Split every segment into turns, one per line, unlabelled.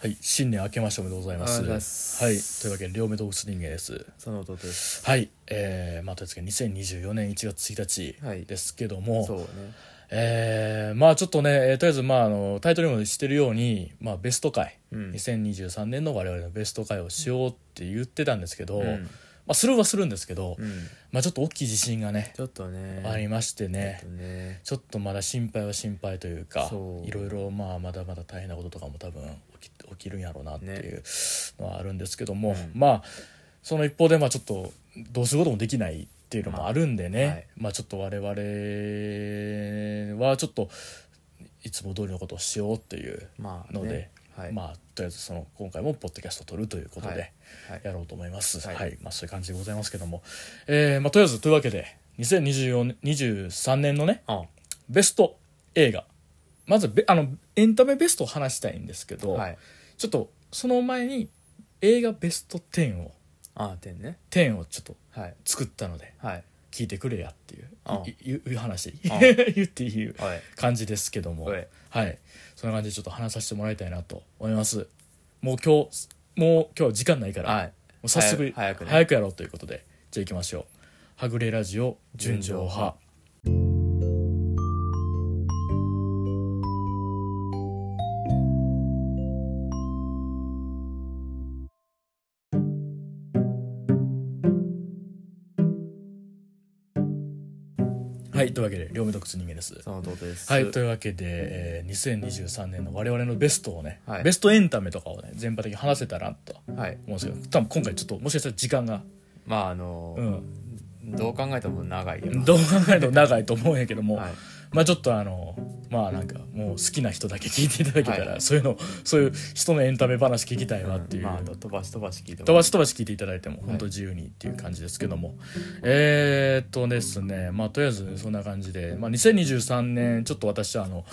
はい、新年明けましておめでとうございます。
います。
はい、というわけで両目動物人間です。
その弟です。
はい、えー、まあとりあえず2024年1月1
はい。
日ですけども、
そうね。
えー、まあちょっとね、えーとりあえずまああのタイトルにもしてるように、まあベスト回、
うん。
2023年の我々のベスト回をしようって言ってたんですけど、
うん。
まあするはするんですけど、
うん。
まあちょっと大きい地震がね、
ちょっとね。
ありましてね
ちょっ。とね。
ちょっとまだ心配は心配というかいろいろまあまだまだ大変なこととかも多分起きるんやろうなっていうのはあるんですけども、
うん。
まあその一方でまあちょっとどうすることもできないっていうのもあるんでね、
まあはい。
まあちょっと我々はちょっといつも通りのことをしようっていう
まあ
ので、
ねはい。
まあとりあえずその今回もポッドキャストを撮るということで、やろうと思います。は、
はい。い
まあそういう感じでございますけども、えーまあとりあえずというわけで2024 23年のね
あ。
ベスト映画。まずべあのエンタメベストを話したいんですけど、
はい
ちょっとその前に映画ベスト10を
あ点ね。
10をちょっと
はい。
作ったので
はい。
聞いてくれやっていう。
あ
いいういう話。
あ
言っていう
はい。
感じですけども。
はい。
はい。そんな感じでちょっと話させてもらいたいなと思います。もう今日もう今日は時間ないから、
はい。
もう早速
早くね。
やろうということで。じゃあ行きましょう「はぐれラジオ純情派」というわけで両目洞窟人間です。
その弟です。
はいというわけで、えー2023年の我々のベストをね、
はい。
ベストエンタメとかをね全般的に話せたらなと
はい。
思うんですけど多分今回ちょっともしかしたら時間が
まああの
うん。
どう考えても長いよな。
どう考えても長いと思うんやけども、
はい
まあちょっとあのまあなんかもう好きな人だけ聞いていただけたら、
はい。
そういうのそういう人のエンタメ話聞きたいわっていう、
まあ飛ばし飛ばし聞いても
飛ばし飛ばし聞いていただいても本当自由にっていう感じですけども、えー、っとですねまあとりあえずそんな感じで、まあ、2023年ちょっと私はあの、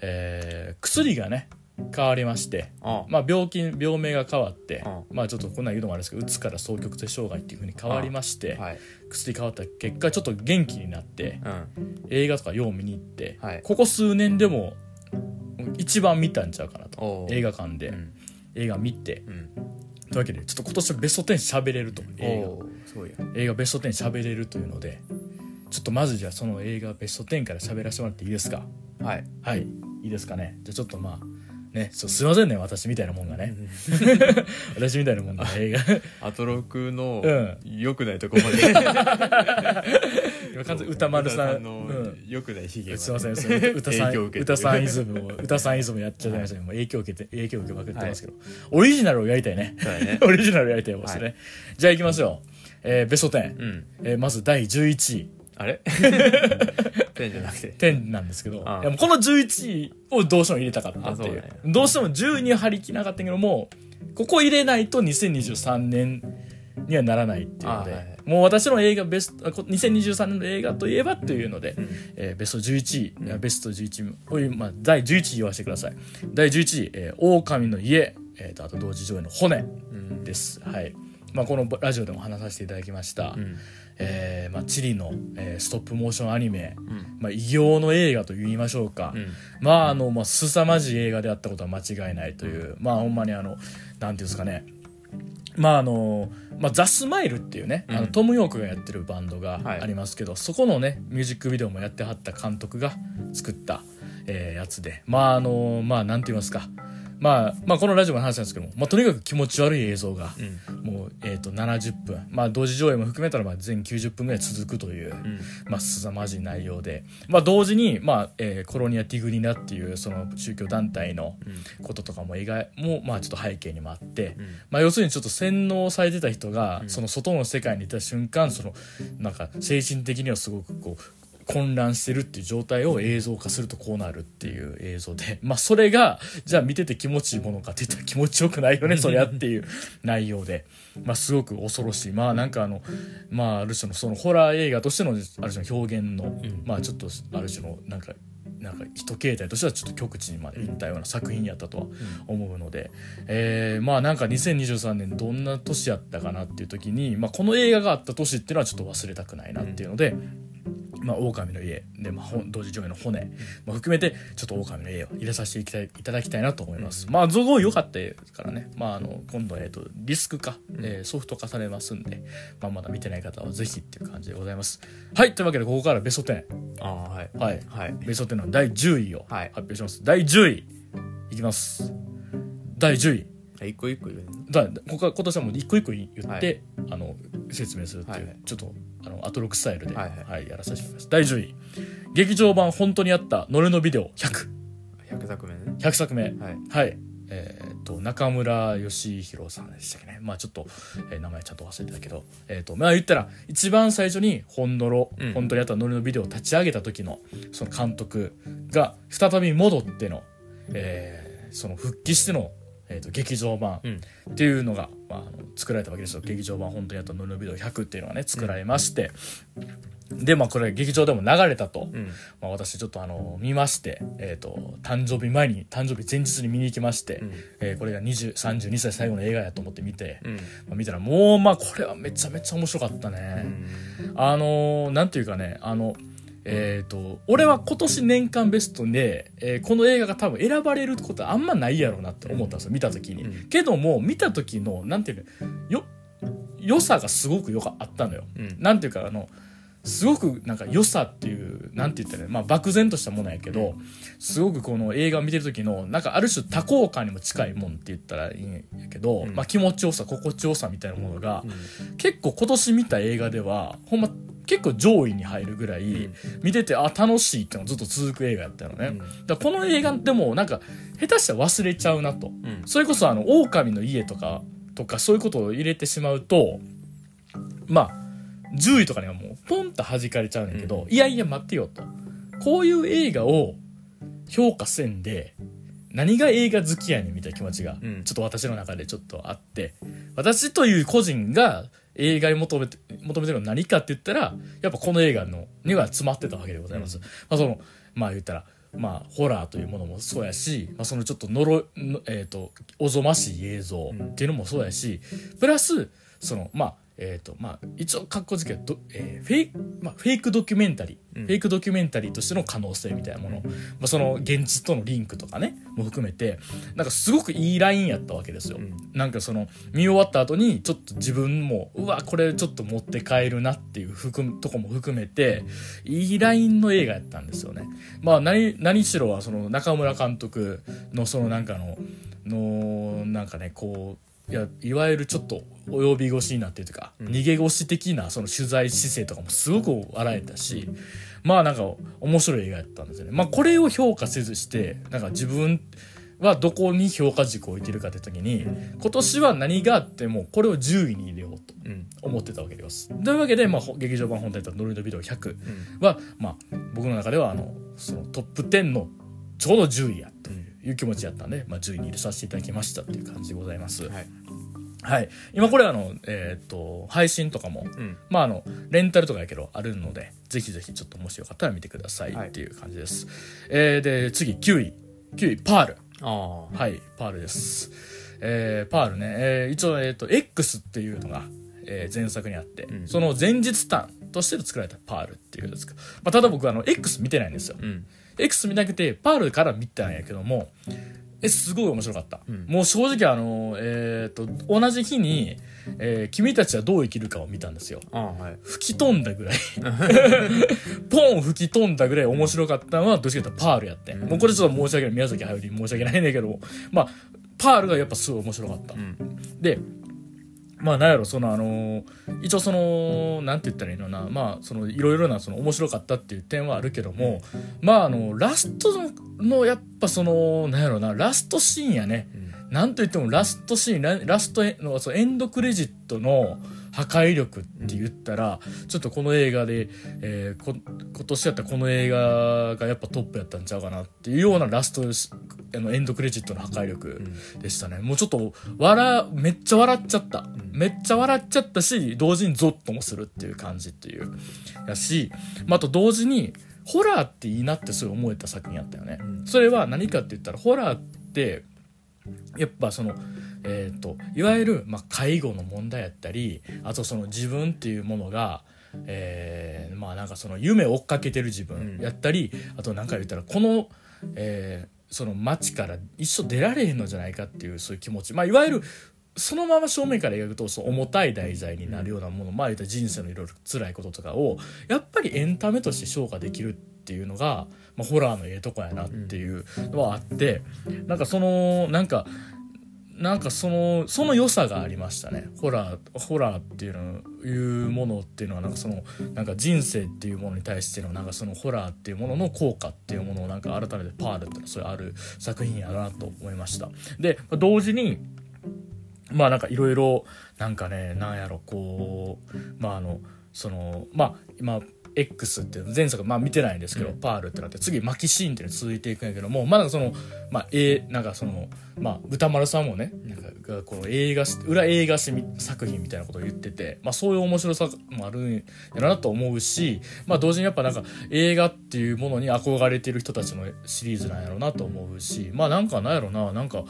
えー薬がね変わりまして
あ
まあ、病気病名が変わって、
う
まあちょっとこんなん言うのもあれですけどうつから双極性障害っていうふうに変わりまして、
はい。
薬変わった結果ちょっと元気になって
うん。
映画とかよう見に行って、
はい。
ここ数年でも一番見たんちゃうかなと映画館で、
うん。
映画見て。
うん。
というわけでちょっと今年はベスト10喋れると映画。映画ベスト10喋れるというのでちょっとまずじゃあその映画ベスト10から喋らせてもらっていいですか？
はい。
はい。いいですかね？じゃあちょっとまあね。そうすいませんね私みたいなもんがね。私みたいなもんが映画。
アトロクの
う
良くないとこまで。
今完全に歌丸さん
の
うん。
良くないひげまで。す
いませんすいません。歌さん歌さんイズムを歌さんイズムやっちゃいました影響受けて影響受けまくってますけど、オリジナルをやりたいね。オリジナルやりたいですね、
は
じゃあいきますよ、えーベスト10、
うん。
えーまず第11位
あれ？ペンじゃなくて。
10なんですけど
ああ。
いやもうこの11位をどうしても入れたかったって。いう
あそうだね。
どうしても10位には張り切らなかったけどもここ入れないと2023年にはならないっていうので、
あはいはい。
もう私の映画ベストあこ2023年の映画といえばっていうので、
ん。
えーベスト11位、ベスト11位おい、まあ、第11位言わせてください。第11位「えー、狼の家」えーとあと同時上映の「骨
うん」
です、はい。まあ、このラジオでも話させていただきました、
うん
えーまあ、チリの、えーストップモーションアニメ、
うん。
まあ、異形の映画と言いましょうか、
うん。
まああの、まあ、凄まじい映画であったことは間違いないという、まあほんまにあのなんていうんですかね。まああの、まあ、ザ・スマイルっていうね、あの
うん。
トム・ヨークがやってるバンドが
はい。
ありますけど、そこのねミュージックビデオもやってはった監督が作った、えーやつで。まああのまあなんて言いますかまあ、まあこのラジオの話なんですけども、まあ、とにかく気持ち悪い映像が、
うん。
もう、えー、と70分、まあ、同時上映も含めたらまあ全90分ぐらい続くという、
うん。
まあ、凄まじい内容で、まあ、同時に、まあえーコロニア・ティグリナっていうその宗教団体のこととかも描いも、まあ、ちょっと背景にもあって、
うん。
まあ、要するにちょっと洗脳されてた人が、
うん。
その外の世界にいた瞬間そのなんか精神的にはすごくこう混乱してるっていう状態を映像化するとこうなるっていう映像で、まあ、それがじゃあ見てて気持ちいいものかって言ったら気持ちよくないよね そりゃっていう内容で、まあ、すごく恐ろしい。まあなんかあのまあある種のそのホラー映画としてのある種の表現の、
ん。
まあちょっとある種のなんかなんか一形態としてはちょっと極地にまでいったような作品やったとは思うので、えーまあなんか2023年どんな年やったかなっていう時に、まあ、この映画があった年っていうのはちょっと忘れたくないなっていうので、まあ、狼の家で、まあ、同時上映の骨、まあ、含めてちょっと狼の家を入れさせていきたいいただきたいなと思います、まあすごい良かったですからね、まあ、あの今度、えー、とリスク化、えーソフト化されますんで、まあ、まだ見てない方はぜひっていう感じでございます。はいというわけでここからベスト10
ああはい。
はい。
はい。
ベスト10の第10位を
はい。
発表します、第10位いきます。第10位。
あ一個一個言うね
だここは今年はもう一個一個言って、
はい。
あの説明するっていう、
はいはい。
ちょっとあのアトロックスタイルで、は
はい。い
やらさせてもらいます。第10位。劇場版本当にあったノルのビデオ100100
100作目ね。
作目。
はい。
はい。えーっと中村義弘さんでしたっけね。まあちょっと、えー名前ちゃんと忘れてたけど。えーっとまあ言ったら一番最初に本ノロ、
うん。
本当にあったノルのビデオを立ち上げた時のその監督が再び戻っての、えーその復帰しての、えーっと劇場版、
うん。
っていうのが、まあ、作られたわけですよ。劇場版本当にやった「ノルノビデオ100」っていうのがね作られまして、でまあこれ劇場でも流れたと、
うん。
まあ、私ちょっとあの見まして、えー、と誕生日前に誕生日前日に見に行きまして、
うん。
えーこれが20 32歳最後の映画やと思って見て、
うん。
まあ、見たらもうまあこれはめちゃめちゃ面白かったね、あのーなんていうかねあのえっ、と俺は今年年間ベストで、えーこの映画が多分選ばれることはあんまないやろうなって思ったんですよ見た時に、
うん。
けども見た時のなんていうのよ良さがすごくよかあったのよ、
うん。
なんていうかあのすごくなんか良さっていうなんて言ったらいいの？まあ漠然としたものやけど、すごくこの映画を見てる時のなんかある種多幸感にも近いもんって言ったらいいんやけど、
うん。
まあ気持ちよさ心地よさみたいなものが、
うん。
結構今年見た映画ではほんま結構上位に入るぐらい、
ん。
見ててあ楽しいってのがずっと続く映画やったのね、
うん。
だからこの映画でもなんか下手したら忘れちゃうなと、
うん。
それこそあの狼の家とかとかそういうことを入れてしまうとまあ10位とかにはもうポンと弾かれちゃうねんけど、
うん。
いやいや待ってよと。こういう映画を評価せんで何が映画好きやねんみたいな気持ちが
うん。
ちょっと私の中でちょっとあって。私という個人が映画に求めて求めてるのは何かって言ったらやっぱこの映画のには詰まってたわけでございます。まあそのまあ言ったらまあホラーというものもそうやし、まあ、そのちょっとのろのえっ、とおぞましい映像っていうのもそうやし、プラスそのまあえーとまあ、一応かっこつけど、えーフェイクまあ、フェイクドキュメンタリー、
うん。
フェイクドキュメンタリーとしての可能性みたいなもの、まあ、その現実とのリンクとかねも含めて。なんかすごくいいラインやったわけですよ、
うん。
なんかその見終わった後にちょっと自分もうわこれちょっと持って帰るなっていう含むとこも含めていいラインの映画やったんですよね。まあ何何しろはその中村監督のそのなんかののなんかねこういやいわゆるちょっと及び腰になってるというか、
うん。
逃げ腰的なその取材姿勢とかもすごく笑えたしまあなんか面白い映画やったんですよね。まあこれを評価せずしてなんか自分はどこに評価軸を置いてるかって時に今年は何があってもこれを10位に入れようと
うん。
思ってたわけです。というわけで、まあ、ほ劇場版本体とノルドビデオ100は、まあ、僕の中ではあのそのトップ10のちょうど10位やという気持ちやったんで、まあ、10位に入れさせていただきましたっていう感じでございます。
はい
はい。今これあの、えーっと、配信とかも、
うん
まああの、レンタルとかやけどあるので、ぜひぜひちょっともしよかったら見てください
はい
っていう感じです。えーで、次、9位。9位、パール。
ああ
はい、パールです。えーパールね、えー一応、えーっと、X っていうのが、えー前作にあって、
うん
その前日譚として作られたパールっていうやつか。まあ、ただ僕あの、X 見てないんですよ。
うん
X 見なくて、パールから見たんやけども、え、すごい面白かった。
うん
もう正直あの、えっ、と、同じ日に、えー君たちはどう生きるかを見たんですよ。
はい
吹き飛んだぐらい。ポン吹き飛んだぐらい面白かったのは、どっちかというとパールやって。
うん
もうこれちょっと申し訳ない。宮崎駿に申し訳ないんだけども、まあ、パールがやっぱすごい面白かった。
うん
で、まあ、なんやろ、その、あのー一応その、なんて言ったらいいのかな、まあ、その、いろいろな、その、面白かったっていう点はあるけども、まあ、あの、ラストの、のやっぱその、なんやろな、ラストシーンやね。なんといってもラストシーンララストエのそのエンドクレジットの破壊力って言ったら、ちょっとこの映画で、えーこ今年やったらこの映画がやっぱトップやったんちゃうかなっていうようなラストしあのエンドクレジットの破壊力でしたね、もうちょっと笑めっちゃ笑っちゃった、めっちゃ笑っちゃったし同時にゾッともするっていう感じっていう。やし、まあ、あと同時にホラーっていいなってすごい思えた作品やったよね、
うん。
それは何かって言ったらホラーってやっぱそのえー、といわゆる、まあ、介護の問題やったりあとその自分っていうものがえーまあなんかその夢を追っかけてる自分やったり、あと何か言ったらこの、えーその街から一生出られへんのじゃないかっていうそういう気持ち。まあいわゆるそのまま正面から描くとそう重たい題材になるようなもの、まあ言ったら人生のいろいろ辛いこととかをやっぱりエンタメとして消化できるっていうのが、まあ、ホラーのええとこやなっていうのはあってなんかそのなんかなんかそのその良さがありましたね。ホラーホラーっていうのいうものっていうのはなんかそのなんか人生っていうものに対してのなんかそのホラーっていうものの効果っていうものをなんか改めてパールっていうのはそれある作品やなと思いました。で同時にまあなんかいろいろなんかねなんやろこうまああのそのまあ今 X っていう前作まあ見てないんですけど、
うん。
パールってなって次マキシーンって続いていくんやけどもまあなんかそのまあえなんかそのまあ歌丸さんもねなんかがこの映画し裏映画史作品みたいなことを言っててまあそういう面白さもあるんやろなと思うしまあ同時にやっぱなんか映画っていうものに憧れてる人たちのシリーズなんやろうなと思うしまあなんかなんやろななんか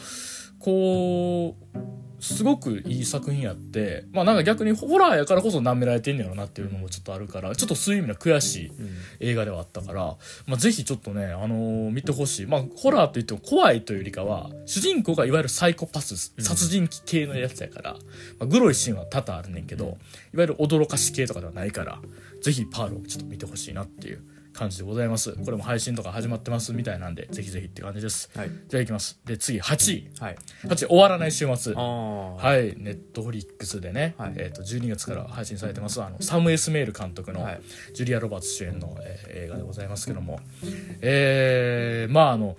こうすごくいい作品やってまあなんか逆にホラーやからこそ舐められてんねやろなっていうのもちょっとあるからちょっとそういう意味では悔しい映画ではあったから、まあ、ぜひちょっとね、あのー見てほしい。まあホラーといっても怖いというよりかは主人公がいわゆるサイコパス殺人鬼系のやつやから、まあ、グロいシーンは多々あるねんけどいわゆる驚かし系とかではないからぜひパールをちょっと見てほしいなっていう感じでございます。これも配信とか始まってますみたいなんでぜひぜひって感じです。
はい。
じゃあいきます。で次8位。
はい。
8位終わらない週末。はい、ネットフリックスでね、
はい。
えー、と12月から配信されてます。あのサム・エスメール監督の、
はい。
ジュリア・ロバーツ主演の、えー映画でございますけども。えー、まああの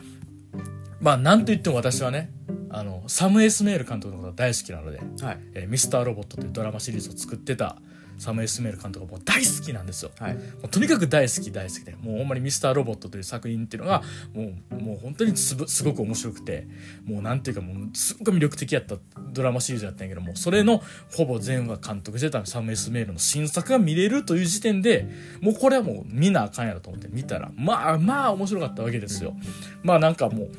まあなんといっても私はねあのサム・エスメール監督のことが大好きなので
はい「
えーミスター・ロボット」というドラマシリーズを作ってたサム・エスメール監督がもう大好きなんですよ。
はい
もうとにかく大好き大好きでもうほんまに「ミスターロボット」という作品っていうのがもうもう本当にすごく面白くてもうなんていうかもうすごく魅力的やったドラマシリーズやったんやけどもそれのほぼ全話監督してたサム・エスメールの新作が見れるという時点でもうこれはもう見なあかんやろと思って見たらまあまあ面白かったわけですよ。まあなんかもう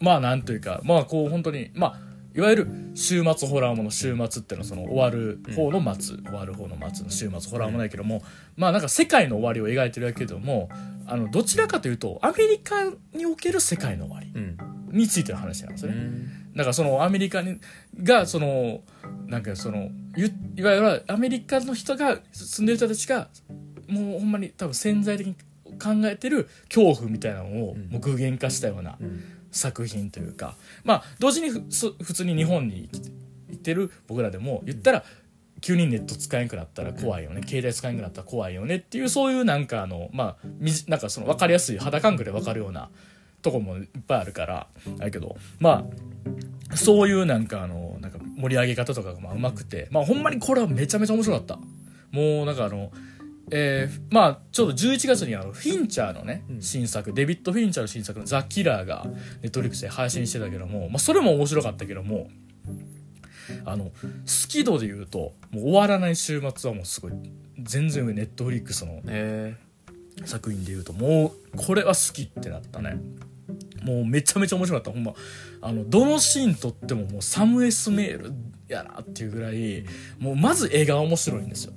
まあなんというかまあこう本当にまあいわゆる週末ホラーもの週末っていうのはその終わる方の末、終わる方の末の週末ホラーもないけども、まあなんか世界の終わりを描いてるだけどもあのどちらかというとアメリカにおける世界の終わり
うん。
についての話なんですよね。
うん。
だからそのアメリカにがそのなんかそのいいわゆるアメリカの人が住んでる人たちがもうほんまに多分潜在的に考えてる恐怖みたいなのを具現化したような
うん
作品というかまあ同時に普通に日本に来ていてる僕らでも言ったら急にネット使えんくなったら怖いよね携帯使えんくなったら怖いよねっていうそういうなんかあのまあなんかその分かりやすい肌感覚で分かるようなとこもいっぱいあるからだけどまあそういうなんかあのなんか盛り上げ方とかがまあうまくてまあほんまにこれはめちゃめちゃ面白かった。もうなんかあのえーまあちょうど11月にあのフィンチャーのね、
うん。
新作デビッド・フィンチャーの新作の「ザ・キラー」がネットフリックスで配信してたけども、まあ、それも面白かったけどもあの好き度で言うともう終わらない週末はもうすごい全然上ネットフリックスの
え
作品で言うともうこれは好きってなったね。もうめちゃめちゃ面白かった。ほんまあのどのシーン撮ってももうサムエスメールやなっていうぐらいもうまず絵が面白いんですよ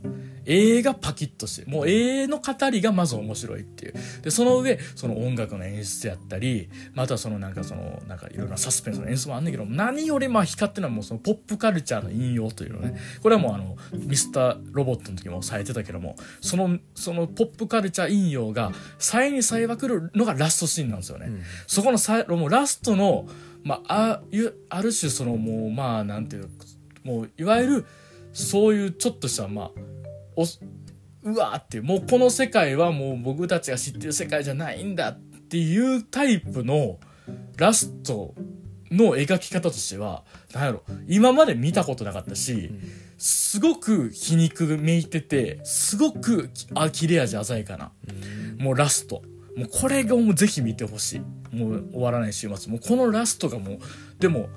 絵がパキッとしてもう絵の語りがまず面白いっていう。でその上その音楽の演出やったりまたそのなんかそのなんかいろいろなサスペンスの演出もあんねんけど何よりまあ光ってるのはもうそのポップカルチャーの引用というのね。これはもうあのミスターロボットの時もされてたけどもそのそのポップカルチャー引用がさえにさえまくるのがラストシーンなんですよね、
うん。
そこのさもうラストの、まあ、あゆある種そのもうまあなんていうのもういわゆるそういうちょっとしたまあおうわーっていうもうこの世界はもう僕たちが知ってる世界じゃないんだっていうタイプのラストの描き方としてはなんやろ。今まで見たことなかったし、すごく皮肉めいててすごくきあ切れ味鮮やかな
うん。
もうラスト。もうこれがもうぜひ見てほしい。もう終わらない週末。もうこのラストがもうでも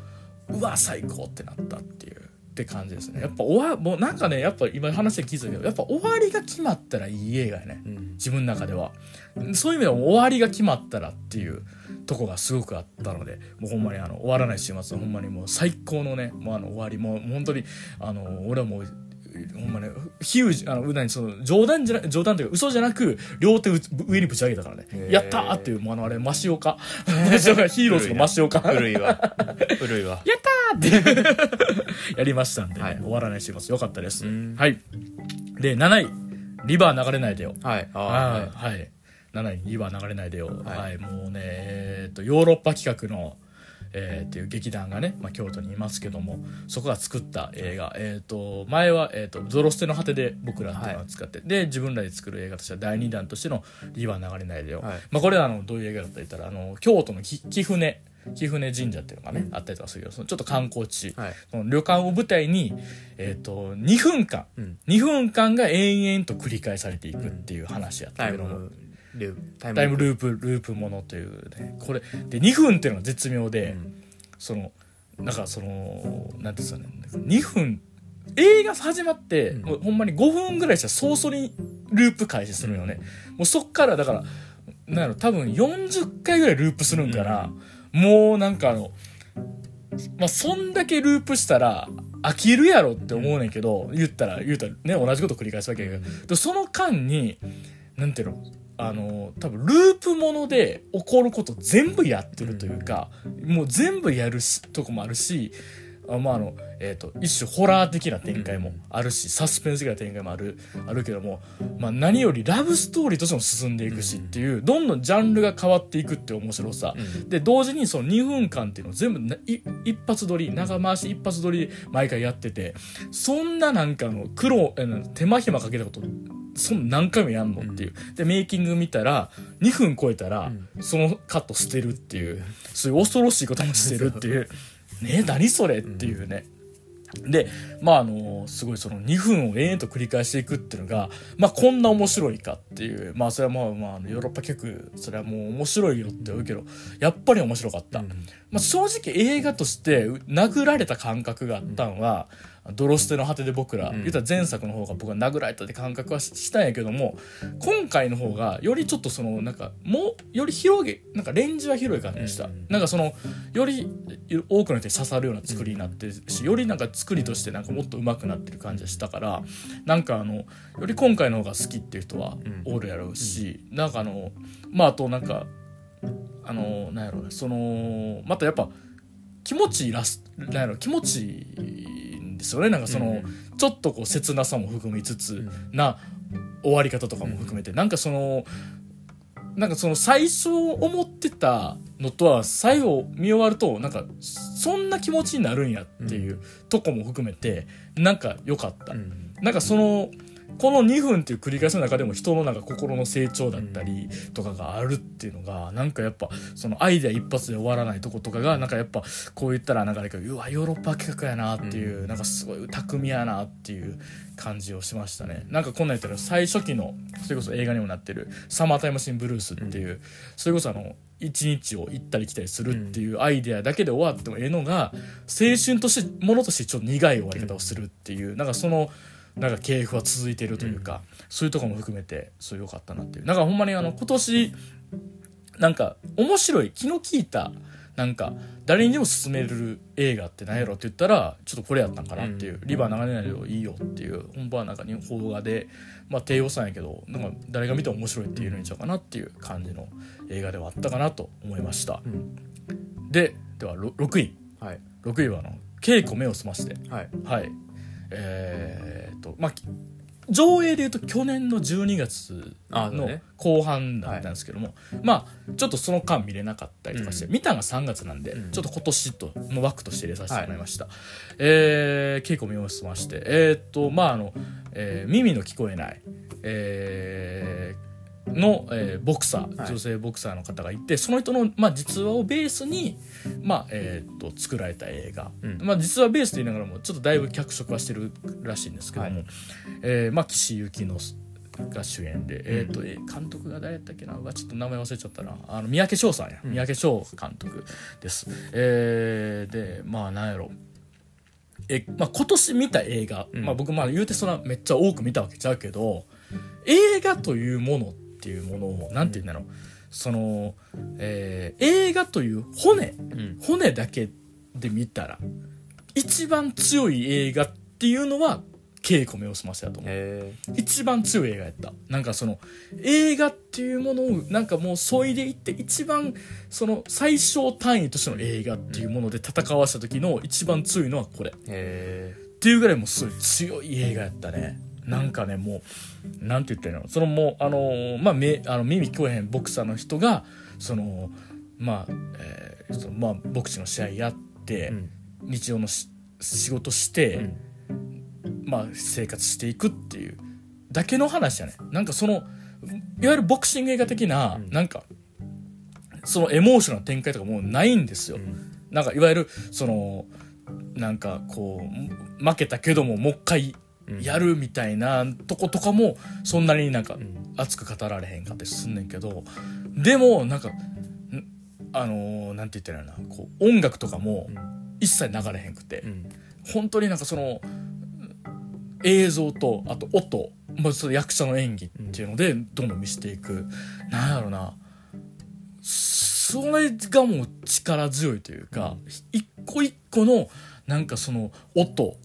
うわ最高ってなったっていうって感じですね。やっぱ終わもうなんかねやっぱ今話で聞いたけどやっぱ終わりが決まったらいい映画やね。
うん。
自分の中では。そういう意味では終わりが決まったらっていうとこがすごくあったのでもうほんまにあの終わらない週末はほんまにもう最高のねもうあの終わりもう本当にあの俺はもうほんまねヒュージあの何その冗談じゃな冗談というか嘘じゃなく両手う上にぶち上げたからね。やったーっていうもうあのあれマシオカマシオカヒーローズのマシオカ
古いわ。古いわ。
やったーって。やりましたんで、ね。
はい。
終わらないします。よかったです。
うん。
はい。で7位。リバー流れないでよ。
はい。あ
はい、
ー
はい、7位リバー流れないでよ、は
はい。い
もうね、えー、とヨーロッパ企画の、えーっていう劇団がね、まあ、京都にいますけどもそこが作った映画、えー、と前は、えーと「ゾロステの果て」で僕らっていうのを使って、で自分らで作る映画としては第2弾としての「リバー流れないでよ」
はい。
まあ、これはあのどういう映画だったら言ったらあの京都のき貴船貴船神社っていうのがね、あったりとかするけどそのちょっと観光地、
はい。
その旅館を舞台に、えー、と2分間、
うん。
2分間が延々と繰り返されていくっていう話やったけども、
ムループタイ
ムループ。ループものというね。これで2分っていうのが絶妙で、
うん。
そのなんかそのなんていうんですかね。2分映画始まって、
うん。
もうほんまに5分ぐらいしたら早々にループ開始するよね、もうそっからだからなんやろ多分40回ぐらいループするんかな、もうなんかあのまあそんだけループしたら飽きるやろって思うねんけど、言ったら言うたらね同じこと繰り返すわけやけど、でその間になんていうのあの多分ループもので起こること全部やってるというか、もう全部やるしとこもあるしあまああの、えー、と一種ホラー的な展開もあるし、サスペンス的な展開もあるあるけども、まあ、何よりラブストーリーとしても進んでいくしっていう、どんどんジャンルが変わっていくって面白さ、
うん。
で同時にその2分間っていうのを全部ない一発撮り長回し一発撮りで毎回やっててそんななんかあの苦労手間暇かけたことそんな何回もやんのっていう、でメイキング見たら2分超えたら、そのカット捨てるっていう。そういう恐ろしいこともしてるっていう ね何それっていうね、でまああのすごいその2分を延々と繰り返していくっていうのがまあこんな面白いかっていうまあそれはまあまあヨーロッパ曲それはもう面白いよって言うけどやっぱり面白かった、まあ、正直映画として殴られた感覚があったんは「ドロステの果て」で僕ら、
ん。
言ったら前作の方が僕は殴られたって感覚はししたんやけども今回の方がよりちょっとそのなんかもうより広げなんかレンジは広い感じでした、
うん
なんかそのより多くの人に刺さるような作りになってるし、よりなんか作りとしてなんかもっと上手くなってる感じがしたからなんかあのより今回の方が好きっていう人は
うん。
おるやろうし、なんかあのまああとなんかあのなんやろうねそのまたやっぱ気持ちいいラスなんやろ気持ちいいんですよね。なんかその、
うん。
ちょっとこう切なさも含みつつ、
ん。
な終わり方とかも含めて、なんかそのなんかその最初思ってたのとは最後見終わるとなんかそんな気持ちになるんやっていうとこも含めてなんか良かった、
うん。
なんかそのこの2分っていう繰り返しの中でも人のなんか心の成長だったりとかがあるっていうのがなんかやっぱそのアイデア一発で終わらないとことかがなんかやっぱこう言ったらなんかうわヨーロッパ企画やなっていう、なんかすごい巧みやなっていう感じをしましたね。なんかこんなん言ったら最初期のそれこそ映画にもなってる「サマータイムシンブルース」っていう、それこそあの一日を行ったり来たりするっていうアイデアだけで終わってもええのが青春としてものとしてちょっと苦い終わり方をするっていうなんかそのなんか系譜は続いてるというか、そういうところも含めてそう良かったなっていう。なんかほんまにあの今年なんか面白い気の利いたなんか誰にでも勧める映画って何やろって言ったらちょっとこれやったんかなっていう、リバー流れないよいいよっていう本場はなんか日本邦画でまあ低予算やけどなんか誰が見ても面白いって言えるんちゃうかなっていう感じの映画ではあったかなと思いました、
うん。
でではろ6位。
はい。
6位はあの「稽古目を澄まして」
はい。
はいえーっとまあき上映でいうと去年の12月の後半だったんですけども、まあちょっとその間見れなかったりとかして、
うん。
見たのが3月なんで、
うん。
ちょっと今年との枠として入れさせてもらいました、えー稽古見をしましてえーっとまああの、えー耳の聞こえないえーの、えーボクサー
はい。
女性ボクサーの方がいて、その人の、まあ、実話をベースに、まあえーっと作られた映画、
うん。
まあ、実はベースと言いながらもちょっとだいぶ脚色はしてるらしいんですけども、
はい。
えーまあ、岸由紀乃が主演で、えーとえー監督が誰やったっけな？ちょっと名前忘れちゃったな。あの三宅翔さんや、
うん。
三宅翔監督です、えーでまあなんやろ。え、まあ、今年見た映画、
うん。
まあ、僕まあ言うてそんなめっちゃ多く見たわけちゃうけど映画というものっていうものをなんて言うんだろう。その、えー映画という骨
うん。
骨だけで見たら一番強い映画っていうのは稽古目を澄ませやと思う。
へ
一番強い映画やった。なんかその映画っていうものをなんかもうそいでいって一番その最小単位としての映画っていうもので戦わせた時の一番強いのはこれ。っていうぐらいもうすごい強い映画やったねなんかねもうなんて言ったらいいの？そのもうあのーまあ目あの耳聞こえへんボクサーの人がそのまあ、えーそのまあボクシングの試合やって、
えうん
日常のし仕事して、
うん。
まあ、生活していくっていうだけの話じゃね。なんかそのいわゆるボクシング映画的な、
うん。
なんかそのエモーショナルな展開とかもうないんですよ、
うん。
なんかいわゆるそのなんかこう負けたけどももう一回
うん
やるみたいなとことかもそんなになんか
うん。
熱く語られへんかってすんねんけどでもなんかんあのーなんて言ったらなこう音楽とかも一切流れへんくて、
うん。
本当になんかその映像とあと音、まあ、その役者の演技っていうのでどんどん見せていく、なんやろな。それがもう力強いというか、一個一個のなんかその音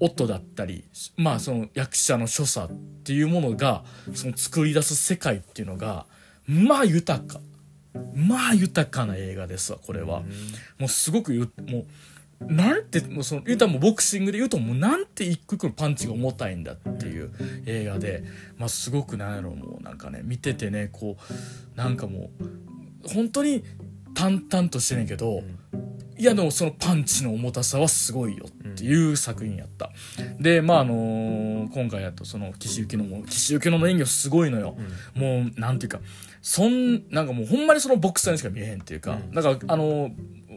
音だったりまあその役者の所作っていうものがその作り出す世界っていうのがまあ豊かまあ豊かな映画ですわこれは。もうすごくゆもうなんてもうその言うたらもうボクシングで言うともうなんて一個一個のパンチが重たいんだっていう映画で、まあ、すごくなんやろもうなんかね見ててねこうなんかもう本当に淡々としてんねんけど、いやでもそのパンチの重たさはすごいよっていう作品やった、でまああのー今回やとその岸由紀乃も岸由紀乃の演技はすごいのよ、もうなんていうかそんなんかもうほんまにそのボクサーにしか見えへんっていうか、だからあの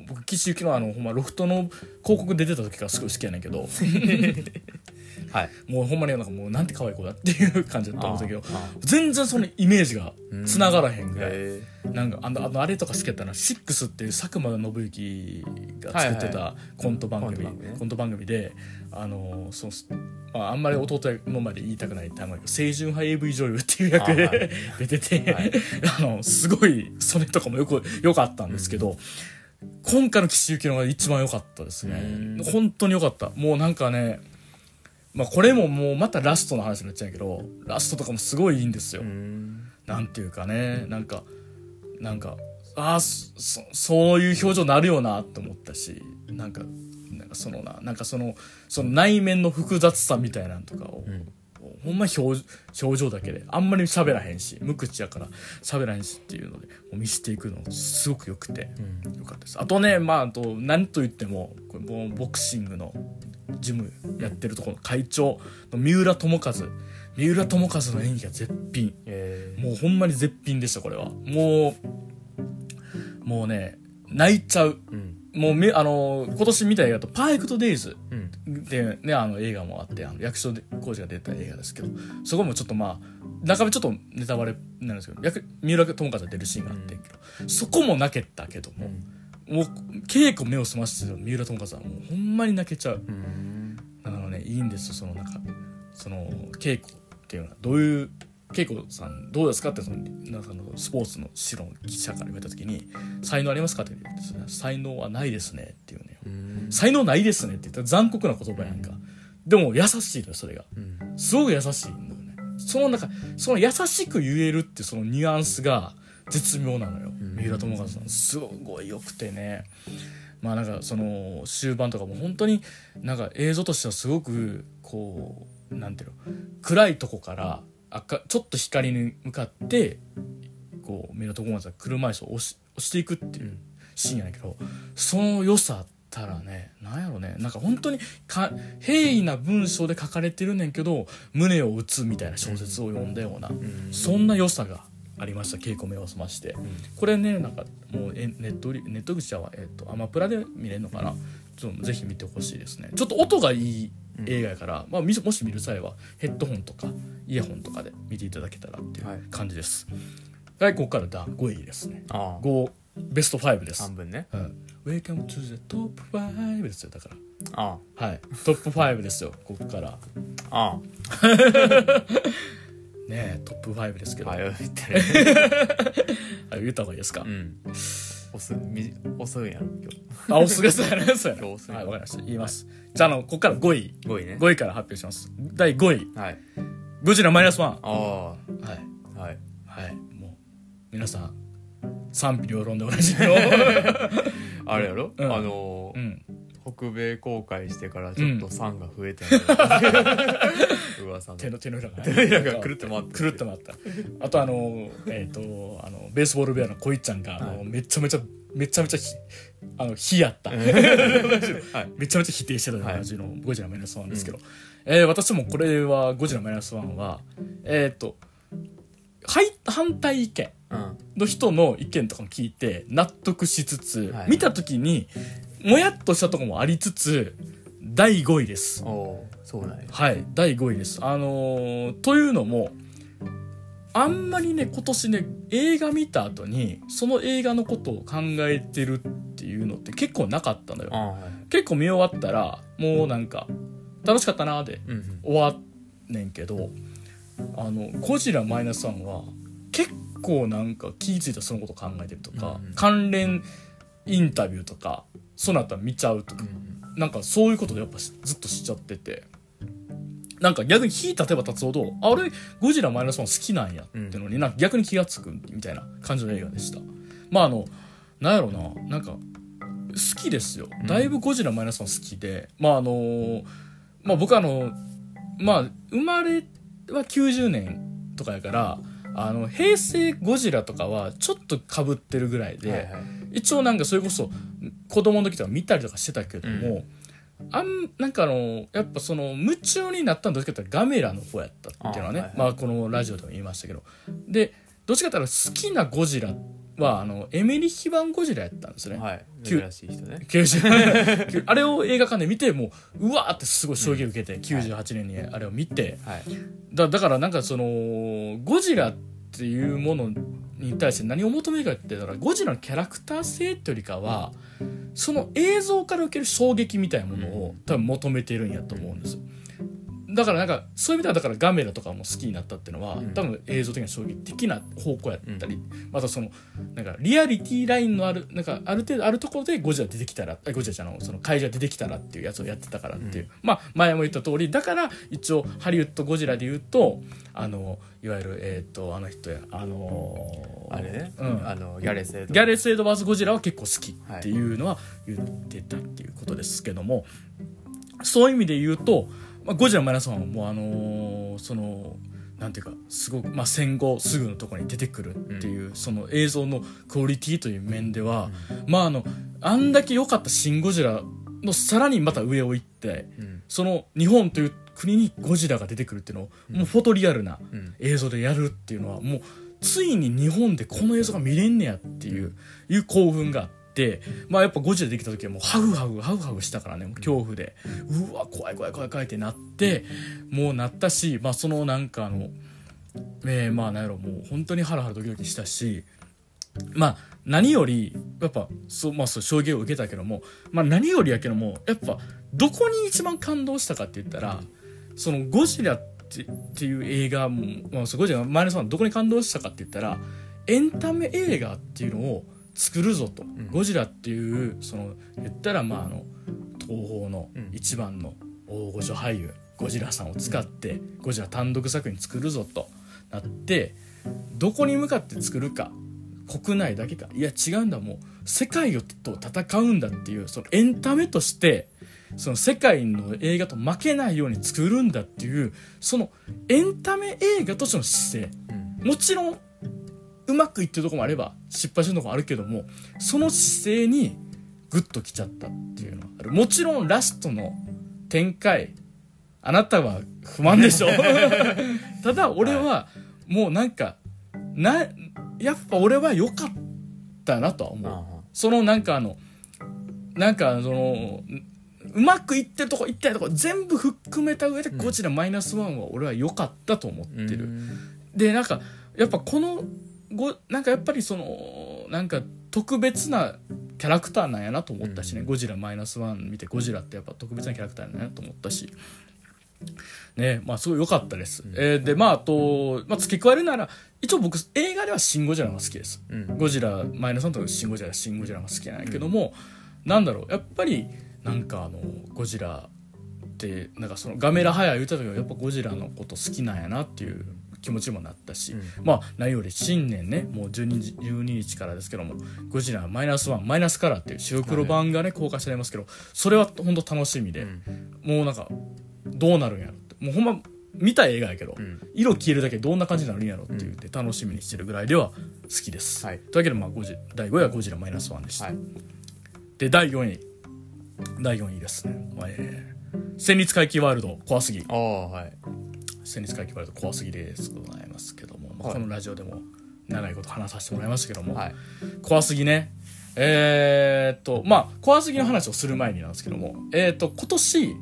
僕岸由紀乃はあのほんまロフトの広告出てた時からすごい好きやねんけど
はい。
もうほんまになんかもうなんて可愛い子だっていう感じだと思ったけど全然そのイメージが繋がらへんぐらい、
へ
なんかあのあのあれとか好きやったな「シックスっていう佐久間信之が作って
はい
たコント番組、
コント番組ね。
コント番組であのそのまあ、あんまり弟の前で言いたくないってあんまり清純派 AV 女優っていう役で、出てて、
はい。
あのすごいそれとかもよく良かったんですけど、今回の岸由紀乃が一番良かったですね。
うん。
本当に良かった。もうなんかねまあこれももうまたラストの話になっちゃうけどラストとかもすごいいいんですよ、なんていうかねなんかなんかああそういう表情になるよなって思ったしなんかなんかそのななんかそのその内面の複雑さみたいなんとかを、ほんま表表情だけであんまり喋らへんし無口やから喋らへんしっていうのでもう見せていくのすごくよくて、よかったです。あとねまああと何と言ってもこれもうボクシングのジムやってるところの会長の三浦友和。三浦友和の演技が絶品。
ええ
もうほんまに絶品でしたこれは。もうもうね泣いちゃう。
うん
もうめあの今年見た映画と「パーフェクト・デイズ。
うん」
でねあの映画もあってあの役所工事が出た映画ですけどそこもちょっとまあ中身ちょっとネタバレになるんですけど役三浦友和が出るシーンがあってんけど、そこも泣けたけども、もう稽古目を澄ましてる三浦友和はもうほんまに泣けちゃう。
うん。
だからねいいんですよそのなんかその稽古っていうのは。どういう稽古さんどうですかってそのなんかあのスポーツの白の記者から言われた時に「才能ありますか?」って言って「才能はないですね」っていうね
うん「
才能ないですね」って言ったら残酷な言葉やんか、でも優しいのよそれが。
うん。
すごく優しいのよね。そのなんかその優しく言えるってそのニュアンスが絶妙なのよ、三浦友和さん。すごい良くてね。まあなんかその終盤とかも本当になんか映像としてはすごくこうなんていうの暗いとこから赤ちょっと光に向かってこう三浦友和が車椅子を押し押していくっていうシーンやねんけどその良さったらねなんやろね。なんか本当にか平易な文章で書かれてるねんけど胸を打つみたいな小説を読んだような、そんな良さがありました。稽古目を澄まして、これねなんかもうえネットリネット口は、えっとアマプラで見れるのかな？ぜひ見てほしいですね。ちょっと音がいい映画やから、まあ、みもし見る際はヘッドホンとかイヤホンとかで見ていただけたらっていう
はい。
感じです。はいここから第5位ですね。
ああ。
5ベスト5です。
半分ね。
うん、Welcome to the top 5ですよだから。
あ
はい。トップ5ですよここから。
ああ。
ねえトップ5ですけど、
あ
はい
よ言ってね
言った方がいいですか、
うん押すみ押すんやろ今日。
あおすがそうやなそうやな
今日押すん。や
はいわかりました。言います。じゃああのここから5位。
5位ね。
5位から発表します。第5位。
はい。
ゴジラマイナスワン。
あ
はい。
あはい。
はい。もう皆さん賛否両論でおなじみの。
あれやろ、
うん。
あのー
うん
北米公開してからちょっと酸が増えてんの 噂の。
手の手の裏が
手の裏が狂って回って
狂って回った。あとあのえっ、とあのベースボールベアのこいっちゃんが、あのめちゃめちゃめちゃめちゃひあの火やった、
はい。
めちゃめちゃ否定してた
はい
感じのゴジラマイナスワンですけど、えー私もこれはゴジラマイナスワンはえっ、とはい反対意見
うん。
の人の意見とかも聞いて納得しつつ、
はい。
見た時にもやっとしたところもありつつ第5位です。
そうなんや。
はい第5位です。あのーというのもあんまりね今年ね映画見た後にその映画のことを考えてるっていうのって結構なかったのよ。
はい。
結構見終わったらもうなんか楽しかったなーで
うんうん。
終わんねんけどあのゴジラマイナスワンは結構なんか気ぃ付いたらそのこと考えてるとか、
うんうん。
関連インタビューとかその後見ちゃうとか、なんかそういうことでやっぱしずっとしちゃってて。なんか逆に火立てば立つほどあれゴジラマイナスワン好きなんやってのに、なんか逆に気がつくみたいな感じの映画でした。まああのなんやろななんか好きですよ。だいぶゴジラマイナスワン好きで、まああのまあ僕あのまあ生まれは90年とかやからあの平成ゴジラとかはちょっとかぶってるぐらいで、
はいはい
一応なんかそれこそ子供の時とか見たりとかしてたけども、あんなんかあのやっぱその夢中になったのはどっちかっていうとガメラの方やったっていうのはね
あはいはい。
まあこのラジオでも言いましたけど。でどっちかっていうと好きなゴジラはあのエメリヒ版ゴジラやったんですね、
はい。
旧
珍しい人ね。
90 あれを映画館で見てもううわーってすごい衝撃受けて、98年にあれを見て。
はい。
だだからなんかそのゴジラっていうものに対して何を求めるかって言ったらゴジラのキャラクター性ってよりかはその映像から受ける衝撃みたいなものを多分求めてるんやと思うんです。だからなんかそういう意味ではだからガメラとかも好きになったっていうのは、
うん。
多分映像的な衝撃的な方向やったり、またそのなんかリアリティラインのあるなんかある程度あるところでゴジラ出てきたらあゴジラじゃないその怪獣が出てきたらっていうやつをやってたからっていう、まあ前も言った通りだから一応ハリウッドゴジラで言うとあのいわゆるえっ、とあの人やあのー
あれね、
うん。
あのギャレスエド。
ギャレス・エドバーズ・ゴジラは結構好きっていうのは言ってたっていうことですけども、そういう意味で言うと、まあ、ゴジラマイナスワンはもうあのーそのなんていうかすごく、まあ、戦後すぐのところに出てくるっていう、その映像のクオリティという面では、まああのあんだけ良かった「シン・ゴジラ」のさらにまた上を行って
うん。
その日本という国にゴジラが出てくるっていうのを、もうフォトリアルな
うん。
映像でやるっていうのはもうついに日本でこの映像が見れんねやっていういう興奮があってまあやっぱゴジラできた時はもうハフハフハフハフしたからね恐怖で。うわ怖い怖い怖い怖いってなってもうなったしまあそのなんかあのえー、まあなんやろもう本当にハラハラドキドキしたしまあ何よりやっぱそう,、まあ、そう衝撃を受けたけども、まあ、何よりやけどもやっぱどこに一番感動したかって言ったらそのゴジラってっていう映画も、まあ、そうゴジラマイナスワンどこに感動したかって言ったらエンタメ映画っていうのを作るぞと、ゴジラっていうその言ったらまああの東宝の
うん。
一番の大御所俳優ゴジラさんを使ってゴジラ単独作品作るぞとなってどこに向かって作るか国内だけか。いや違うんだ。もう世界と戦うんだっていうそのエンタメとしてその世界の映画と負けないように作るんだっていうそのエンタメ映画としての姿勢。
うん。
もちろんうまくいってるとこもあれば失敗してるとこもあるけどもその姿勢にグッときちゃったっていうのはある。もちろんラストの展開あなたは不満でしょ。ただ俺はもうなんかなやっぱ俺は良かったなとは思う。
あ
そのなんかあのなんかそのうまくいってるとこいってないとこ全部含めた上でゴジラマイナスワンは俺は良かったと思ってる、でなんかやっぱこのごなんかやっぱりそのなんか特別なキャラクターなんやなと思ったしね、
うん。
ゴジラマイナスワン見てゴジラってやっぱ特別なキャラクターなんやなと思ったし。ねまあすごい良かったです、えーでまああと、まあ、付け加えるなら一応僕映画では「シン・ゴジラ」が好きです、
うん。
ゴジラマイナスさんとかシン・ゴジラシン・ゴジラが好きなんやけども、なんだろうやっぱりなんかあのゴジラってなんかそのガメラハヤ言った時はやっぱゴジラのこと好きなんやなっていう気持ちもなったし、まあ何より新年ねもう 12, 日12日からですけどもゴジラマイナスワンマイナスカラーっていう白黒版がね公開されますけどそれは本当楽しみで、もうなんかどうなるんやろって。もうほんま見た映画やけど、
ん。
色消えるだけでどんな感じになるんやろって言って楽しみにしてるぐらいでは好きです、
はい。
というわけでまあゴジ第5位はゴジラマイナスワンでした、
はい。
で第4位。第4位ですね、えー戦慄回帰ワールド怖すぎ。
ああはい
戦慄回帰ワールド怖すぎですございますけども、まあ、
はい。
このラジオでも長いこと話させてもらいましたけども、
はい。
怖すぎね。えーっとまあ怖すぎの話をする前になんですけどもえーっと今年フ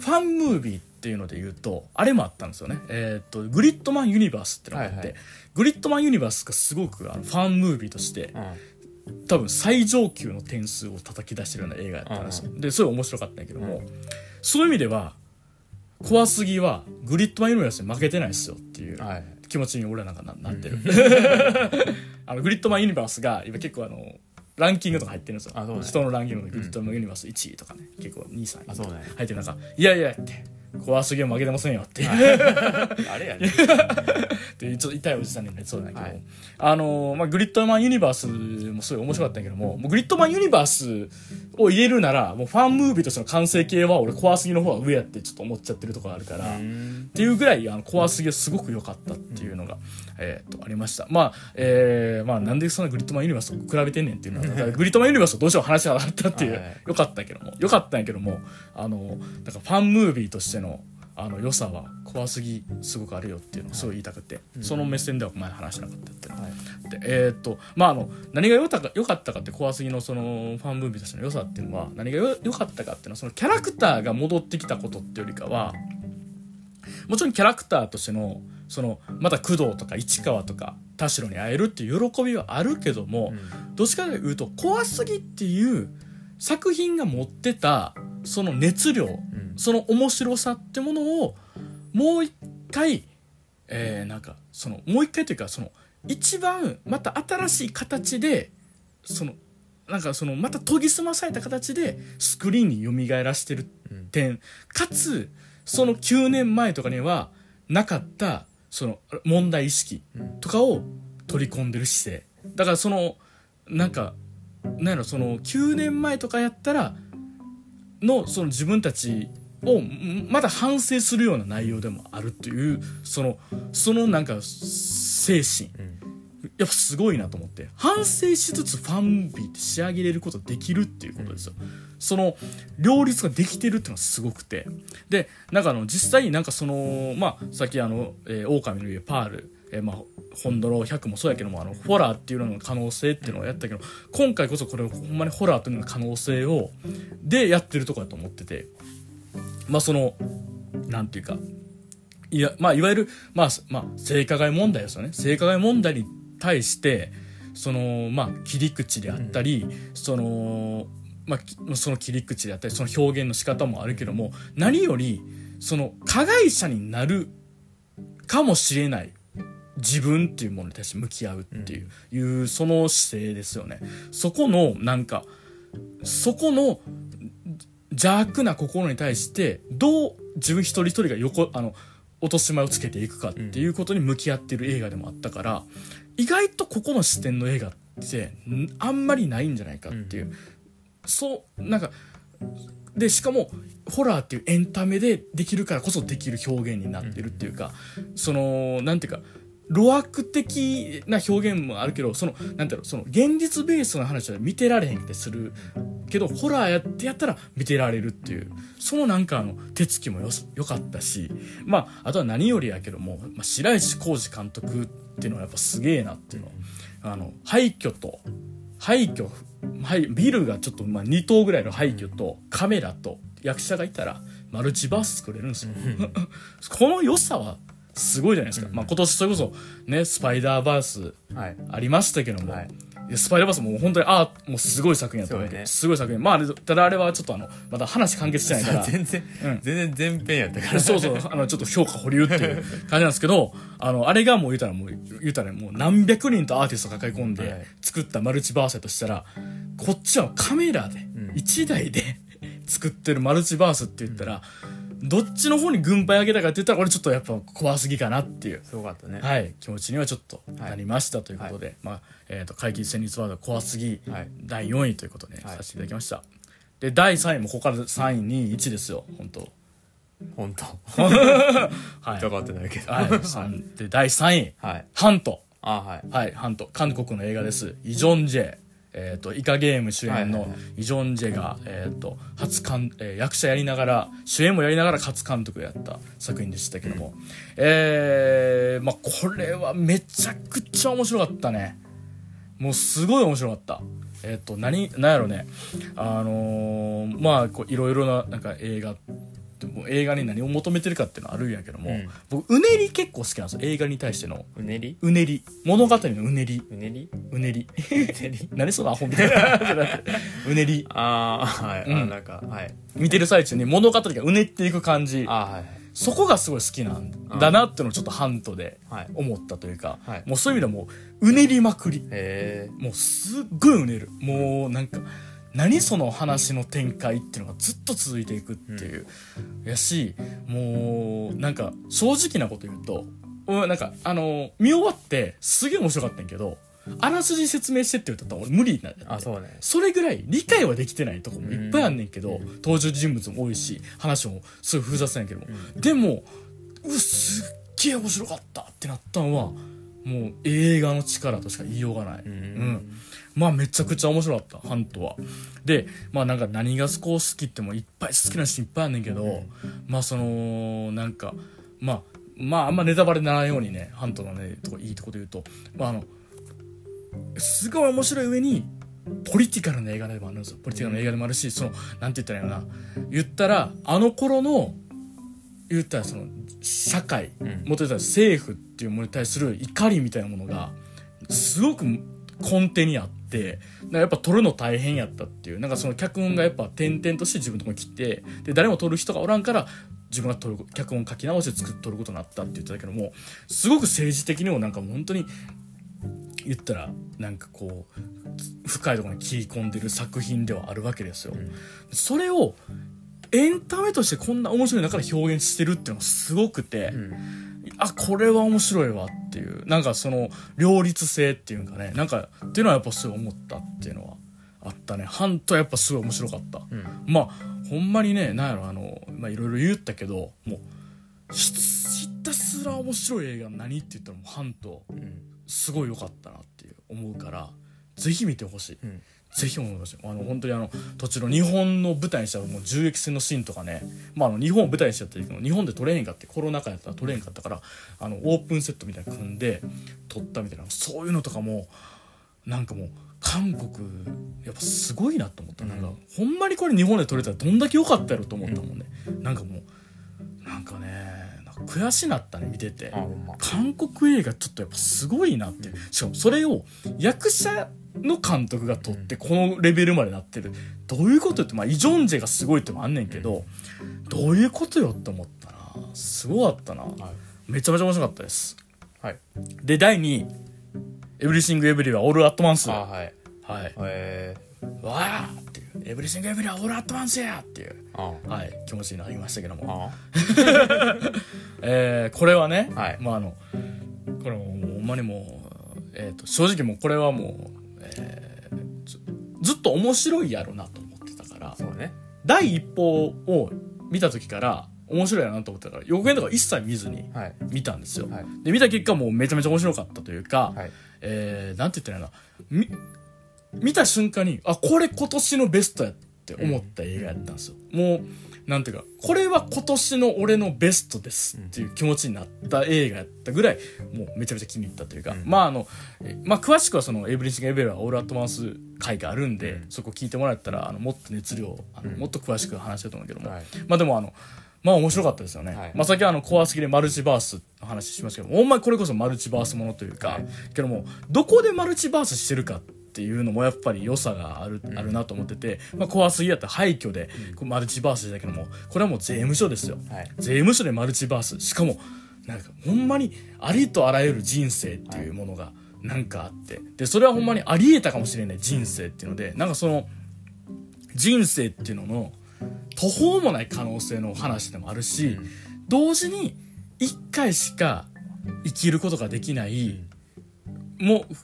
ァンムービーっていうので言うとあれもあったんですよね。えーっとグリッドマンユニバースってのがあって、
はいはい。
グリッドマンユニバースがすごくあのファンムービーとして
うん。
多分最上級の点数を叩き出してるような映画やったんですよ。でそれ面白かったんだけども、そういう意味では怖すぎはグリッドマンユニバースに負けてないですよっていう
はい。
気持ちに俺はなんかななってる。あのグリッドマンユニバースが今結構あのランキングとか入ってるんですよ。人のランキングでグリッドマンユニバース1位とかね、結構2位3位入ってる中いやいやって怖すぎは負けてませんよっていう。
あれやね。
ってちょっと痛いおじさんになりそうだけど、
はい。
あのーまあ、グリッドマンユニバースもすごい面白かったんやけどももうグリッドマンユニバースを入れるならもうファンムービーとしての完成形は俺怖すぎの方が上やってちょっと思っちゃってるところあるから、っていうぐらいあの怖すぎはすごく良かったっていうのが、えー、とありました。まあ、えーまあ、なんでそんなグリッドマンユニバースと比べてんねんっていうのはグリッドマンユニバースとどうしても話があったっていう、
はい。
よかったけどもよかったんやけどもあのなんかファンムービーとしてのあの良さは怖すぎすごくあるよっていうのをすごい言いたくて、その目線では前話しなかったっていうの
はい。
でえーっとまああの何が良かったか良かったかって怖すぎのそのファンムービーとしての良さっていうのは何が良かったかっていうのはそのキャラクターが戻ってきたことっていうよりかはもちろんキャラクターとしてのそのまた工藤とか市川とか田代に会えるっていう喜びはあるけども、どっちかというと怖すぎっていう作品が持ってたその熱量、
ん。
その面白さってものをもう一回、えーなんかそのもう一回というかその一番また新しい形でそのなんかそのまた研ぎ澄まされた形でスクリーンに蘇らしてる点、かつその9年前とかにはなかったその問題意識とかを取り込んでる姿勢。だからそのなんかなんやろその9年前とかやったらのその自分たちをんまだ反省するような内容でもあるっていうそのそのなんか精神やっぱすごいなと思って。反省しつつファンビーって仕上げれることできるっていうことですよ、その両立ができてるっていうのがすごくて。でなんかあの実際になんかそのまあさっきあの「えー、狼の家パール」えーまあ、ホンドロ100もそうやけどもあのホラーっていうのの可能性っていうのをやったけど今回こそこれほんまにホラーというのの可能性をでやってるとこだと思ってて。まあそのなんていうか。いや、まあ、いわゆる、まあ、まあ、性加害問題ですよね。性加害問題に対して、その、まあ、切り口であったり、その、まあ、その切り口であったり、その表現の仕方もあるけども、何より、その、加害者になるかもしれない自分っていうものに対して向き合うっていう、いうその姿勢ですよね。そこの、なんか、そこの邪悪な心に対してどう自分一人一人が横あの落とし前をつけていくかっていうことに向き合ってる映画でもあったから、意外とここの視点の映画ってんあんまりないんじゃないかっていう、そうなんかでしかもホラーっていうエンタメでできるからこそできる表現になってるっていうか、そのなんていうか露悪的な表現もあるけどそのなんていうのその現実ベースの話は見てられへんってするけどホラーやってやったら見てられるっていうそのなんかあの手つきもよよかったしまああとは何よりやけども、まあ、白石浩二監督っていうのはやっぱすげえなっていうの。あの廃墟と廃墟はいビルがちょっとまあ2棟ぐらいの廃墟とカメラと役者がいたらマルチバース作れるんですよ。この良さはすごいじゃないですか、まあ、今年それこそねスパイダーバース
はい。
ありましたけども、
はい。
いやスパイダーバースもう本当にああもうすごい作品やったわけ
ね。
すごい作品。まああれただあれはちょっとあのまだ話完結してないから。
全然、
うん。
全然前編やったから。
そうそう、あの、ちょっと評価保留っていう感じなんですけど、あの、あれがもう言うたらもう、言うたらもう何百人とアーティスト抱え込ん
はい。
で作ったマルチバースやとしたら、こっちはカメラで、
ん。
1台で作ってるマルチバースって言ったら、どっちの方に軍配上げたかって言ったら、これちょっとやっぱ怖すぎかなっていう。
すごかったね。
はい、気持ちにはちょっとなりましたということで、まあ、えっ、と、怪奇戦慄ワード怖すぎ、
はい。
第4位ということで、
はい。
させていただきました。で、第3位もここから3位、2位、1ですよ、本当。
本当。
はい。
疑ってないけど。
はい、三で第3位、
はい。
ハント。
あはい。
はい、ハント。韓国の映画です。イ・ジョンジェ。えっ、と、イカゲーム主演のイ・ジョンジェが、えっ、と、初監、えー役者やりながら、主演もやりながら初監督やった作品でしたけども、えー、まあ、これはめちゃくちゃ面白かったね。もうすごい面白かった。えっ、と、何、何やろね。あのーまあ、こう、いろいろな、なんか映画、もう映画に何を求めてるかっていうのはあるんやけども、
うん
僕、うねり結構好きなんですよ。映画に対しての。
うねり？
うねり。物語のうねり。
うねり？
うねり？
うねり
何そのアホみたいな。うねり。
ああはい、あ
うん
なんかはい
見てる最中に物語がうねっていく感じ。
あはい
そこがすごい好きなんだなってのをちょっとハントで
はい
思ったというか、
はい
もうそういう意味ではもう、うねりまくり。もうすっごいうねる。もうなんか、何その話の展開っていうのがずっと続いていくっていう。やし、もう、なんか、正直なこと言うと、うんなんか、あの、見終わってすげえ面白かったんやけど、あらすじ説明してって言ったら俺無理なんだって。
あそうね。
それぐらい理解はできてないとこもいっぱいあんねんけど、登場人物も多いし話もすごい複雑なんやけど。も、でもうわすっげえ面白かったってなったのはもう映画の力としか言いようがない、
うん。
うんまあめちゃくちゃ面白かったハントは。でまあなんか何がこう好きってもいっぱい好きなシーンいっぱいあんねんけど、まあそのなんかまあまああんまネタバレにならないようにねハントのねとこいいとこで言うと。まああのすごい面白い上にポリティカルな映画でもあるんですよ。ポリティカルな映画でもあるしそのなんて言ったらいいのかな。言ったらあの頃の言ったらその社会、
うん。
もっと言ったら政府っていうものに対する怒りみたいなものがすごく根底にあってなんかやっぱ撮るの大変やったっていう。なんかその脚本がやっぱ点々として自分のとこに来てで誰も撮る人がおらんから自分が撮る脚本書き直して作っ撮ることになったって言ってたけどもすごく政治的にもなんか本当に言ったらなんかこう深いところに切り込んでる作品ではあるわけですよ。それをエンタメとしてこんな面白い中で表現してるっていうのがすごくて、
うん
あこれは面白いわっていう。なんかその両立性っていうかね。なんかっていうのはやっぱすごい思ったっていうのはあったね。ハントはやっぱすごい面白かった、
うん。
まあほんまにねなんやろあのまあいろいろ言ったけどもうひひたすら面白い映画何って言ったらもうハント
うん。
すごい良かったなっていう思うからぜひ見てほしい、
うん
ぜひ思いましたあの本当にあの途中の日本の舞台にしたもう銃撃戦のシーンとかね、まあ、あの日本を舞台にしちゃったけど日本で撮れへんかってコロナ禍やったら撮れへんかったからあのオープンセットみたいなの組んで撮ったみたいなそういうのとかもなんかもう韓国やっぱすごいなと思った、なんかほんまにこれ日本で撮れたらどんだけ良かったやろと思ったもんね、なんかもうなんかね悔しなったね見てて。
ま。
韓国映画ちょっとやっぱすごいなって。しかもそれを役者の監督が撮ってこのレベルまでなってる。どういうことよってまあイ・ジョンジェがすごいってのもあんねんけどどういうことよって思ったな。すごかったな。
はい。
めちゃめちゃ面白かったです。
はい。
で第2位「エブリシング・エブリはオール・アット・マンス」は
あはい。
い
え
わーっていう「エブリシング・エブリはオール・アット・マンスや!」っていうはい。気持ちになりましたけども。
あ
えーこれはね、
はい。
まああのこれもほんまにもう、えー、と正直もうこれはもう、えーずずっと面白いやろなと思ってたから
そうね。
第一報を見た時から面白いやろなと思ってたから予告編とか一切見ずに
はい。
見たんですよ、
はい。
で見た結果もうめちゃめちゃ面白かったというか、
はい。
えーなんて言ったらいいの見た瞬間にあこれ今年のベストやって思った映画やったんですよ、もうなんていうかこれは今年の俺のベストですっていう気持ちになった映画やったぐらいもうめちゃめちゃ気に入ったというか、
うん。
まああのえまあ詳しくはその「エブリシング・エベルはオール・アット・マンス」回があるんで、
うん。
そこ聞いてもらったらあのもっと熱量あの、
うん。
もっと詳しく話してると思うけども、
はい。
まあでもあのまあ面白かったですよね。
はい。
まあ先はあの怖すぎでマルチバースの話しましたけど、ほんまにこれこそマルチバースものというか、
はい。
けども、どこでマルチバースしてるかっていうのもやっぱり良さがある,、あるなと思ってて、まあ、怖すぎやったら廃墟で、マルチバースだけどもこれはもう税務署ですよ、
はい。
税務署でマルチバース。しかもなんかほんまにありとあらゆる人生っていうものがなんかあって。でそれはほんまにありえたかもしれない人生っていうのでなんかその人生っていうのの途方もない可能性の話でもあるし、
うん。
同時に一回しか生きることができない、もう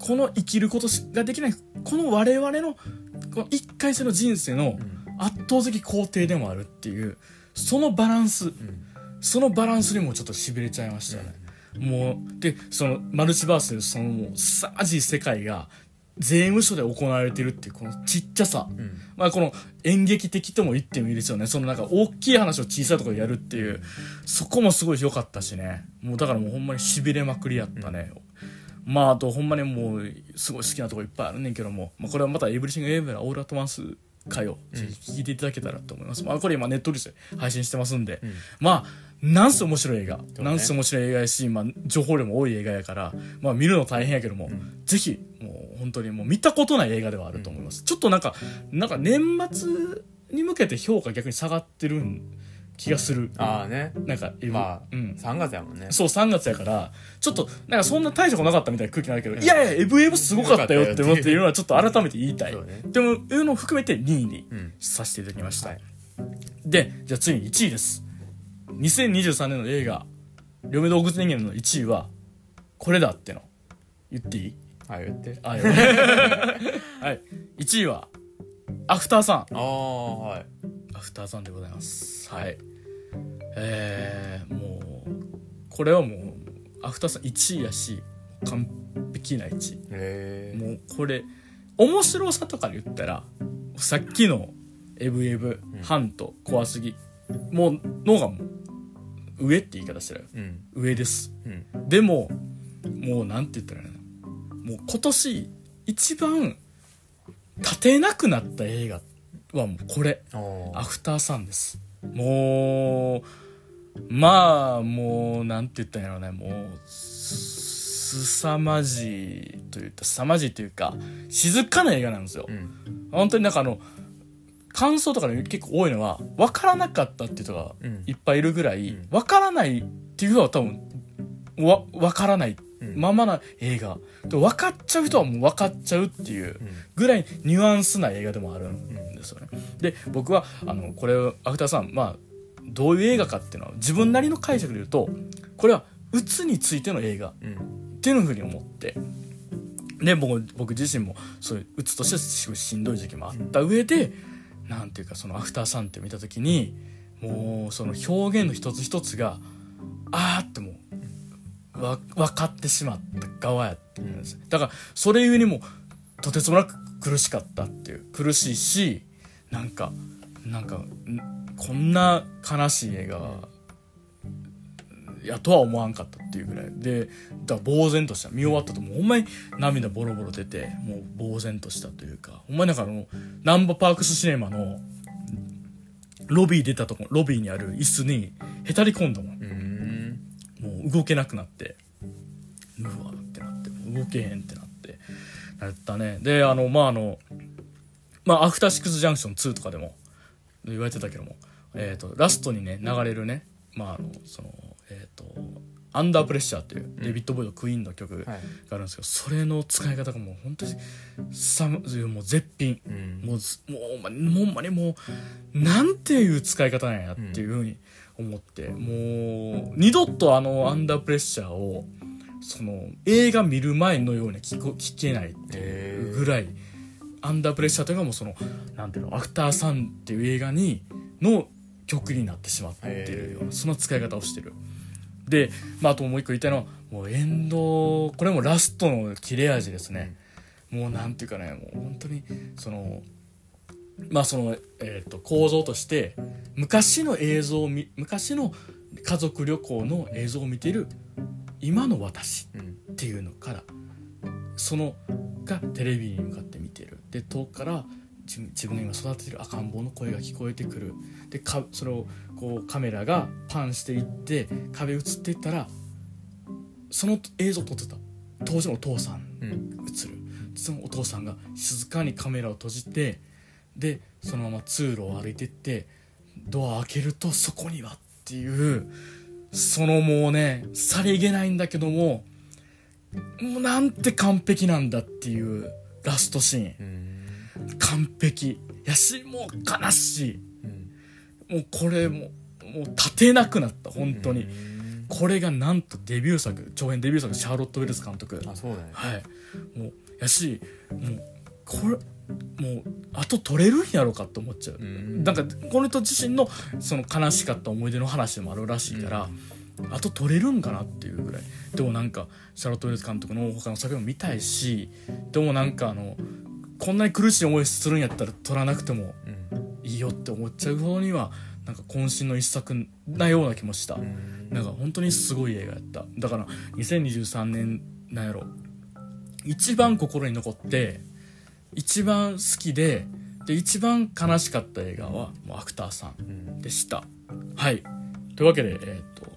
この生きることができないこの我々のこの一回生の人生の圧倒的肯定でもあるっていうそのバランス、そのバランスにもちょっとしびれちゃいましたよね、もうでそのマルチバースでそのもう凄まじい世界が税務署で行われてるっていうこのちっちゃさ、
うん
まあこの演劇的とも言ってもいいですよね。そのなんか大きい話を小さいところでやるっていう、そこもすごい良かったしね。もうだからもうほんまに痺れまくりやったね。まああとほんまにもうすごい好きなとこいっぱいあるねんけども、まあこれはまたエブリシングエイブラオールアットマンス回をぜひ聞いていただけたらと思います。まあこれ今ネットリスで配信してますんで、まあなんせ面白い映画、
ね。
なんせ面白い映画やし、まあ情報量も多い映画やから、まあ見るの大変やけども、ぜひもう本当にもう見たことない映画ではあると思います。ちょっとなんか、なんか年末に向けて評価逆に下がってる気がする。
ああね
なんか、
まあ、
うん。
3月やもんね
そう、3月やから、ちょっと、なんかそんな大したことなかったみたいな空気になるけど、いやいや、エブエブすごかったよって思っていうのはちょっと改めて言いたい。
ね
でも、いうのを含めて2位に
うん
させていただきました。
はい
で、じゃあついに1位です。2023年の映画、両目動物人間の1位は、これだっての。言っていい？
はい言って
あ、よ はい。1位は、アフターさん。
ああはい
アフターさんでございます。はい。えー、もう、これはもう、アフターさん1位やし、完璧な1位。
へえ
もうこれ面白さとかで言ったらさっきのエブエブ、ハント怖すぎ。もうのがもう上って言い方してる。
うん。
上です。
うん。
でももうなんて言ったらいいの？もう今年一番立てなくなった映画はもうこれ。
あ
アフターさんですもうまあもうなんて言ったんやろうね。もうすすさまじいというかすさまじいというか静かな映画なんですよ、
うん。
本当になんかあの感想とかで結構多いのは分からなかったっていう人が
うん。
いっぱいいるぐらい、
うん
分からないっていう人は多分わ分からない
うん
ままな映画。で分かっちゃう人はもう分かっちゃうっていう
うん。
ぐらいニュアンスな映画でもあるんですよね。で僕はあのこれをアフターさんまあどういう映画かっていうのは自分なりの解釈で言うとこれはうつについての映画っ
うん。
ていうふうに思って。で僕僕自身もそういううつとしてしんどい時期もあった上でなんていうかそのアフターさんって見た時にもうその表現の一つ一つがあーってもうわ分かってしまった側やってるんですだからそれゆえにもとてつもなく苦しかったっていう。苦しいしなんかなんかこんな悲しい映画やとは思わんかったっていうぐらい。でだから呆然とした。見終わったともうほんまに涙ボロボロ出てもう呆然としたというか。ほんまになんかあのナンバーパークスシネマのロビー出たとこロビーにある椅子にへたり込んだもん
うん。
もう動けなくなってうわってなって動けへんってなってなったね。であのまああのまあアフターシックスジャンクション2とかでも言われてたけども、えー、とラストにね流れるねまああのそのえっ、と「アンダープレッシャー」っていうデビッド・ボイドクイーンの曲が
はい。
あるんですけど、それの使い方がもう本当にさもう絶品。
うん。
もうずもうほんまにほんまにもうなんていう使い方なんやっていうふうに思って、もう二度とあのアンダープレッシャーをその映画見る前のように聞こ聞けないっていうぐらい、アンダープレッシャーというのがもうそのなんていうのアフターサンっていう映画にの曲になってしまっているようなその使い方をしてる。で、まあ、あともう一個言いたいのはもうエンドこれもラストの切れ味ですね、もうなんていうかねもう本当にそのまあその、えー、と構造として昔の映像を見昔の家族旅行の映像を見ている今の私
うん
っていうのからそのがテレビに向かって見てる。で遠くから自自分が今育ててる赤ん坊の声が聞こえてくる。でかそれをこうカメラがパンしていって壁映っていったらその映像を撮ってた。当時のお父さん映る。そのお父さんが静かにカメラを閉じてでそのまま通路を歩いてってドア開けるとそこにはっていうそのもうねさりげないんだけどももうなんて完璧なんだっていうラストシーン。
うん
完璧。やしもう悲しい。
うん
もうこれももう立てなくなった本当に、
うん
これがなんとデビュー作長編デビュー作シャーロット・ウェルス監督。
あそうだね。
はい。もうやしもうこれもう後取れるんやろかって思っちゃう、
うん。
なんかこの人自身のその悲しかった思い出の話でもあるらしいから、後取れるんかなっていうぐらい。でもなんかシャーロット・ウェルス監督の他の作品も見たいしでもなんかあのこんなに苦しい思いするんやったら撮らなくても
うん。
いいよって思っちゃうほどにはなんか渾身の一作なような気もした、
うん。
なんか本当にすごい映画やった。だから2023年なんやろ。一番心に残って一番好きでで一番悲しかった映画はもうアクターさん
うん。
でした。はい。というわけでえーっと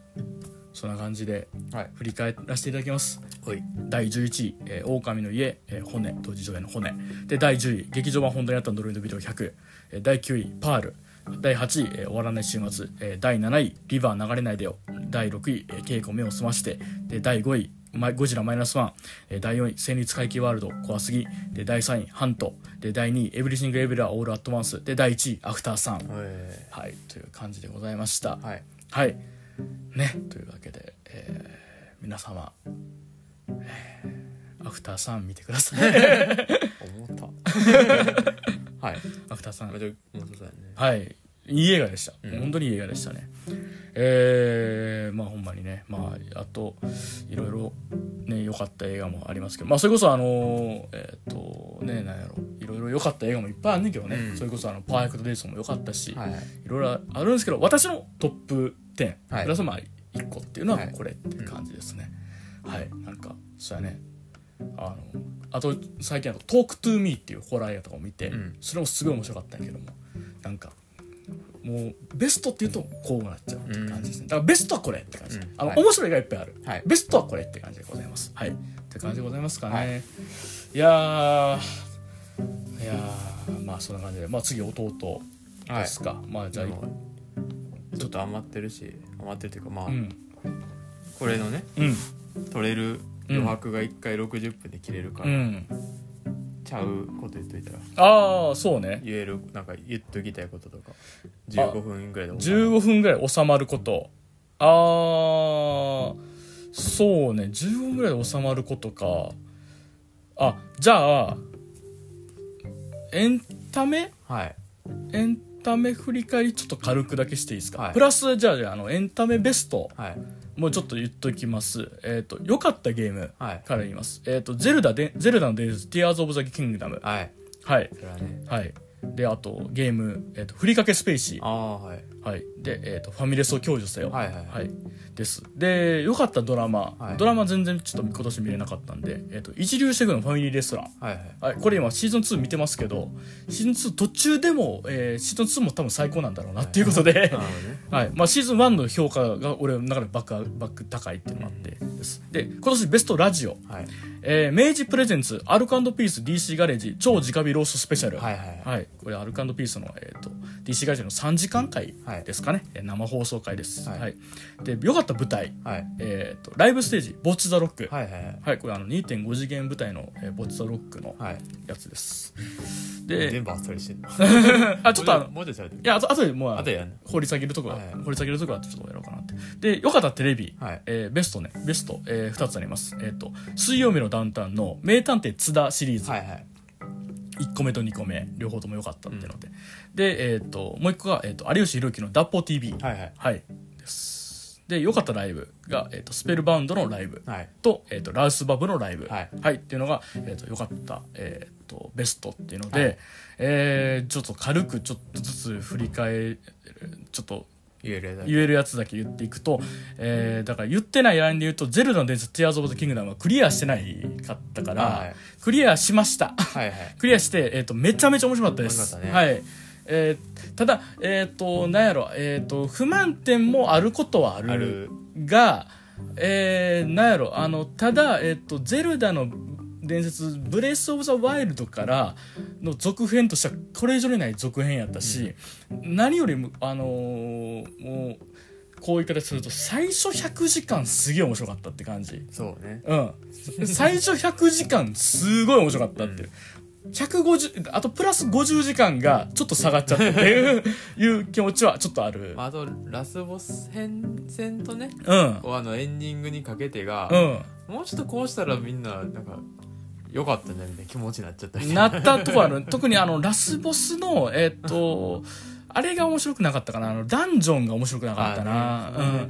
そんな感じで
はい。
振り返らせていただきます。
ほい。
第11位「えー狼の家、えー骨」当時上映の骨。で第10位劇場版本当にあった呪いのビデオ100、えー第9位「パール」第8位、えー終わらない週末、えー第7位「リバー流れないでよ」第6位「えーケイコ目を澄まして」で第5位ゴジラマイナスワン、えー第4位、戦慄怪奇ワールド、怖すぎ。で、第3位、ハント。で、第2位、エブリシング・エブリウェア・オール・アット・ワンス。で、第1位、アフター・サン。
え
はい、という感じでございました。
ーはい
はい。ね、というわけで、えー皆様、えーアフターさん見てください。
思った はい
アフターさん。
まあでも面白そうやね
はい。いい映画でした。
うん。
本当にいい映画でしたね。えー、まあほんまにね、まあ、あと、いろいろね、良かった映画もありますけど、まあそれこそあのーえっ、と、ね、なんやろ、いろいろ良かった映画もいっぱいあんねんけどね、
うん。
それこそあの、パーフェクトデイズも良かったし、
はい
い。ろいろあるんですけど私のトップ10、
はい。
プラスまあ1個っていうのは
はい。
これっていう感じですね。はい、なんかそうやね。あのあと最近あの「Talk to Me」っていうホラー映画とかを見て、
うん。
それもすごい面白かったんやけども。なんかもうベストっていうとこうなっちゃうって感じですね。だからベストはこれって感じ、
うん。
あの、
はい。
面白い映画いっぱいある、
はい。
ベストはこれって感じでございます。はい。って感じでございますかね、
はい。
い、やーいやーまあそんな感じで。まあ次弟
はい。
ですか、まあじゃあ
ちょっと余ってるし余ってるっていうかまあ、
うん。
これのね
うん。
取れる余白が1回60分で切れるから、
うん
ちゃうこと言っといたら。
ああそうね。
言えるなんか言っときたいこととか。15分ぐらいで
15分ぐらい収まること。ああそうね。15分ぐらいで収まることか。あじゃあエンタメ？
はい。
エンタメ振り返りちょっと軽くだけしていいですか、
はい。
プラスじゃあじゃああのエンタメベスト。
はい
もうちょっと言っときます。えっ、と良かったゲーム
はい。
から言います。えっ、とゼルダでゼルダのデイズティアーズ・オブ・ザ・キングダム
はい
はい。
は
いであとゲーム、えー、とふりかけスペーシー。
ああはい
はい、で、えーと「ファミレスを享受せよ」
はいはいはい。
です。で良かったドラマ、
はい。
ドラマ全然ちょっと今年見れなかったんで、えー、と一流シェフのファミリーレストラン。
はいはい。
はい、これ今シーズン2見てますけどシーズン2途中でも、えーシーズン2も多分最高なんだろうなっていうことで、はい。まあ、シーズン1の評価が俺の中でバックバック高いっていうのがあって。です。で今年ベストラジオ、
はい。
えー明治プレゼンツアルコピース DC ガレージ超直火ローストスペシャル。
はいはいはい。
はい、これアルカンドピースの、えー、と DC ガレージの3時間回ですかね、えー生放送回です、は
はい。い
で良かった舞台、
はい。
えー、とライブステージ「ボッチ・ザ・ロック」
はいはいはい。
はい、これあの2.5次元舞台の、えーボッチ・ザ・ロックの
はい。
やつです。で
全部あっさりしてんの？
あちょっとあの
もうちょい
やあとあとでもうあの
後でやんの？
掘り下げるとこ、
はい
掘り下げるとこはちょっとやろうかなって。で良かったテレビ、
はい。
えーベストね。ベスト、え2つあります。えっ、と水曜日のダウンタウンの名探偵津田シリーズ、
はいはい
1個目と2個目両方とも良かったっていうので、で、えー、ともう1個が、えー、と有吉弘行の「脱法 TV」
はいはい。
はい。です。で良かったライブが、えー、とスペルバウンドのライブ
はい。
と,、えー、とラウスバブのライブ、
はい。
っていうのが、えー、と良かった、えー、とベストっていうので、えーちょっと軽くちょっとずつ振り返るちょっと
言えるやつ
言えるやつだけ言っていくと、えーだから言ってないラインで言うと「ゼルダの伝説ティアーズ・オブ・ザ・キングダム」はクリアしてないかったから、
はい。
クリアしました。
はいはい。
クリアして、えー、とめちゃめちゃ面白かったです。
ね。
はい。えーただえっ、となんやろえっ、と不満点もあることはあるがえー、なんやろあのただえっ、とゼルダの伝説ブレス・オブ・ザ・ワイルドからの続編としてはこれ以上にない続編やったし、何よりもあのーもうこういう言い方すると最初100時間すげえ面白かったって感じ。
そうね。
うん。最初100時間すごい面白かったっていう、150あとプラス50時間がちょっと下がっちゃったっていう いう気持ちはちょっとある。
まあ、あとラスボス編戦とね
うん。
あのエンディングにかけてが、
うん。
もうちょっとこうしたらみんななんか良かったんじゃみたいな気持ちになっちゃった
な。ったとこある。特にあのラスボスのえっ、とあれが面白くなかったかな。あのダンジョンが面白くなかったな、
ねね。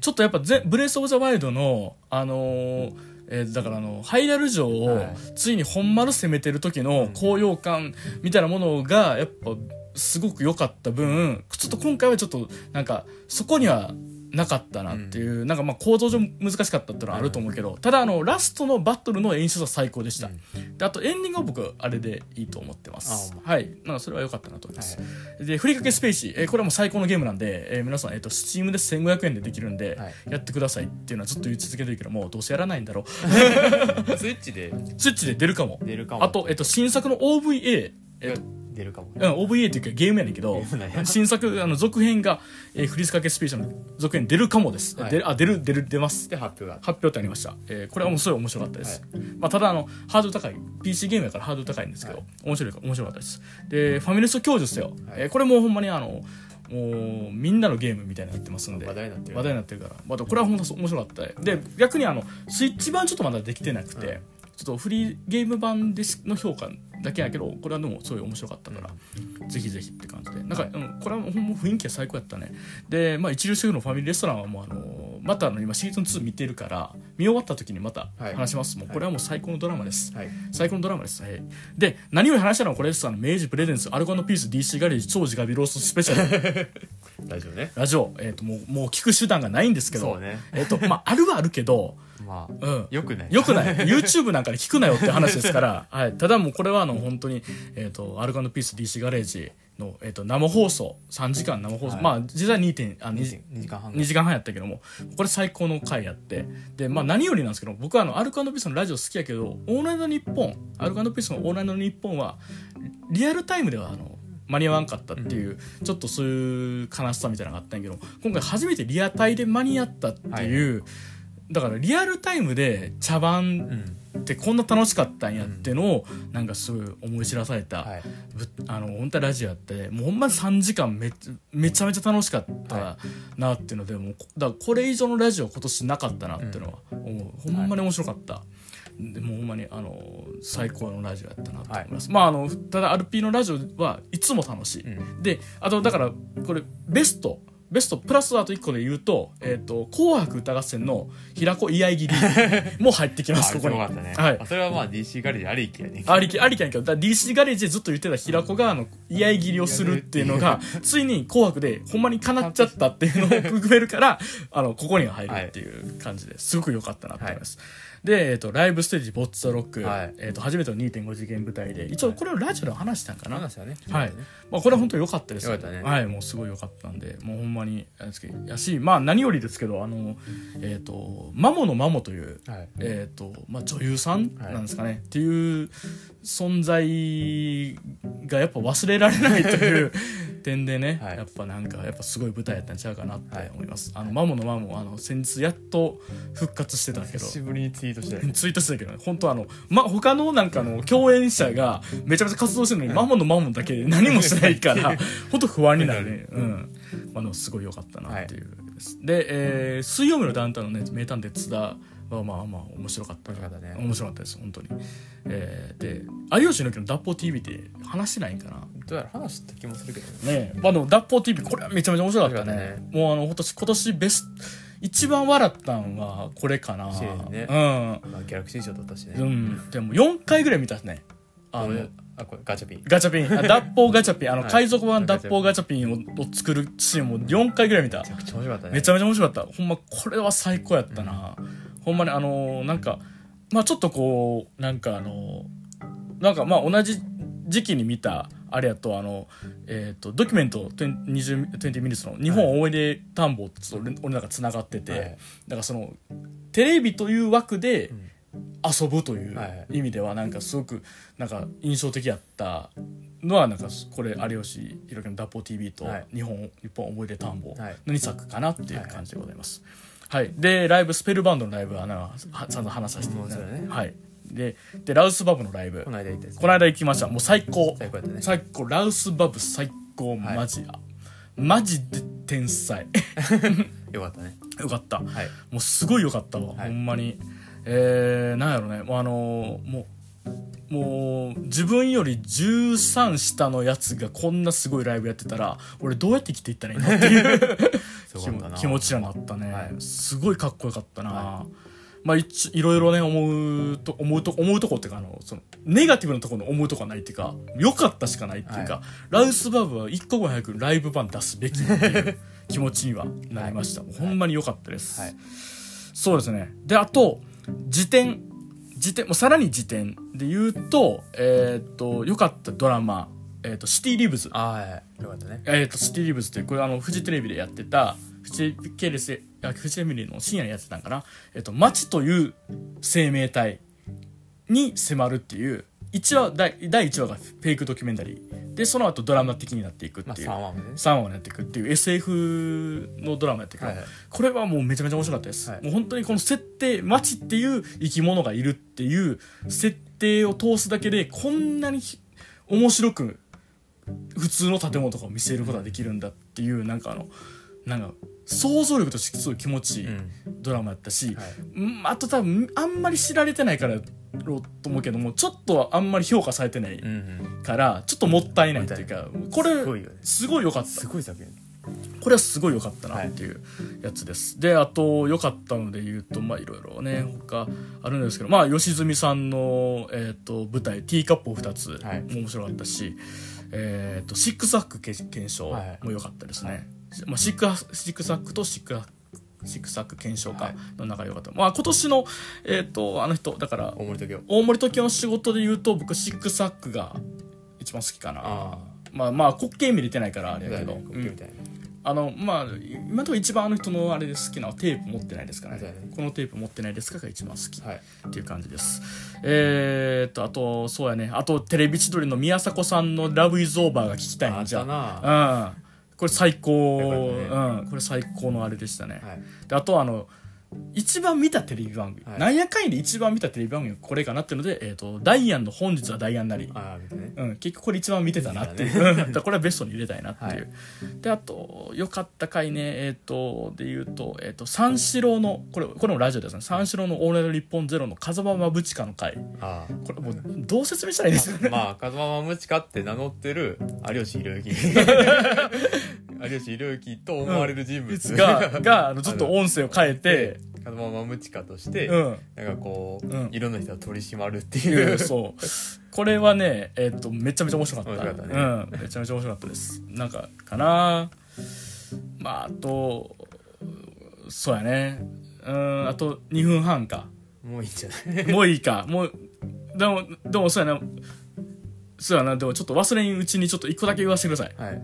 ちょっとやっぱゼブレス・オブ・ザ・ワイルドのあのーえーだからあのハイラル城を
はい。
ついに本丸攻めてる時の高揚感みたいなものがやっぱすごく良かった分ちょっと今回はちょっとなんかそこにはなかったなっていう、なんかまあ構造上難しかったっていうのはあると思うけど、ただあのラストのバトルの演出は最高でした、であとエンディングは僕あれでいいと思ってます。
あ
はい。なんかそれは良かったなと思います、
は
で、ふりかけスペーシー、えーこれはもう最高のゲームなんで、えー皆さん、えっ、と、スチームで1500円でできるんで、
はい。
やってくださいっていうのはずっと言い続けてるけども、どうせやらないんだろう。
スイッチで。
スイッチで出るかも。
出るかも。
あと、えっ、と、新作の OVA、えっ、と、
出るかも
うん、OVA っていうかゲームやねんけど新作あの続編が、えー、ふりかけスペーシャルの続編出るかもです、
はい。
出るあ出る出る出ます。
で発表が。
発表ってありました、えーこれはもうすごい面白かったです、まあ、ただあのハードル高い PC ゲームやからハードル高いんですけど、
はい。
面白い面白かったです。でファミレス教授っすよ、
はい。
えーこれもほんまにあのもうみんなのゲームみたいになってますんで。
話題になってる。
話題になってるから、まあ、これは本当面白かった。で逆にあのスイッチ版ちょっとまだできてなくて、
うん
ちょっとフリーゲーム版でしの評価だけやけどこれはでもすごい面白かったから、ぜひぜひって感じで。なんか、うん、これはもうほんま雰囲気は最高やったね。で、まあ、一流シェフのファミリーレストランはもうあのまたあの今シーズン2見てるから見終わった時にまた
はい。
話します、もうこれはもう最高のドラマです、
はい。
最高のドラマです、はい、で何より話したのはこれです。あの明治プレゼンツアルコピース DC ガレージ超直火ローストスペシャル。
大丈夫ね。
ラジオ、えー、ともうもう聞く手段がないんですけど。
そうね。
えーとまあ、あるはあるけど、
まあ
うん、
よくない。
よくない。YouTube なんかで聞くなよって話ですから、はい、ただもうこれはあの本当に、えー、とアルカピース DC ガレージの、えー、と生放送3時間生放送、
はい。
まあ実際2点あ2
2
時
時2時間半。
2時間半やったけどもこれ最高の回やって。で、まあ、何よりなんですけど僕はあのアルカピースのラジオ好きやけど「オールナイトニッポン」アルカピースの「オールナイトニッポン」はリアルタイムではあの間に合わんかったっていう、ちょっとそういう悲しさみたいなのがあったんやけど今回初めてリアタイで間に合ったっていう、だからリアルタイムで茶番
うん。
ってこんな楽しかったんやっていうのをなんかすごい思い知らされた、
はい。
ぶあの本当にラジオやってもうほんまに3時間めっちゃめちゃめちゃ楽しかったなっていうので、もうこだこれ以上のラジオ今年なかったなっていうのは思う、ほんまに面白かった。でもうほんまにあの最高のラジオやったなと思います、まああのただアルピーのラジオはいつも楽しい、
うん。
であとだからこれベストベストプラスあと1個で言うと「えー、と紅白歌合戦」の平子居合切りも入ってきま
あ
すここに
ね。
はい。
あそれはまあ DC ガレージありきやね。
ありきありきやねんけど。DC ガレージでずっと言ってた平子があの居合切りをするっていうのがついに「紅白」でほんまに叶っちゃったっていうのを含めるからあのここには入るっていう感じですごく良かったなと思います、で、えー、とライブステージ「ボッツ・ザ・ロック」
はい。
えー、と初めての2.5次元舞台で一応これをラジオで話したんかな、
ね。
はい、まあ、これは本当に良かったです
良かったね。
はいもうすごい良かったんでもうほんまにやしまあ何よりですけどあのえっ、とマモのマモという
はい。
えーとまあ、女優さんなんですかね、っていう存在がやっぱ忘れられないという 点でね、
はい。
やっぱなんかやっぱすごい舞台やったんちゃうかなって思います、あのマモのマモあの先日やっと復活してたけど。
久しぶりにツイートして。
ツイートしてたけど本当あの、ま、他のなんかの共演者がめちゃめちゃ活動してるのに、マモのマモだけで何もしないから 本当不安になるね。うん。まあでもすごい良かったなっていうでえー水曜日のダウンタウンのね名探偵津田はまあまあ面白かった。
面白かったね。
面白かったです本当に、えー、で有吉の木の脱法 TV って話してないんかな？
どうやら話した気もするけどね。
ねえ。まあでも脱法 TV これはめちゃめちゃ面白かったね。
面白かった
もうあの今年今年ベスト一番笑ったんはこれかな。
シーンね。
うん。
まあギャラクシー賞取ったしね。
うん、でも4回ぐらい見たね。あの
あこれガチャピン。
ガチャピン。あ脱法ガチャピン。あの、
はい。
海賊版脱法ガチャピンをを作るシーンも4回ぐらい見た。
めちゃくちゃ面白かったね。
めちゃめちゃ面白かった。ほんまこれは最高やったな、ほんまにあのーなんかまあちょっとこうなんかあのーなんかまあ同じ時期に見たあれやとあのえっ、とドキュメント20 20 20ミニッツの日本思い。出田んぼと俺俺なんかつながってて、
はい。
だからそのテレビという枠で、遊ぶという
はい。はい
意味ではなんかすごくなんか印象的やったのはなんかこれ有吉弘樹の「脱法 TV」と
はい。
日本日本思い出田んぼ
はい。
の2作かなっていう感じでございます。はい、でライブスペルバンドのライブはなんかは散々話させていただいて、はい、ででラウスバブのライブ。
この間行ったやつ
この間行きました。もう最高。
最高やったね。
最高。ラウスバブ最高。
はい。
マジ、マジで天才。
よかったね。
よかった。
はい。
もうすごいよかったわ、
はい。
ほんまに。えー、なんやろね。もうあのーもうもう自分より13下のやつがこんなすごいライブやってたら俺どうやって生きていったらいいのっていう 気も
すごかったな。
気持ちになったね、
はい。
すごいかっこよかったな、
は
まあ一いろいろね思うと思うと思うとこっていうかあのそのネガティブなところの思うとこはないっていうか良かったしかないっていうか、
は
ラウスバブは一刻も早くライブ版出すべきっていう 気持ちにはなりました、もうほんまに良かったです、
はい。
そうですね。であと辞典辞典もうさらに辞典で言うとえーっと良かったドラマ「えーっとシティリブズ」
あーはい。はいよかったね。
えー、とシティリブズってこれあのフジテレビでやってたフジ系列であフジテレビの深夜にやってたんかな「えー、と街という生命体に迫る」っていう1話第第1話がフェイクドキュメンタリー。でその後ドラマ的になっていくって
まあ
いう、
3話目ね。
3話になっていくっていう SF のドラマやってるけど、
はいはい。
これはもうめちゃめちゃ面白かったです、
はい。
もう本当にこの設定街っていう生き物がいるっていう設定を通すだけでこんなにひ面白く普通の建物とかを見せることができるんだっていうなんかあのなんか想像力としてすごい気持ちいい
うん。
ドラマやったし、
はい。
うんあと多分あんまり知られてないからろうと思うけどもちょっとあんまり評価されてない
うんうん。
からちょっともったいないっていうかこれ
すごい
良かった。
すごい作品。
これはすごい良かったなっていうやつです、であと良かったので言うとまあいろいろね他あるんですけどまあ吉住さんの、えー、と舞台「ティーカップを2つ」
はい。
も面白かったし、えー、とシックスアック検証
はい。
も良かったですね、まあ、シックシックスアックとシックシックスアック検証
はい。
家の仲良かった、まあ今年の、えー、とあの人だから
大森時
大森時の仕事で言うと僕シックスアックが一番好きかな。
あ
まあまあ滑稽見れてないからあれやけど、
みたいな。
うんあのまあ今のところ一番あの人のあれで好きなテープ持ってないですかね。
ね。
このテープ持ってないですかが一番好き
はい。
っていう感じです。えー、っとあとそうやね。あとテレビ千鳥の宮迫さんの「ラブイズオーバーが聞きたい
あっ
ねじゃあ。うんこれ最高、
よか
うん。これ最高のあれでしたね、
はい。
であとはあの一番見たテレビ番組、
はい。
なんやかんやで一番見たテレビ番組はこれかなっていうので、えー、とダイアンの「本日はダイアンなり」
あね。
うん、結局これ一番見てたなっていう、
見
だからこれはベストに入れたいなっていう、
はい。
であと良かった回ねえっ、とで言うと,、えー、と三四郎のこれこれもラジオですね。三四郎の「オールナイトニッポンゼロの風間まぶちかの回。
あ
これもうどう説明したらいいですかね？
あまあ風間まむちかって名乗ってる有吉弘行。有吉弘行と思われる人物
が。があのずっと音声を変えて
風間まむちかとして、
うん。
なんかこう、
うん。
いろんな人を取り締まるって
い
いうう
そう。これはねえっ、とめちゃめちゃ面白かった。
面白かったね。
うん、めちゃめちゃ面白かったです。なんかかな。まああとそうやね。うんあと2分半か。
もういいんじゃない？
もういいか。もうでもでもそうやな。そうやな。でもちょっと忘れんうちにちょっと一個だけ言わせてください。
はい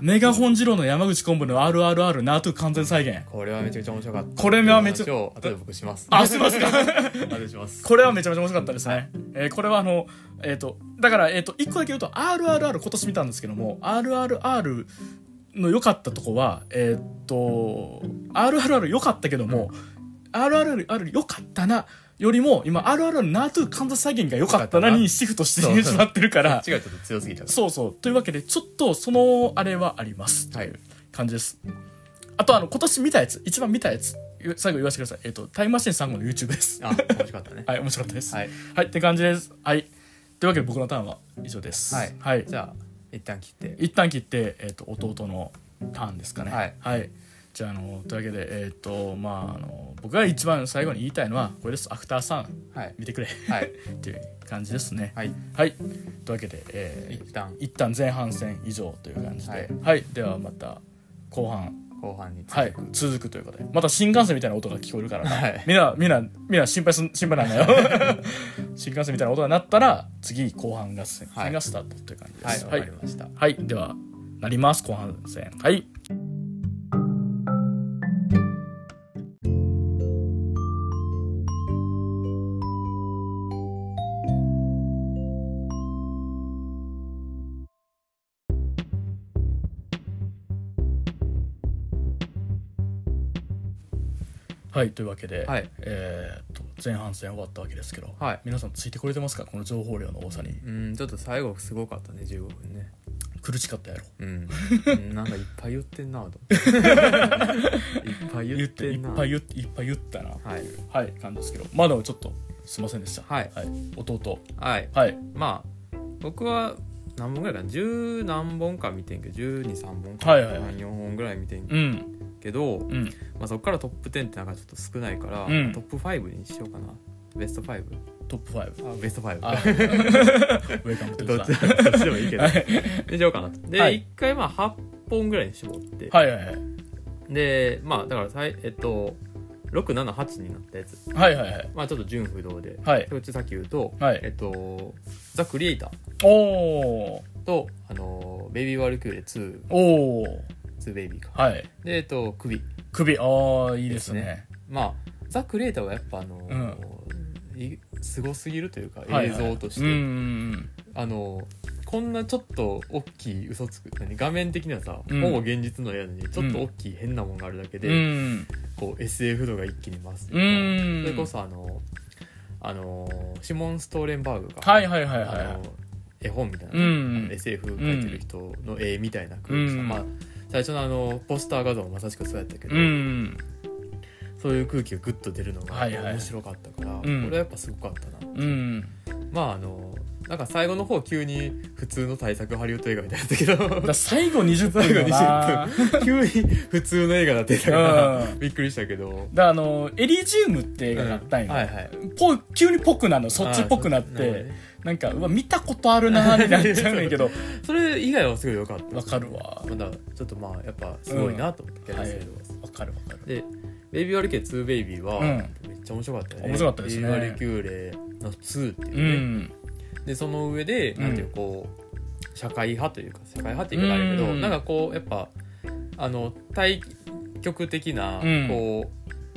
メガホン二郎の山口昆布の RRR ナートゥ完全再現。
これはめちゃくちゃ面白かった。
これはめちゃ
後で僕します。
あ
します
これはめちゃめちゃ面白かったですね。えーこれはあの、えっ、と、だから、えっ、と、一個だけ言うと、RRR 今年見たんですけども、RRR の良かったとこは、えっ、と、RRR 良かったけども、RRR 良かったな、よりも、今、RRR ナートゥ完全再現が良かったなにシフトしてしまってるから、
違うちょっと強すぎ
そうそう。というわけで、ちょっとそのあれはあります。
はい
という感じです。あと、あの、今年見たやつ、一番見たやつ、最後言わせてください。えっ、と、タイムマシーン3号の YouTube です。
らあ面白かったね
はい、面白かったです。
はい、
はい、って感じです。はい。というわけで僕のターンは以上です。
はい
はい。
じゃあ一旦切って
一旦切って、えっ、と、弟のターンですかね。
はい。
じゃあ、あの、というわけで、えっ、と、まあ、あの、僕が一番最後に言いたいのは、これです。アフターさん、
はい。
見てくれ。
はい。
っていう感じですね。
はい。
はい。というわけで、えー
一旦。
一旦前半戦以上という感じで、は
はい。い、
ではまた後半、
後半に
はい、続くということで、また新幹線みたいな音が聞こえるからな、
はい。
みんな、みんな、みんな心配すん、心配なんだよ。新幹線みたいな音が鳴ったら、次、後半が戦
はい。
がスタートという感じです。
はい。わかりました。
はい、では、なります、後半戦。はい。はいというわけで、
はい。
えーっと前半戦終わったわけですけど、
はい。
皆さんついてこれてますか？この情報量の多さに。
うんちょっと最後すごかったね15分ね。
苦しかったやろ。
うん。うんなんかいっぱい言ってんなと。思っていっぱい言ってんな
いっぱい言っいっぱい言ったな。
はい。
はい感じですけど。まだちょっとすいませんでした。
はい。
弟。
はい。
はい。
まあ僕は何本ぐらいかな？十何本か見てんけど1 2 3本か、
はいはいはい。
4本ぐらい見てん
うん
けど、
うん。
まあ、そこからトップ10ってなんかちょっと少ないから、
うん。
トップ5にしようかな。ベスト 5?
トップ5
あベスト5
あ。ウェルカムトゥ
どっち？でもいいけど。でしようかなと。で、
はい。
一回まあ8本ぐらいに絞って、
はいはいはい。
でまあだからさいえっと678になったやつ。
はいはいはい。
まあちょっと順不同で、
はい。
そっちさっき言うと、
はい。
えっとザ・クリエイター
おー。
とあのベイビー・ワルキューレ2
おー
2ベイビーか。
はい。
でえっと首。
首。ああいいですね。
まあザ・クリエイターはやっぱあのいすごすぎるというか映像として、あのこんなちょっと大きい嘘つく何画面的にはさ、
うん。
ほぼ現実のやのにちょっと大きい変なもんがあるだけで、
うん。
こう SF 度が一気に増すと
う
いうか
ん。
それこそあのあのシモン・ストーレンバーグが、
はいはいはい
あ
は
の絵本みたいな、
うん
あの SF 描いてる人の絵みたいな空気さ、
うん。
まあ最初のあのポスター画像もまさしくそうやったけど、
いうん。
そういう空気がグッと出るのが
はいはい。
面白かったから、
ん。
これはやっぱすごかったな
うん。
まああのなんか最後の方急に普通の対策ハリウッド映画みたいだったけど。
最後20分
最後
よな。
20 分急に普通の映画だってたから
うん。
びっくりしたけど。
だからあのエリジウムって映画があったんよ、
はいはい。
ぽ急にぽくなるの。そっちっぽくなって
な
んかうわ見たことあるなーってなっちゃうねんけど。
それ以外はすごい良かった。
わかるわ。
まだちょっとまあやっぱすごいなと思って、キャ
わかるわかる。
で「ベイビー・ワルキューレ2ベイビーは」
うん。
めっちゃ面白かったよね。
面白かったですね。
ベイビー・ワルキューレの2っていう
う
ね、
ん。
でその上でなんていうこう社会派というか社会派って言い方あるけど、
うん。
なんかこうやっぱあの対極的な
うん。
こ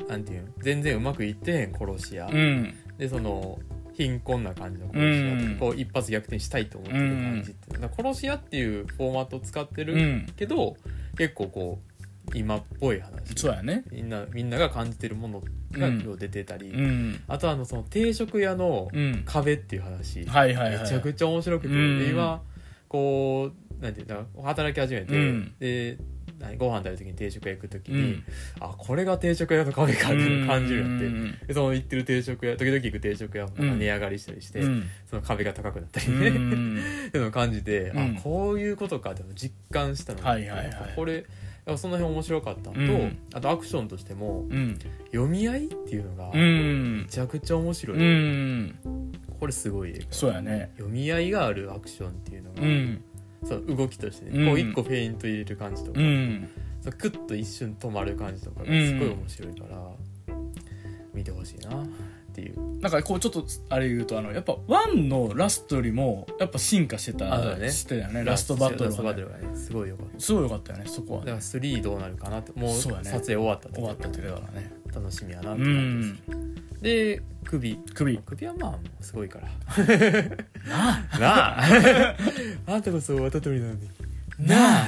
う、なんていうの全然うまくいってへん殺し屋、
うん。
でその貧困な感じの殺し屋とか、
うん。
こう一発逆転したいと思ってる感じってだから殺し屋っていうフォーマットを使ってる
うん。
けど、結構こう今っぽい話。
そうやね。
みんなみんなが感じてるものが
うん
今日出てたり、
うん。
あとあのその定食屋の
うん。
壁っていう話、
はいはいはい。
めちゃくちゃ面白くて、
うん。
で今こうなんていうの働き始めて、
うん。
で何ご飯食べる時に定食屋行く時に、
うん。
あこれが定食屋の壁かっていうのを感じるようになって、
うん
でその行ってる定食屋時々行く定食屋も値上がりしたりして、
うん。
その壁が高くなったり
う
ね、
ん。
っていうのを感じて、
うん。
あこういうことかって実感したので、
はいはいはい。
これその辺面白かったのと、
うん。
あとアクションとしても
うん。
読み合いっていうのが
う
め
ん
ちゃくちゃ面白い、
うん。
これすごい
そうやね。
読み合いがあるアクションっていうのが、
うん
その動きとしてね、
うん。
こう一個フェイント入れる感じとか、
うん。
そうクッと一瞬止まる感じとかがすごい面白いから、見てほしいなっていう。
なんかこうちょっとあれ言うとあのやっぱ1のラストよりもやっぱ進化してた
ね。
してたよねラストバトル
がねすごいよかった。
すごい良かったよねそこは。
だから3どうなるかなってもう撮影終わったって
終わったっていうからね。
楽しみやなっ
う
て感じ
ん
です、で首。
首。
首はまあすごいから。
なあ。
なあ。あんたこそ渡鳥なのに。
なあ。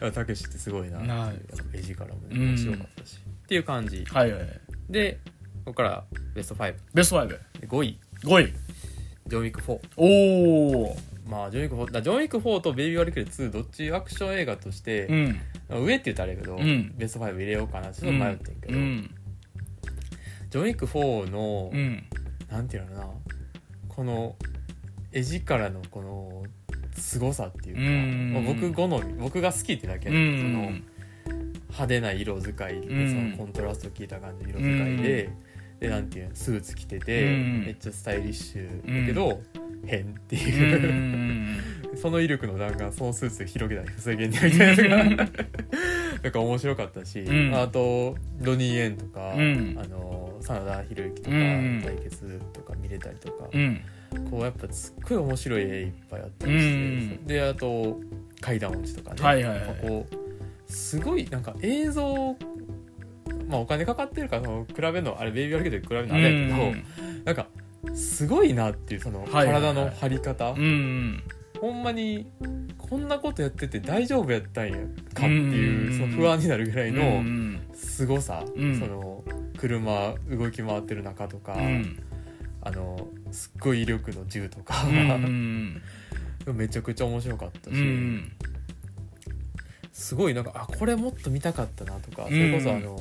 たけしってすごいな。
なあ。
絵力も
うん
面白かったし、っていう感じ。
はいはいはい。
でここからベスト5
ベスト5
で5位
5位。
ジョン・ウィック4
おお
まあジョン・ウィック4だジョン・ウィック4とベイビー・ワルキューレ2どっちアクション映画として
う、ん。
上って言ったらあれやけど、
うん。
ベスト5入れようかなちょっと迷ってんけど、
うん
ジョン・ウィック4の、
うん。
なんていうのかな。この絵力のこの凄さっていうか、
うん。
まあ、僕好み僕が好きってだけ
う
で、その
ん
派手な色使いで、
うん。
そのコントラスト効いた感じの色使いで、でなんていうのスーツ着てて、
うん。
めっちゃスタイリッシュだけど、変って
う
いう、
ん。
その威力の弾丸そのスーツで広げたり防げんねみたいな なんか面白かったし、
うん。
あとドニー・エンとか、
うん。
あの真田広之とか、
うん
対決とか見れたりとか、
うん。
こうやっぱすっごい面白い絵いっぱいあったりして、
うん
であと階段落ちとかね、
はいはいはい。
こうすごいなんか映像まあお金かかってるからその比べるのあれベイビー・ワルキューレと比べるのあれやけど、なんかすごいなっていうその
はいはいはい。
体の張り方、
うん
ほんまにこんなことやってて大丈夫やったんやかっていう、
うん。
その不安になるぐらいの、
うん。
凄さ、
うん。
その車動き回ってる中とか、
うん。
あのすっごい威力の銃とか、
うん。
めちゃくちゃ面白かったし、
うん。
すごいなんかあこれもっと見たかったなとか、
ん。
それこそあの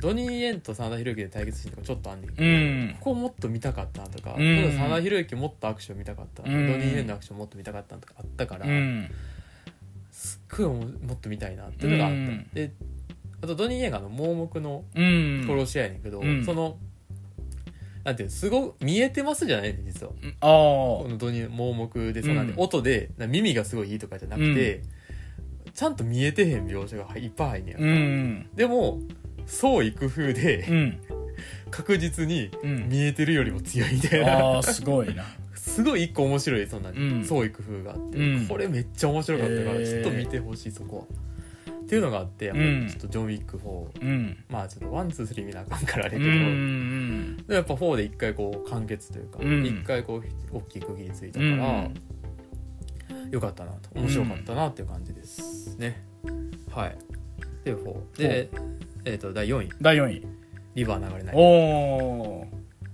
ドニー・イエンと真田広之で対決シーンとかちょっとあんねんけど、
うん。
ここもっと見たかったなとか、
うん。
例えば真田広之もっとアクション見たかったな、
うん
ドニー・イエンのアクションもっと見たかったなとかあったから、
うん。
すっごいももっと見たいなっていうのがあった、
うん。
であとドニー・イエンがあの盲目の
うん。
殺し屋やねんけど、
うん。
そのなんていうのすごい見えてますじゃない実は。
あ
このドニー盲目でそうなんで、
うん。
音でな耳がすごいいいとかじゃなくて、ちゃんと見えてへん描写がいっぱい入んねや、
あうん。
でも創意工夫で
うん。
確実に
うん。
見えてるよりも強いみたいな、
すごいな。
すごい一個面白いそんな
うん。
創意工夫があって、
うん。
これめっちゃ面白かったから
へー。
ちょっと見てほしいそこは。っていうのがあってやっぱ
うん。
りちょっとジョン・ウィック4、
うん。
まあちょっとワンツースリー見なあかんからあれけど、
ん
でもやっぱ4で一回こう完結というか
うん。
一、回こう大きい区切りついたから、
うん。
よかったなと。面白かったなっていう感じですね、はいで4でえっ、と第4位。
第4位「
リバー流れない」
おお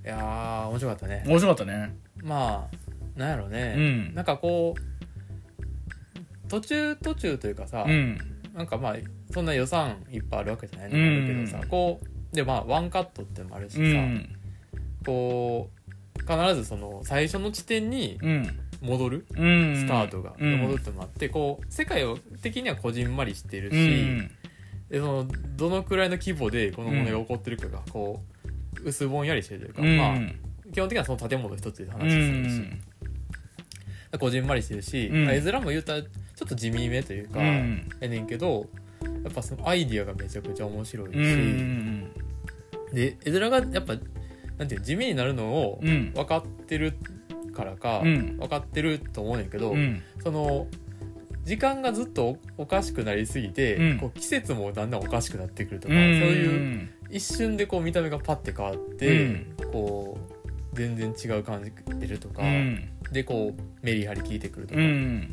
いやー面白かったね。
面白かったね。
まあなんやろね、
うん。
なんかこう途中途中というかさ、
うん。
なんかまあそんな予算いっぱいあるわけじゃないの
うん。
もあるけどさ、こうでまあワンカットってのもあるしさ、
うん。
こう必ずその最初の地点に
うん。
戻る
うん。
スタートが、
うん。
戻るってのもあってこう世界を的にはこじんまりしてるし、
うん
でそのどのくらいの規模でこのものが起こってるかがこう薄ぼんやりしてるというか、
うん。
まあ基本的にはその建物一つで
う
話するし、
ん。
こじんまりしてるし、
うん。
まあ絵面も言うたらちょっと地味めというか、
うん。
やねんけどやっぱそのアイディアがめちゃくちゃ面白いし、
うん
で絵面がやっぱなんていうの地味になるのを
うん。
分かってるからか、
うん。
分かってると思うねんけど、
うん。
その時間がずっとおおかしくなりすぎて、
うん。
こう季節もだんだんおかしくなってくるとか、
うん。
そういう一瞬でこう見た目がパッて変わって、
うん。
こう全然違う感じ出るとか、
うん。
でこうメリハリ効いてくるとか、
うん。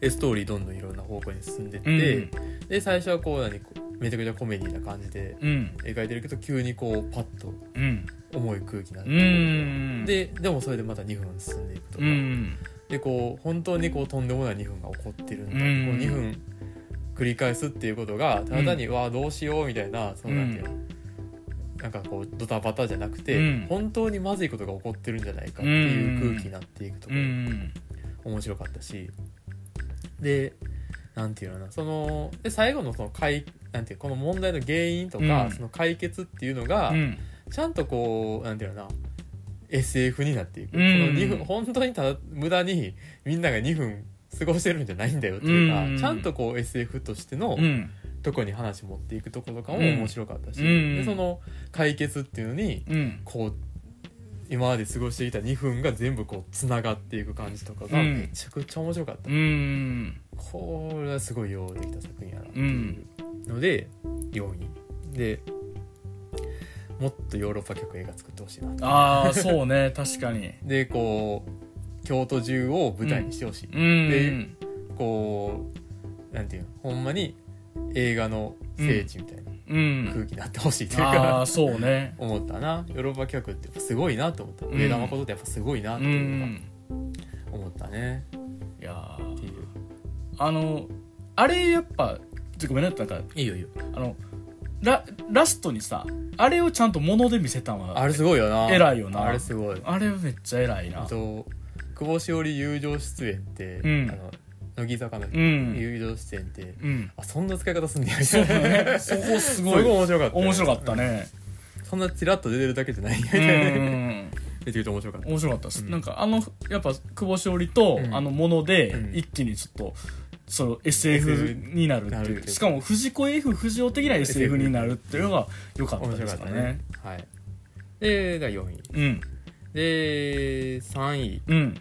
でストーリーどんどんいろんな方向に進んでって、
うん。
で最初はこう何めちゃくちゃコメディな感じで
うん。
描いてるけど急にこうパッと
うん。
重い空気になって
う
くる
ん。
ででもそれでまた2分進んでいくとか、
うん
でこう本当にこうとんでもない2分が起こってるんだ、
うん。
こう2分繰り返すっていうことがただ単に、わあどうしようみたいなそのなんていうの、なんかこうドタバタじゃなくて、
うん。
本当にまずいことが起こってるんじゃないかっていう空気になっていくとこ
う
ろ、
ん。
面白かったし。でなんていうのかな。そので最後のその解なんていうこの問題の原因とか、
うん。
その解決っていうのが、
うん。
ちゃんとこうなんていうのかな SF になっていく、
うん。
その2分本当にただ無駄にみんなが2分過ごしてるんじゃないんだよっていうか、
うん。
ちゃんとこう SF としての
うん。
とこに話持っていくところとかも
うん。
面白かったし、
うん。
でその解決っていうのに
うん。
こう今まで過ごしていた2分が全部こうつながっていく感じとかが
うん。
めちゃくちゃ面白かった、
うん。
これはすごいようできた作品やなっていうので4位でもっとヨーロッパ客映画作ってほしいな
ああそうね。確かに。
でこう京都中を舞台にしてほしい、
うん。
こうなんていうのほんまに映画の聖地みたいな
うん。
空気になってほしいという
あ
か、
あそうね。
思ったな。ヨーロッパ客ってやっぱすごいなと思った。
うん
上田誠ってやっぱすごいなっ
う
ていうのが
ん
思ったね。
いやー。
っていう。
あのあれやっぱちょごめんななんか
いいよいいよ。
あのララストにさあれをちゃんと物で見せたんは
あれすごいよな。
偉いよな。
あれすごい。
あれめっちゃ偉いな。
あと久保しおり友情出演って、
うん。
あの乃木坂の
うん。
友情出演って、
うん。
あそんな使い方すんねや。みた いな
ね。そこす
す
ごい。
面白かった
面白かったね。
そんなチラッと出てるだけじゃない みた
う
いな出てると面白かった。
面白かったです、
うん。
なんかあのやっぱ久保史緒里と、
うん。
あのもので、
うん。
一気にちょっとその SF になるっていう。しかも藤子 F 不二雄的な SF になるっていうのが良かった
面
ですかね。
ね。はい。でが4位。
うん。
で3位。
うん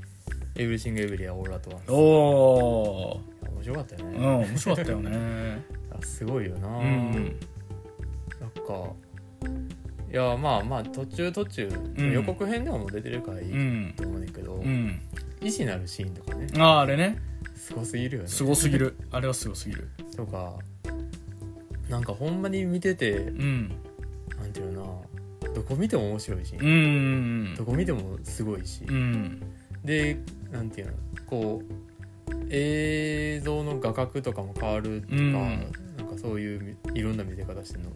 「
エブリシング・エブリウェア・オー。ル・アット・ワンス」
おお
面白かったよ
うん
ね、
面白かったよね。
あすごいよな、
うん。
なんかいやまあまあ途中途中、
ん。
予告編でも出てるからいい
うん
と思うねんだけど、
うん。
意志なるシーンとかね。
あああれね
すごすぎるよね。
すごすぎる。あれはすごすぎる。
とか。なんかほんまに見てて
うん。
なんていうのかなどこ見ても面白いし、
うん
どこ見てもすごいし、
うん。
でなんていうのこう映像の画角とかも変わるとか、
うん。
なんかそういういろんな見せ方してるの。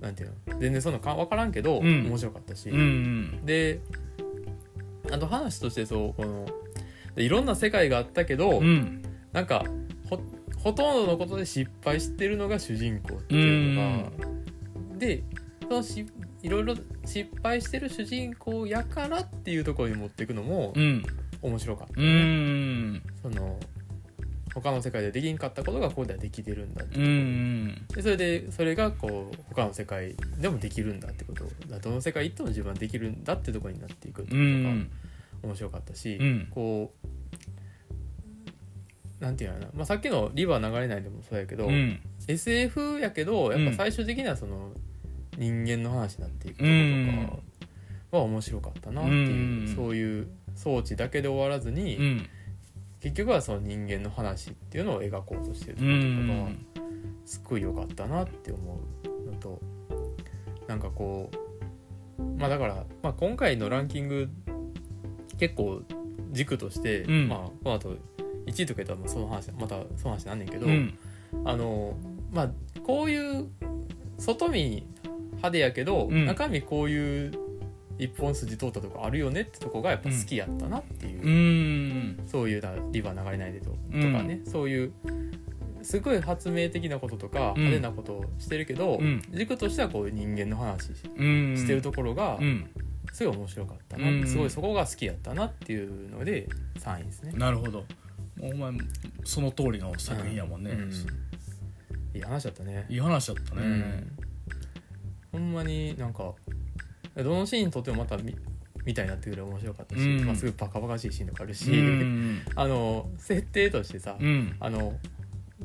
なんていうの全然そんなか分からんけど、
うん。
面白かったし、
うん。
であと話としてそうこのでいろんな世界があったけど、
うん。
なんかほほとんどのことで失敗してるのが主人公っていうのが、でそのしいろいろ失敗してる主人公やからっていうところに持っていくのも
うん。
面白かった、
うん。
その他の世界でできんかったことがここではできてるんだって。
うん
でそれでそれがこう他の世界でもできるんだってこと。どの世界行っても自分はできるんだってところになっていくって
う
いうのが
ん
面白かったし、
うん。
こうなんていうのかな、まあ、さっきの「リバー流れない」でもそうやけど、
うん。
SF やけどやっぱ最終的にはその人間の話になっていくとことかは面白かったなっていう、
うん。
そういう装置だけで終わらずに、
うん。
結局はその人間の話っていうのを描こうとしてると
う
ころとか
ん
すっごい良かったなって思うのとなんかこうまあだから、まあ、今回のランキング結構軸として、
うん。
まあこの後1位とか言ったらもうその話またその話なんねんけど、
うん。
あのまあこういう外見派手やけど、
うん。
中身こういう一本筋通ったとこあるよねってとこがやっぱ好きやったなっていう、
うん。
そういうだリバー流れないでとと
うん。
かね、そういうすごい発明的なこととか
うん。
派手なことをしてるけど、
うん。
軸としてはこういう人間の話してるところが
うん
すごい面白かったな、
うん
すごいそこが好きやったなっていうので3位ですね。
なるほど。お前その通りの作品やもんね、
うん。いい話だったね。
いい話だったね、
うん。ほんまになんかどのシーンとってもまたみみたいになってくる面白かったし、
うん。
まあ、すごいバカバカしいシーンとかあるし、
うん。
あの設定としてさ、
うん。
あの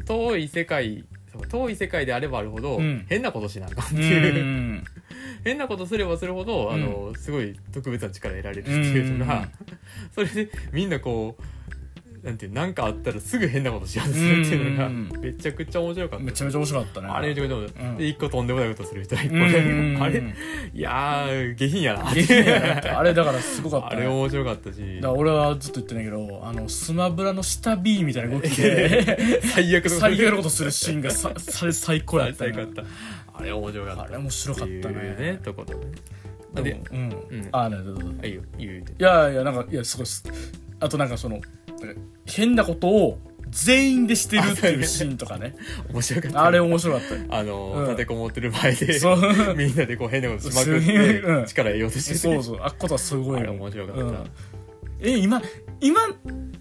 遠い世界遠い世界であればあるほど、
うん。
変なことしなあかんって
う
いう、
ん。
変なことすればするほど、あのすごい特別な力得られるっていうのが、それでみんなこうなんてなんかあったらすぐ変なことしようとするっていうのが、
うん。
めちゃくちゃ面白かった。
めちゃめちゃ面白かったね。
あれめちゃくちゃ面白い、
うん
で一個とんでもないことする人が一個
うん。
ね、あれいやー下品やな。
あれだからすごかった、
あ
ね、
れ面白かったし。
俺はずっと言ってんだけどあのスマブラの下 B みたいな動きで
最悪の
最悪なことするシーンがさ最高やったね
最高やった。あれ面白かった。
あれ面白かったね。
ねとことね。
でうん、
うん。
あねどうぞど
いいよいいよ。言うて
いやいやなんかいやすごいあとなんかその変なことを全員でしてるっていうシーンとかね。
面白かった。
あれ面白かった。よ
あの、
うん。
立てこもってる前で
そう。
みんなでこう変なことしまくっ
す
て力得ようとしてて
そうそうあっことはすごい
あ面白かった、
うん。え今今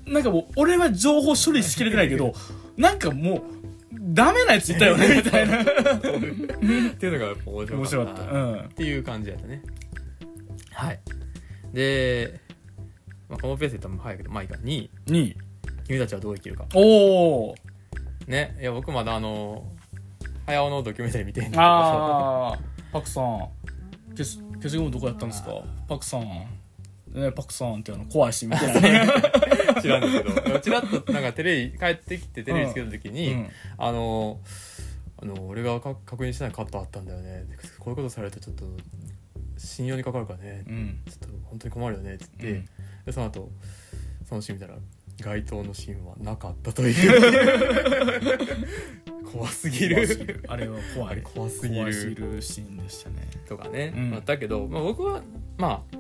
なんかもう俺は情報処理しきれてないけどなんかもうダメなやついたよね みたいな。
っていうのがやっぱ面白かった
面白かった。うん。
っていう感じやったね。はい。で、まあ、このペースで多分早いけどまあいいか2位
に。
君たちはどう生きるか。
おお
ねいや僕まだあの早尾のドキュメンタリー見てん
ああパクさん。消し消しゴムどこやったんですか？パクさん。ねパクさんってあの怖いしみたいな。ね
知らんだけど。ちらっとなんかテレビ帰ってきてテレビつけた時に、
うん。
あのあの俺がか確認してないカットあったんだよね。こういうことされるとちょっと信用にかかるからね。
うん。
ちょっと本当に困るよねって言って、
うん
でその後そのシーン見たら該当のシーンはなかったという。怖すぎる。
る。あれは怖い。
怖すぎる。
怖すぎるシーンでしたね。
とかね、
うん。
まあ、だけど、まあ、僕はまあ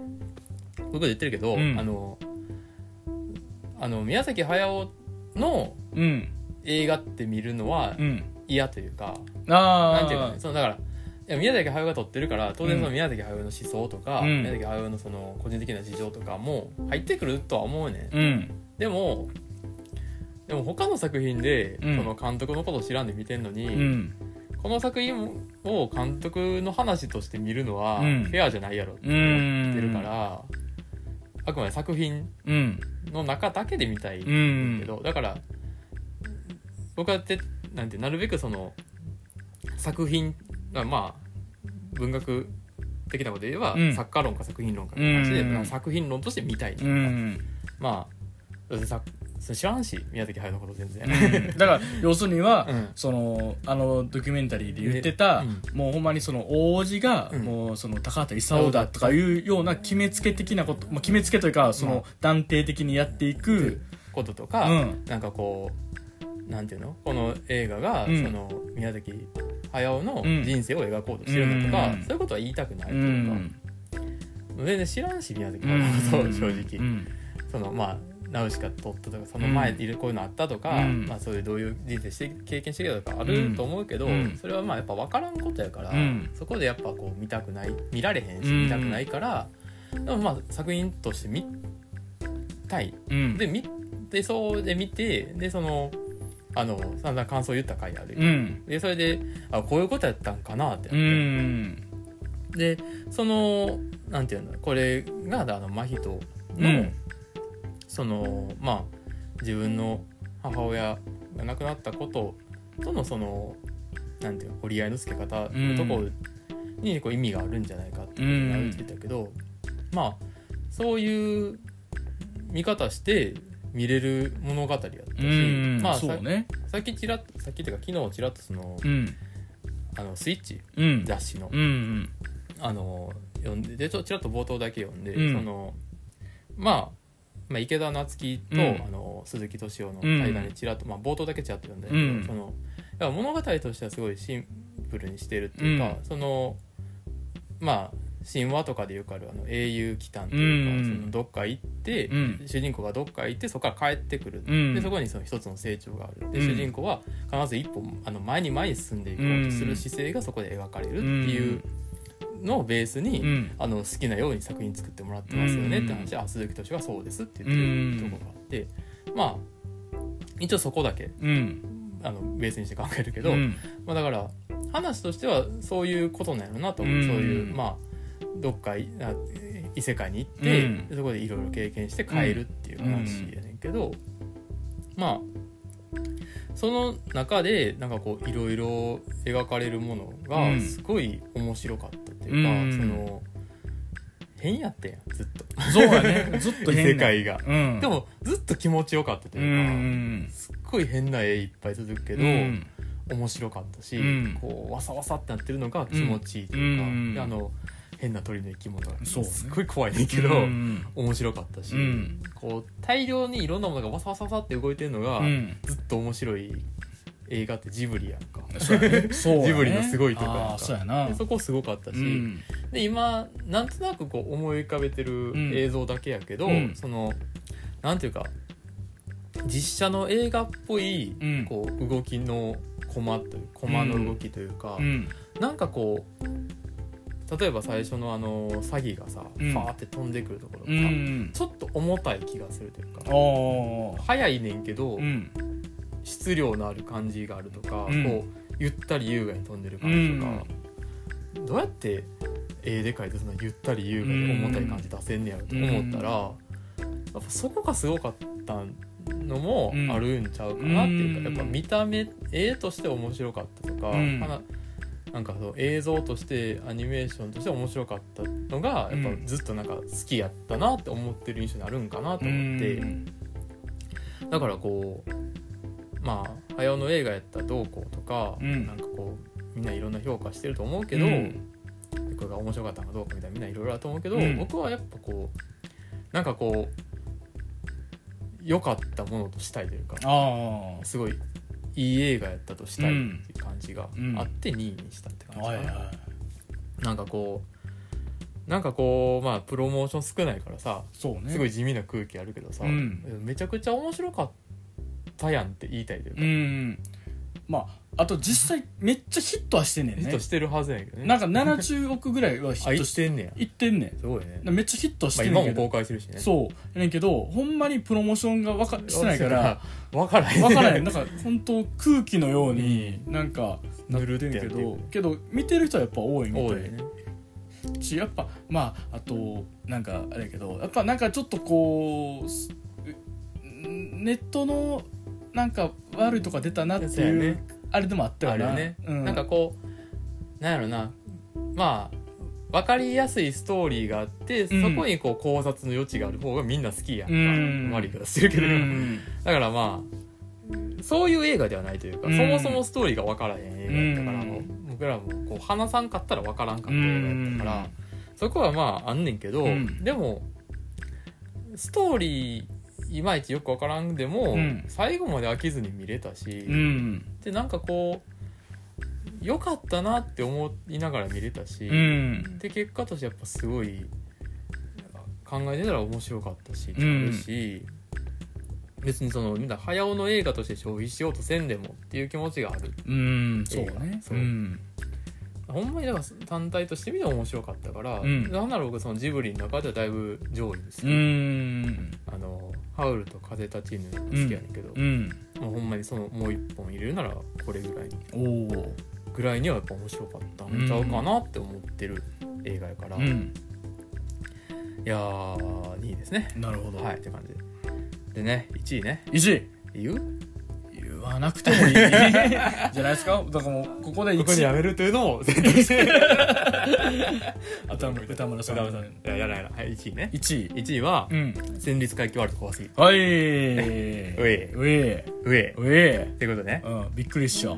僕で言ってるけど、
うん。
あのあの宮崎駿の
うん。
映画って見るのは
うん。
嫌というか、
ああ
なんていうかねそのだからいや宮崎駿が撮ってるから当然その
うん。
宮崎駿の思想とか、
うん。
宮崎駿のその個人的な事情とかも入ってくるとは思うね。ん
うん。
でもでも他の作品で、
うん。
その監督のことを知らんで見てんのに、
うん。
この作品を監督の話として見るのはフ
うん。
ェアじゃないやろって
う
思
ん
ってるから、あくまで作品
うん。
の中だけで見たい
うん
けど、だから僕はてなんてなるべくその作品まあ文学的なことで言えば、
うん。
作家論か作品論かって話で、
うん。
まあ作品論として見たい、
うん。
まあさそれ知らんし宮崎駿のこと全然、
うん。だから 要するには、
うん。
そのあのドキュメンタリーで言ってた、
ね
もうほんまにその王子が、
うん。
もうその高畑勲だとかいうような決めつけ的なこと、まあ、決めつけというかその断定的にやっていく、
こととか、
うん。
なんかこうなんていうの？この映画が、
うん。
その宮崎駿の
うん。
人生を描こうとしてるんだとか、
うん。
そういうことは言いたくないと
う
いうか、
ん。
全然知らんし宮崎
うん
駿のことを正直、
うん。
そのまあナウシカ撮ったとかその前
うん。
いるこういうのあったとか、
うん。
まあ、そういうどういう人生して経験してきたとかあると思うけど、
うん。
それはまあやっぱ分からんことやから、
うん。
そこでやっぱこう見たくない見られへんし
うん
見たくないから、でもまあ作品として見たい。
うん。
で見てそうで見てでそのあの散々感想言った回あるよ、
うん。
でそれであこういうことやったんかなってって、
ん
でそのなんていうのこれがあの真人の、
うん。
そのまあ自分の母親が亡くなったこととのそのなんていうの折り合いのつけ方のところにこう意味があるんじゃないかっていうのを言ってたけど、まあそういう見方して見れる物語やったし、
うん
まあさ
そうね。
さっきちらっとさっきっていうか昨日ちらっとその,、
うん。
あのスイッチ
うん。
雑誌の。あの読んででちょちらっと冒頭だけ読んで、
うん。
そのまあまあ、池田夏樹と、
うん。
あの鈴木敏夫の対談にちらっと、まあ、冒頭だけちらっと読んだけど、
うん。
そのだから物語としてはすごいシンプルにしてるっていうか、
うん。
そのまあ神話とかでよくあるあの英雄祈祷というか、
うん。
そのどっか行って、
うん。
主人公がどっか行ってそこから帰ってくる、
うん。
でそこにその一つの成長がある。で、
うん。
主人公は必ず一歩あの前に前に進んでいこうとする姿勢がそこで描かれるっていうのをベースに、
うん。
あの好きなように作品作ってもらってますよねって話で、あ鈴木敏夫はそうですって言ってるところがあって、まあ一応そこだけ
うん。
あのベースにして考えるけど、
うん。
まあ、だから話としてはそういうことなんやろなと思う、
うん。
そういうまあどっか異世界に行って、
うん。
そこでいろいろ経験して帰るっていう話やねんけど、まあその中でなんかこういろいろ描かれるもの
う
が
ん。
すごい面白かったっていうか、
うん。
その変やってんやんずっと。
そうやね。ずっと
異
変な
世界が、
うん。
でもずっと気持ちよかったと
う
いうか、
ん。
すっごい変な絵いっぱい続くけど、
うん。
面白かったし、
うん。
こうわさわさってなってるのが気持ちいいというか、あの変な鳥の生き物がすっごい怖いねんけど、
うん。
面白かったし、
うん。
こう大量にいろんなものがわさわさわさって動いてるのが、
うん。
ずっと面白い映画ってジブリやんか。
そうやね。
ジブリのすごいとか。
ーそうやな。
でそこすごかったし、
うん。
で今なんとなくこう思い浮かべてる
ん。
映像だけやけど、
うん。
そのなんていうか実写の映画っぽい、
うん。
こう動きのコマというコマの動きというか、
うん。
なんかこう例えば最初のあの詐欺がさ、
うん。
ファーって飛んでくるところ
う
が、
ん。
ちょっと重たい気がするというか早いねんけど、
うん。
質量のある感じがあるとか、
うん。
こうゆったり優雅に飛んでる感じとか、どうやって絵で描いてそのゆったり優雅で重たい感じ出せんねやろと思ったら、やっぱそこがすごかったのもあるんちゃうかなっていうか、
うん。
やっぱ見た目絵として面白かったとか、
うん。
はななんかそう映像としてアニメーションとして面白かったのがやっぱずっとなんか好きやったなって思ってる印象になるんかなと思って。
うん。
だからこうまあ早尾の映画やったらどうこうとか、
うん。
なんかこうみんないろんな評価してると思うけど、
うん。
これが面白かったのかどうかみたいなみんないろいろあると思うけど、
うん。
僕はやっぱこうなんかこう良かったものとしたいというか
あ
すごいいい映画やったとしたいっていう感じが
うん。
あって2位にしたって
あ
感じかな、
はいは
なんかこうなんかこうまあプロモーション少ないからさ
いそうね。
すごい地味な空気あるけどさ、
うん。
めちゃくちゃ面白かったやんって言いたいというか、
うんまああと実際めっちゃヒットはしてんねんね。
ヒットしてるはずやけど。ね
なんか70億ぐらいはヒットし て
ってんねや。
いってんね
すごいね、
んめっちゃヒットはし
まあ、
てんねんけど。
今も公開してるしね。
そう。やねんけどほんまにプロモーションがわかしてないから
分からへん。
わからへん。なんか本当空気のようになんかなってんけど。
る
けど見てる人はやっぱ多いみたい。
多いね。
しやっぱまああとなんかあれやけどやっぱなんかちょっとこうすネットのなんか悪いとか出たなっていうあれでもあったよ
ね、
うん、
なんかこうなんやろな。まあ分かりやすいストーリーがあって、
うん。
そこにこう考察の余地がある方がみんな好きやんか、
うん。
悪い言い方してるけど、
うん。
だからまあそういう映画ではないというか、
うん。
そもそもストーリーが分からへん映画やったから、
うん。
もう僕らもこう話さんかったら分からんかった映画やったから、そこはまああんねんけど、
うん。
でもストーリーいまいちよく分からんでも、
うん。
最後まで飽きずに見れたし、
うん。
でなんかこう良かったなって思いながら見れたし、
うん。
で結果としてやっぱすごい考えてたら面白かったし、あるし別にそのみんな早尾の映画として消費しようとせんでもっていう気持ちがある。
うんそうね。
そう。
うん。
ほんまにだから単体として見ても面白かったから、
うん。
なんなら僕そのジブリの中ではだいぶ上位です
う
よ、
ん。
あのハウルと風立ちぬ好きやねんけど、
うん。
もうほんまにそのもう一本入れるならこれぐらい
おお
ぐらいにはやっぱ面白かったんちゃうかなって思ってる映画やから、い
うん。
やーいいですね。
なるほど。
はいって感じ。ででね1位ね。
1位。
言う？
言わなくてもいい。じゃないですか？だからもうここで1
ここにやめるというのを選択して
歌村歌村さん。
いややらやらはい1位ね。
1位。
1位は
うん。
戦慄回帰ワールド怖すぎ
はい。う
え
うえ
上。
うえ
ってことね。
うん。びっくりしちゃう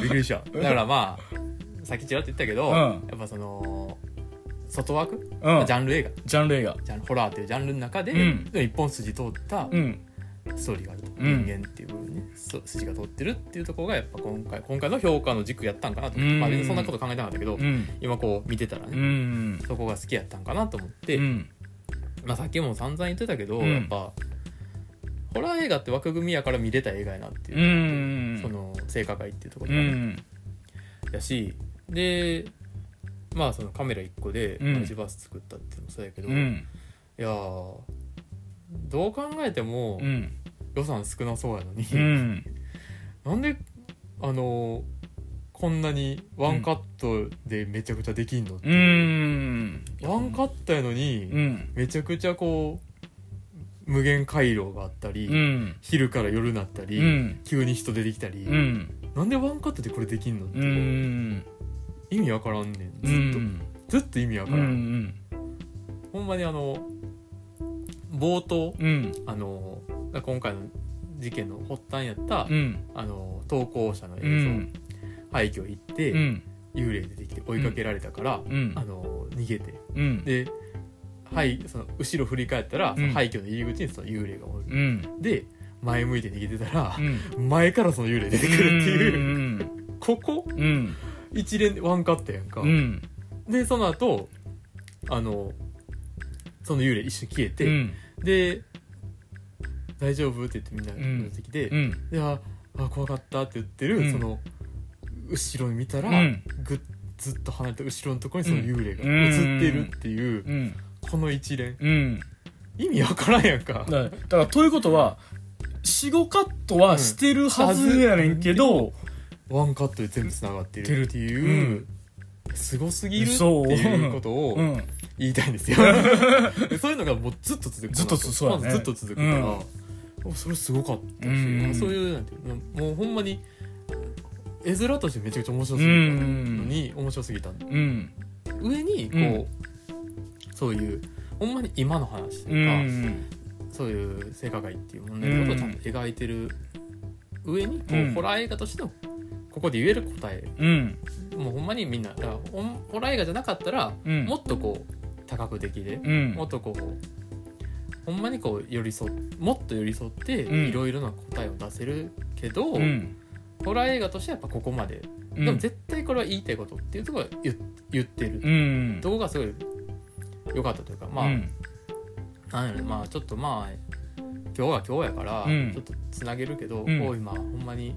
びっくりした だからまあさっきちらっと言ったけど、
うん。
やっぱその外枠、
うん。
ジャンル映画。
ジャンル映画。
ホラーっていうジャンルの中で、
うん。
一本筋通った
うん
ストーリーがあると、
うん
人間っていう部分に、そ筋が通ってるっていうところがやっぱ今回今回の評価の軸やったんかなと、
うん。
まあ別にそんなこと考えてなかったけど、
うん。
今こう見てたら
う
ね、
ん。
そこが好きやったんかなと思って、
うん。
まあ、さっきも散々言ってたけど、
うん。
やっぱホラー映画って枠組みやから見れた映画やなっていう。
う、ん。
その性加害っていうところ
う
がやしでまあそのカメラ1個で
うん。
マルチバース作ったっていうのもそうやけど、い
うん。
やーどう考えても
うん
予算少なそうやのに、
うん。
なんであのこんなにワンカットでめちゃくちゃできんのって
う。ん。
ワンカットやのに、
うん。
めちゃくちゃこう無限回廊があったり、
うん。
昼から夜になったり、
うん。
急に人出てきたり、
うん。
なんでワンカットでこれできんのって。
う
こうん。意味わからんねん
う
ずっと、
ん。
ずっと意味わ
う
からん、
ん。
ほんまにあの冒頭
うん。
あの今回の事件の発端やった、
うん。
あの投稿者の映像、
うん。
廃墟行って、
うん。
幽霊出てきて追いかけられたから、
うん。
あの逃げて。
うん。
で、はい、その後ろ振り返ったら、
ん。
その廃墟の入り口にその幽霊がおる、
うん。
で前向いて逃げてたら
う、ん。
前からその幽霊出てくるっていう、
うん
ここ？
うん。
一連でワンカットやんか、
うん。
でその後あのその幽霊一瞬消えて、
うん。
で「大丈夫?」って言ってみんな
うん
出てきて「
うん。
でああ怖かった」って言ってる、
うん。
その後ろに見たら、
うん。
ぐっずっと離れた後ろのところにその幽霊が
うん。
映ってるっていう、
うん。
この一連。
うん。
意味わからんやんか。
だからということは45カットはしてるはずやねんけど、
ワンカットで全部つながってるっていう、
うん
すごすぎるって
そう
いうことを
うん。
言いたいんですよ。でそういうのがもうずっと続く
ずっと
続くから、おそれすごかったし、
うん。
そういうなんていうのもうほんまに絵面としてめちゃくちゃ面白すぎたのに、面白すぎた
うん。
上にこう、そういうほんまに今の話と
う
いうか、
ん
そういう性加害っていう問題のことをちゃんと描いてる上にこう、
うん。
ホラー映画としてのここで言える答え。
うん。
もうほんまにみんなだからほんホラー映画じゃなかったら、
うん。
もっとこう多角的で、
うん。
もっとこうほんまにこう寄り添っもっと寄り添って
うん。
いろいろな答えを出せるけど、
うん。
ホラー映画としてはやっぱここまで、
うん。
でも絶対これは言いたいことっていうところは言言ってる、
うん。
どこがすごい良かったというかまあ、
うん。
なんやろね。まあちょっとまあ今日は今日やから、
うん。
ちょっとつなげるけど、
うん。
こう今ほんまに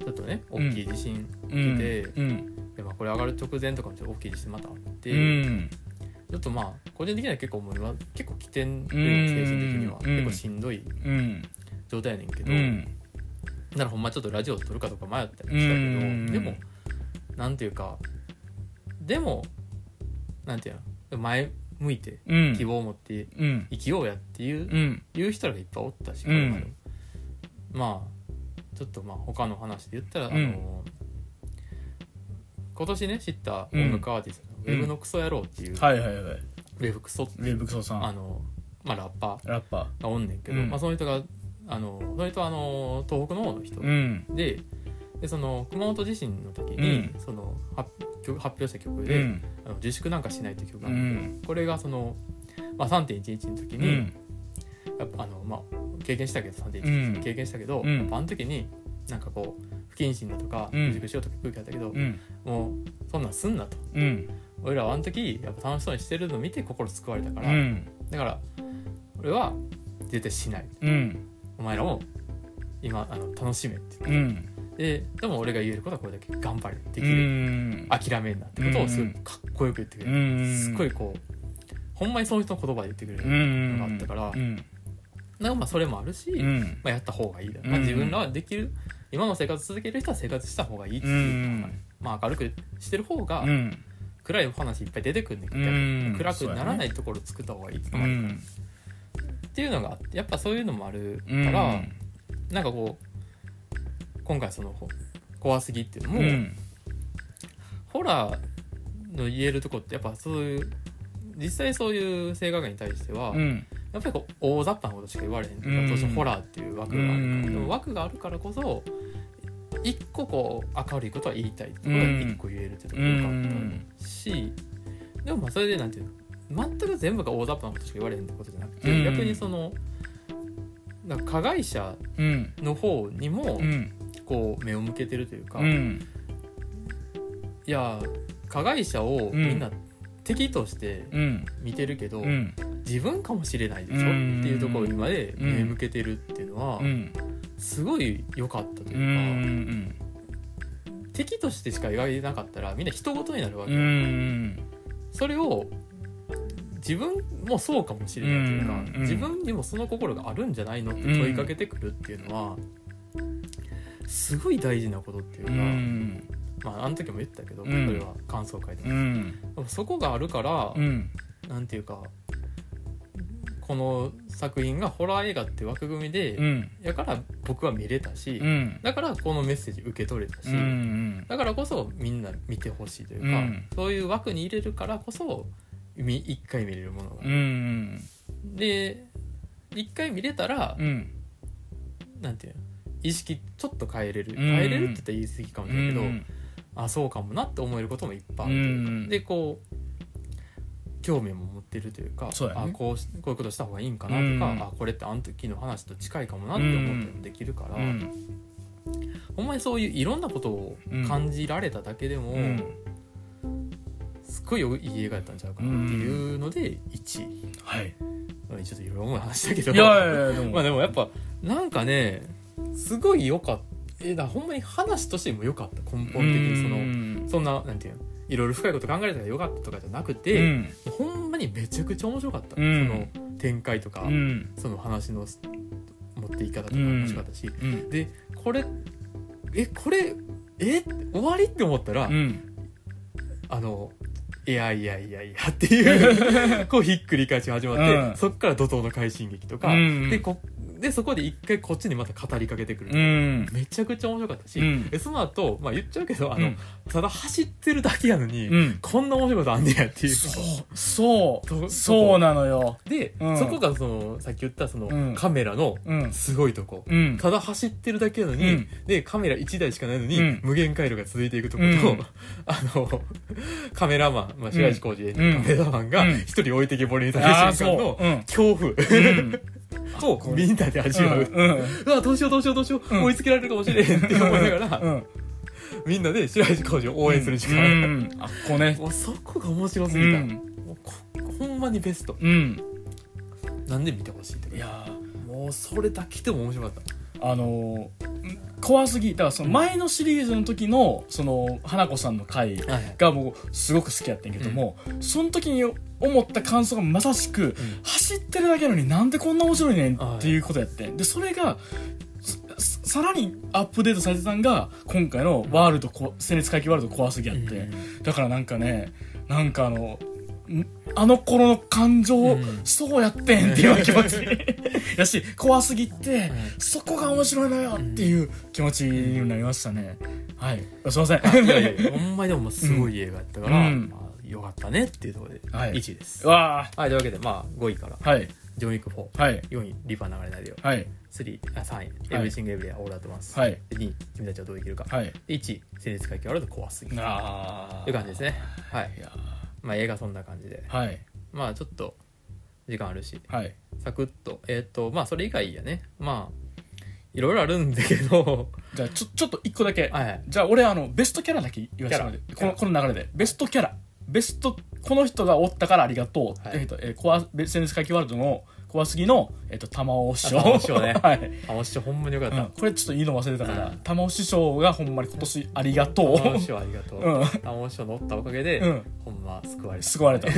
ちょっとね大きい地震
うん。
で
うん。
で、まあ、これ上がる直前とかもちょっと大きい地震またあって、
うん
ちょっとまあ個人的には結構もう今結構来てんで
うん。
精神的には、
うん。
結構しんどい
うん。
状態やねんけど、
うん。
だからほんまちょっとラジオ撮るかとか迷ったりしたけど、
うん。
でもなんていうかでもなんていうの？前向いて
うん。
希望を持って
うん。
生きようやっていう
うん。
いう人らがいっぱいおったし、
うん。
これまでもまあちょっとまあ他の話で言ったら、
うん。
あの今年ね知った音楽アーティストウェブのクソ野郎っていう、
はいはいはい。
ウェブクソ
ウェブクソさん。
あの、まあ、ラッパ
ラッパ
ー。がおんねんけど、
うん。
まあ、その人があのその人はあの東北の方の人
ーうん。
ででその熊本地震の時に、
うん。
その発表した曲で、
うん。
あの自粛なんかしないっていう曲があって、
うん。
これがその、まあ、3.11の時に、
うん。
やっぱあの、まあ、経験したけど3.11、
うん。
経験したけど、
うん。
あの時になんかこう不謹慎だとか
うん。
自粛しようとか空気あったけど、
うん。
もうそんなんすんなと。
うん
俺らはあの時やっぱ楽しそうにしてるのを見て心救われたから、
うん。
だから俺は絶対しない。
うん。
お前らも今あの楽しめって
うん。
ででも俺が言えることはこれだけ頑張れでき
う
る、
ん。
諦めんなってことをすごいかっこよく言ってくれる、
うん。
すっごいこうほんまにその人の言葉で言ってくれ
う
る
ん。
のがあったから、
うん。
だからまあそれもあるし、
うん。
まあ、やった方がいいだ、
う。ん。
まあ、自分らはできる今の生活続ける人は生活した方がいいっていう、
うん。
まあ、明るくしてる方が
うん
暗い話いっぱい出てくるんだけど、
うん。
暗くならないところを作った方がいいっていうのもあるから。
うん。
っていうのがあってやっぱそういうのもある
うん。
から、なんかこう今回そのほ怖すぎっていうのも、
うん。
ホラーの言えるとこってやっぱそういう実際そういう性格に対しては、
うん。
やっぱりこう大雑把なことしか言われへんっていうか、
うん
ホラーっていう枠があるから、
うん。
枠があるからこそ一個こう明るいことは言いたいってことは一個言えるってところがよかったし、でもまあそれでなんていうの全く全部が大雑把なことしか言われへんってことじゃなくて、
うん。
逆にそのなんか加害者
うん。
の方にも
うん。
こう目を向けてるというか、い
うん。
や加害者をみんな敵として
うん。
見てるけど、
うん。
自分かもしれないでしょ、
うん。
っていうところにまで目向けてるっていうのは、
うん
すごい良かったと
う
いうか、敵としてしか描いてなかったらみんな人事になるわけ、
うん
それを自分もそうかもしれないというか、
うん
自分にもその心があるんじゃないのって問いかけてくるっていうのは、すごい大事なことっていう
う
か、
ん。
まああの時も言ったけど、
うん。
これは感想会でも、そこがあるから、
うん。
なんていうかこの作品がホラー映画って枠組みで、
うん。
やから僕は見れたし、
うん。
だからこのメッセージ受け取れたし、
うん
だからこそみんな見てほしいというか、
うん。
そういう枠に入れるからこそみ一回見れるものが、
うん
で一回見れたら、
うん。
なんていうの意識ちょっと変えれる、
ん。
変えれるって言ったら言い過ぎかもしれないけど、
うん
あそうかもなって思えることもいっぱいあるというか、
うん。
でこう興味も持ってるというか
そうやね。
あこうしこういうことした方がいいんかなとか、
うん。
あこれってあの時の話と近いかもなって思ったりもできるから、
うん。
ほんまにそういういろんなことを感じられただけでも、
うん。
すっごいいい映画やったんちゃうかなっていうので1位、
はい。
まあちょっといろいろ思い話したけど。
いやいやいやでも。
まあでもやっぱなんかねすごい良かった。えだからほんまに話としても良かった。根本的にその、
うん。
そんななんていうのいろいろ深いこと考えたら良かったとかじゃなく
う
て、
ん
ほんまにめちゃくちゃ面白かった、
うん。
その展開とか、
うん。
その話の持っていき方とか
うん。
面白かったし、
うん。
でこれえこれえ終わりって思ったら、
うん。
あのいやいやいやいやっていう こうひっくり返しが始まって、
うん。
そっから怒涛の快進撃とか、
うん。
でこでそこで一回こっちにまた語りかけてくる、
うん。
めちゃくちゃ面白かったし、
うん。
でその後、まあ言っちゃうけどあの、
うん。
ただ走ってるだけやのに、
うん。
こんな面白いことあんねやっていう。
そう。そう
と
そうなのよ。
で、
うん。
そこがそのさっき言ったその、
うん。
カメラの
うん。
すごいとこ、
うん。
ただ走ってるだけやのに、
うん。
でカメラ1台しかないのに、
うん。
無限回路が続いていくとこと、
うん。
あのカメラマン、まあ、白石浩二演じカメラマンが
うん。
一人置いてけぼりにさ
ああ
れる瞬間の恐怖。
うん
をみんなで味わう、
うん
うわどうしようどうしようどうしよう、
うん。
追いつけられるかもしれへんって思いながら、
うん。
みんなで白石浩二を応援する時
う
間、
ん。あこうね。
もうそこが面白す
う
ぎた、
ん。
もうこほんまにベスト。
うん。
なんで見てほしいって
いやー
もうそれだけでも面白かった
あのー怖すぎだからその前のシリーズの時のその花子さんの回
はいはい。
が僕すごく好きやってんけども、その時に思った感想がまさしく、走ってるだけやのになんでこんな面白いねんっていうことやってん。でそれがささらにアップデートされてたんが今回のワールドこ戦列回帰ワールド怖すぎやって、だからなんかねなんかあのんあの頃の感情、
うん。
そうやってんっていう気持ち。やし怖すぎて、そこが面白いのよっていう気持ちになりましたね、はい。すいません。
いやいやいやほんまにでもすごい映画やったから、
うん。
まあ、よかったねっていうところで
はい。
1位です、
うわ
はい、というわけでまあ5位から
ーはい。
ジョン・ウィック4、
はい。
4位リファ流れないでよ。
はい。
3あ3位エブリシング・エブリア・オール・アット・マンス、
はい。
で2位君たちはどう生きるか、
はい。
で1位戦術回帰ワールド怖すぎと
あ
いう感じですね。はい。
いや
まあ映画そんな感じで。
はい。
まあちょっと時間あるし。
はい。
サクッと。えっ、とまあそれ以外やね。まあいろいろあるんだけど。
じゃあちょちょっと一個だけ、
はい
じゃあ俺あのベストキャラだけ言わせてもらって
キャラ。
このこの流れで。ベストキャラ。ベストこの人がおったからありがとう、
はい
えっとえー、コアベセンス回帰ワールドの怖すぎの、えっと玉尾師匠。
あ玉尾師匠ね。
はい、
あもしほんまによかった、
うん、これちょっと言うの忘れたから、
うん。
玉尾師匠がほんまに今年ありがとう。
玉尾師匠ありがとう、
うん。
玉尾師匠のおったおかげで、
うん。
ほんま救われた。
救われた。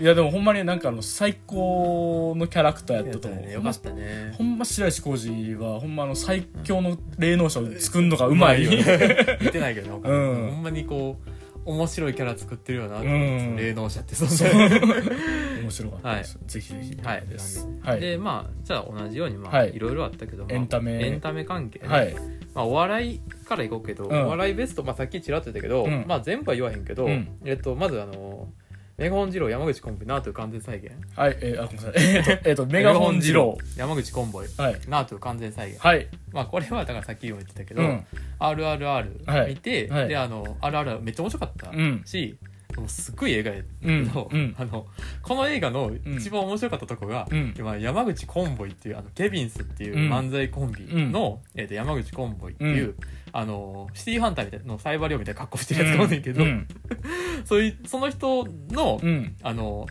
いやでもほんまになんかあの最高のキャラクターやったと思う、
ねよかったね。
ほんま白石浩二はほんまあの最強の霊能者を作るのがうまい、
見てないけどね他。に
うん。
ほんまにこう面白いキャラ作ってるよな霊能者ってそう
そう。
ね
面白かったです、ぜひぜひ。
はい。
ですはい。
でまあじゃあ同じようにまあ、
はい。
い、ろいろあったけど、まあ
エンタメ。
エンタメ関係ね、
はい。
まあ、お笑いからいこうけど、
うん。
お笑いベスト、まあ、さっきちらっと言ったけど、
うん。
まあ、全部は言わへんけど、
うん。
えっと、まずあのメガホン二郎山口コンボイナートゥ完全再現。
はい、えー、あ、ごめんなさい。えっ、と、えっ、と、メガホン二郎。
山口コンボイ。
はい。
ナートゥ完全再現。
はい。
まあこれはだからさっきも言ってたけど、
うん。
RRR 見て、
はい。はい。
であの RRR めっちゃ面白かった
うん。
し、もうすっごい映画やけ
うん。
ど、
うん。
あのこの映画の一番面白かったとこが、
うん。
今山口コンボイっていうあのケビンスっていう漫才コンビの、えー、と山口コンボイっていう、
うん
あのシティーハンターみたいなのサイバーリオみたいな格好してるやつがおんねんけど、
うん。
そういうその人の、
うん。
あの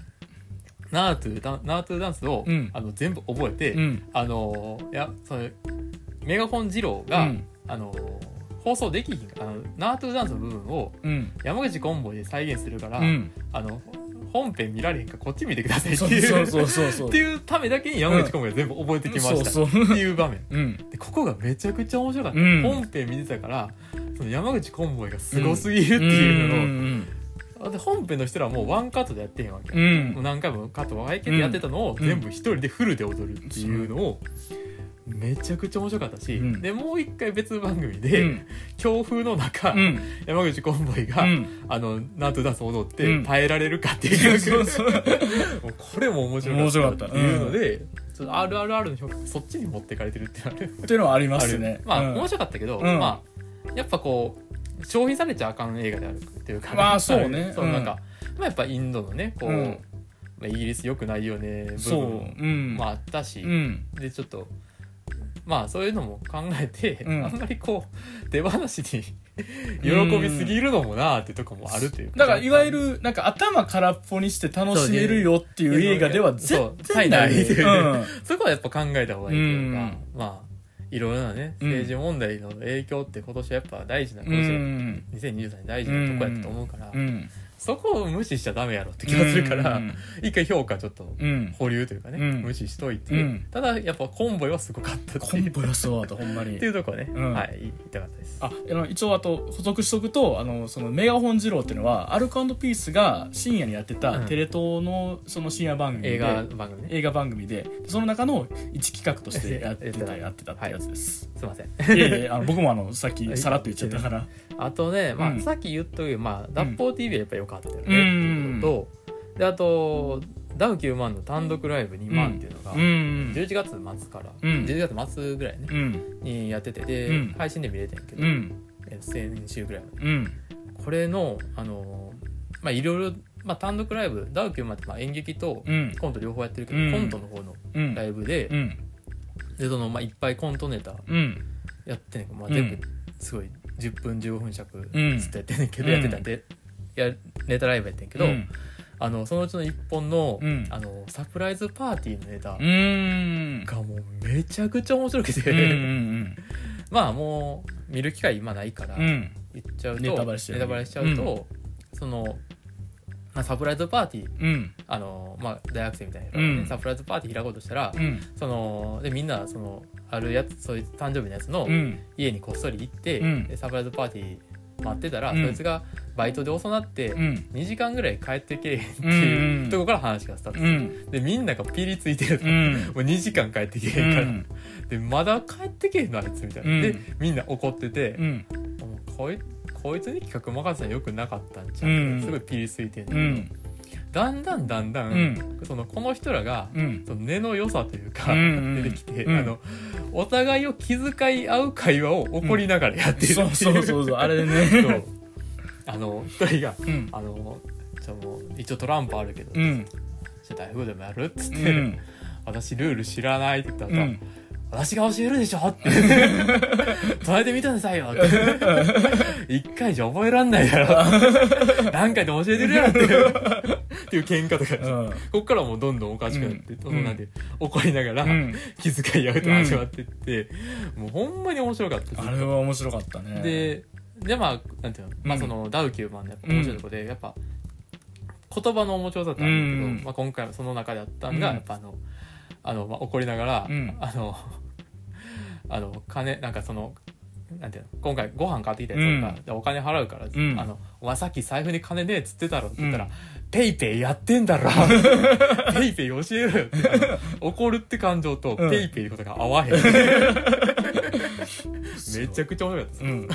ナートゥダンナートゥダンスを、
うん
あの全部覚えて、
うん。
あのいやそのメガホン二郎が、
うん
あの放送できひんあのナートゥダンスの部分を
うん。
山口コンボイで再現するから、
うん。
あの本編見られへんからこっち見てくださいっていう
そうそうそうそう。
っていうためだけに山口コンボイが全部覚えてきました、っていう場面
うん。
でここがめちゃくちゃ面白かった、
うん
本編見てたからその山口コンボイがすごすぎるっていうのを、
うん。
あで本編の人らはもうワンカットでやってへんわけ、
う。
もうん何回もカット分けてやってたのを全部一人でフルで踊るっていうのをめちゃくちゃ面白かったし、
うん
でもう一回別番組
う
で、
ん。
強風の中、
うん。
山口コンボイが、
うん
あのナートゥダンスを踊って
うん
耐えられるかっていう、
そうそう。
もうこれも面白
かった
っっていうので、ちょっと RRR の評価そっちに持ってかれてるってなる
っていうのはありますね。
まあ、
うん
面白かったけど、
うん
まあやっぱこう消費されちゃあかん映画であるっていうか
まあそうねうん
そうなんか、まあ、やっぱインドのねこう、
うん
まあ、イギリスよくないよね部
そう。
分も、
うん。
まあ、あったし、
うん。
でちょっとまあそういうのも考えて、
うん。
あんまりこう手放しに 喜びすぎるのもなあってとこもあるという
だから、いわゆる、なんか頭空っぽにして楽しめるよっていう映画では絶対ない。
そう
うん。
そこはやっぱ考えた方がいいというか、
うん。
まあいろいろなね
うん。
政治問題の影響って今年はやっぱ大事な
う
今年は
ん。
2023年大事なとこやったと思うから、
うん。
そこを無視しちゃダメやろって気がするから、
うん。
一回評価ちょっと
うん。
保留というかね、
うん。
無視しといて、
うん。
ただやっぱコンボイはすごかった
コンボよそうだと、ほんまに。
って。いうところね、
うん。
はい言いたかったです。
ああの一応あと補足しとくとあのそのメガホン二郎っていうのはアルコピースが深夜にやってた
うん
テレ東のその深夜番組で、
映画番組ね。
映画番組でその中の一企画としてやって
た
たやってたってやつです、
すいません。
い、えいえあの僕もあのさっきさらっと言っちゃったから。
あとね、まあ
うん。
さっき言っとくよまあ脱法 TV はやっぱ良かったよね、
うん
っていうこととであとダウ9万の単独ライブ2万っていうのが、
うん。
11月末から、
うん。
11月末ぐらいね、
うん。
にやっててで、
うん。
配信で見れてんけど、
うん。
え先週ぐらいまで。
うん。
これのあのーまあいろいろ、まあ、単独ライブダウ9万ってまあ演劇と
うん。
コント両方やってるけど、
うん。
コントの方の
うん。
ライブで,、
うん。
でそのまあ、いっぱいコントネタ
うん。
やってんねんけど、まあ、
うん。
全部すごい10分15分尺
うん。
ずっとやってんねんけど、
うん
やってたんでやネタライブやってんけど、
うん
あのそのうちの1本の,、
うん
あのサプライズパーティーのネタがもうめちゃくちゃ面白くて、
うんうん
まあもう見る機会今ないから言っちゃうと、
ネタバレしちゃう
ネタバレしちゃうと、その、まあ、サプライズパーティーあのまあ、大学生みたいなね、サプライズパーティー開こうとしたら、そのでみんなそのあるやつそういう誕生日のやつの家にこっそり行って、サプライズパーティー待ってたら、
うん。
そいつがバイトで遅なって
うん。
2時間ぐらい帰ってけえへんって
うん
いううんとこから話がスタートする、
うん
でみんながピリついてると、
うん。
もう2時間帰ってけえへんから、でまだ帰ってけえへんのあいつみたいな、
うん。
でみんな怒っててこいこいつに企画任せたらよくなかったんちゃう、
うん。
すごいピリついてんね
うん
だんだんだんだん、
うん。
そのこの人らが、
うん。
その根の良さというか、
うんうん
出てきて、
うん。
あのお互いを気遣い合う会話を怒りながらやってるっていう、
そうそうそうそうあれね。
そう。あの一人が
うん。
あのじゃあもう一応トランプあるけど、
うん。
じゃあ大富豪でもやるっつっ
う
て、
ん。
私ルール知らないって言ったら、
うん
私が教えるでしょって。捉えてみてくださいよ。っ て一回じゃ覚えらんないだろ。何回で教えてるやろっていう。っていう喧嘩とか、
うん。
こっからもうどんどんおかしくなって、
うん。
なんていう怒りながら、
うん。
気遣い合うと始まってって、もうほんまに面白かった
あれは面白かったね。
ででまあなんていうの、まあ、
うん。
そのダウキューマンのやっぱ面白いとこで、やっぱ言葉の面白さってあるんだけど、
うん。
まあ、今回はその中であったんが、
うん。
やっぱあのあの、まあ、怒りながら、
うん。
あのあの金なんかそのなんていうの今回ご飯買ってきたやつとか、でお金払うから、
ん。
あのお前さっき財布に金ねえっつってたろって言ったら、
うん。
ペイペイやってんだろ。ペイペイ教えろよって怒るって感情と
うん。
ペイペイのことが合わへん、めちゃくちゃ面白かったです
うん。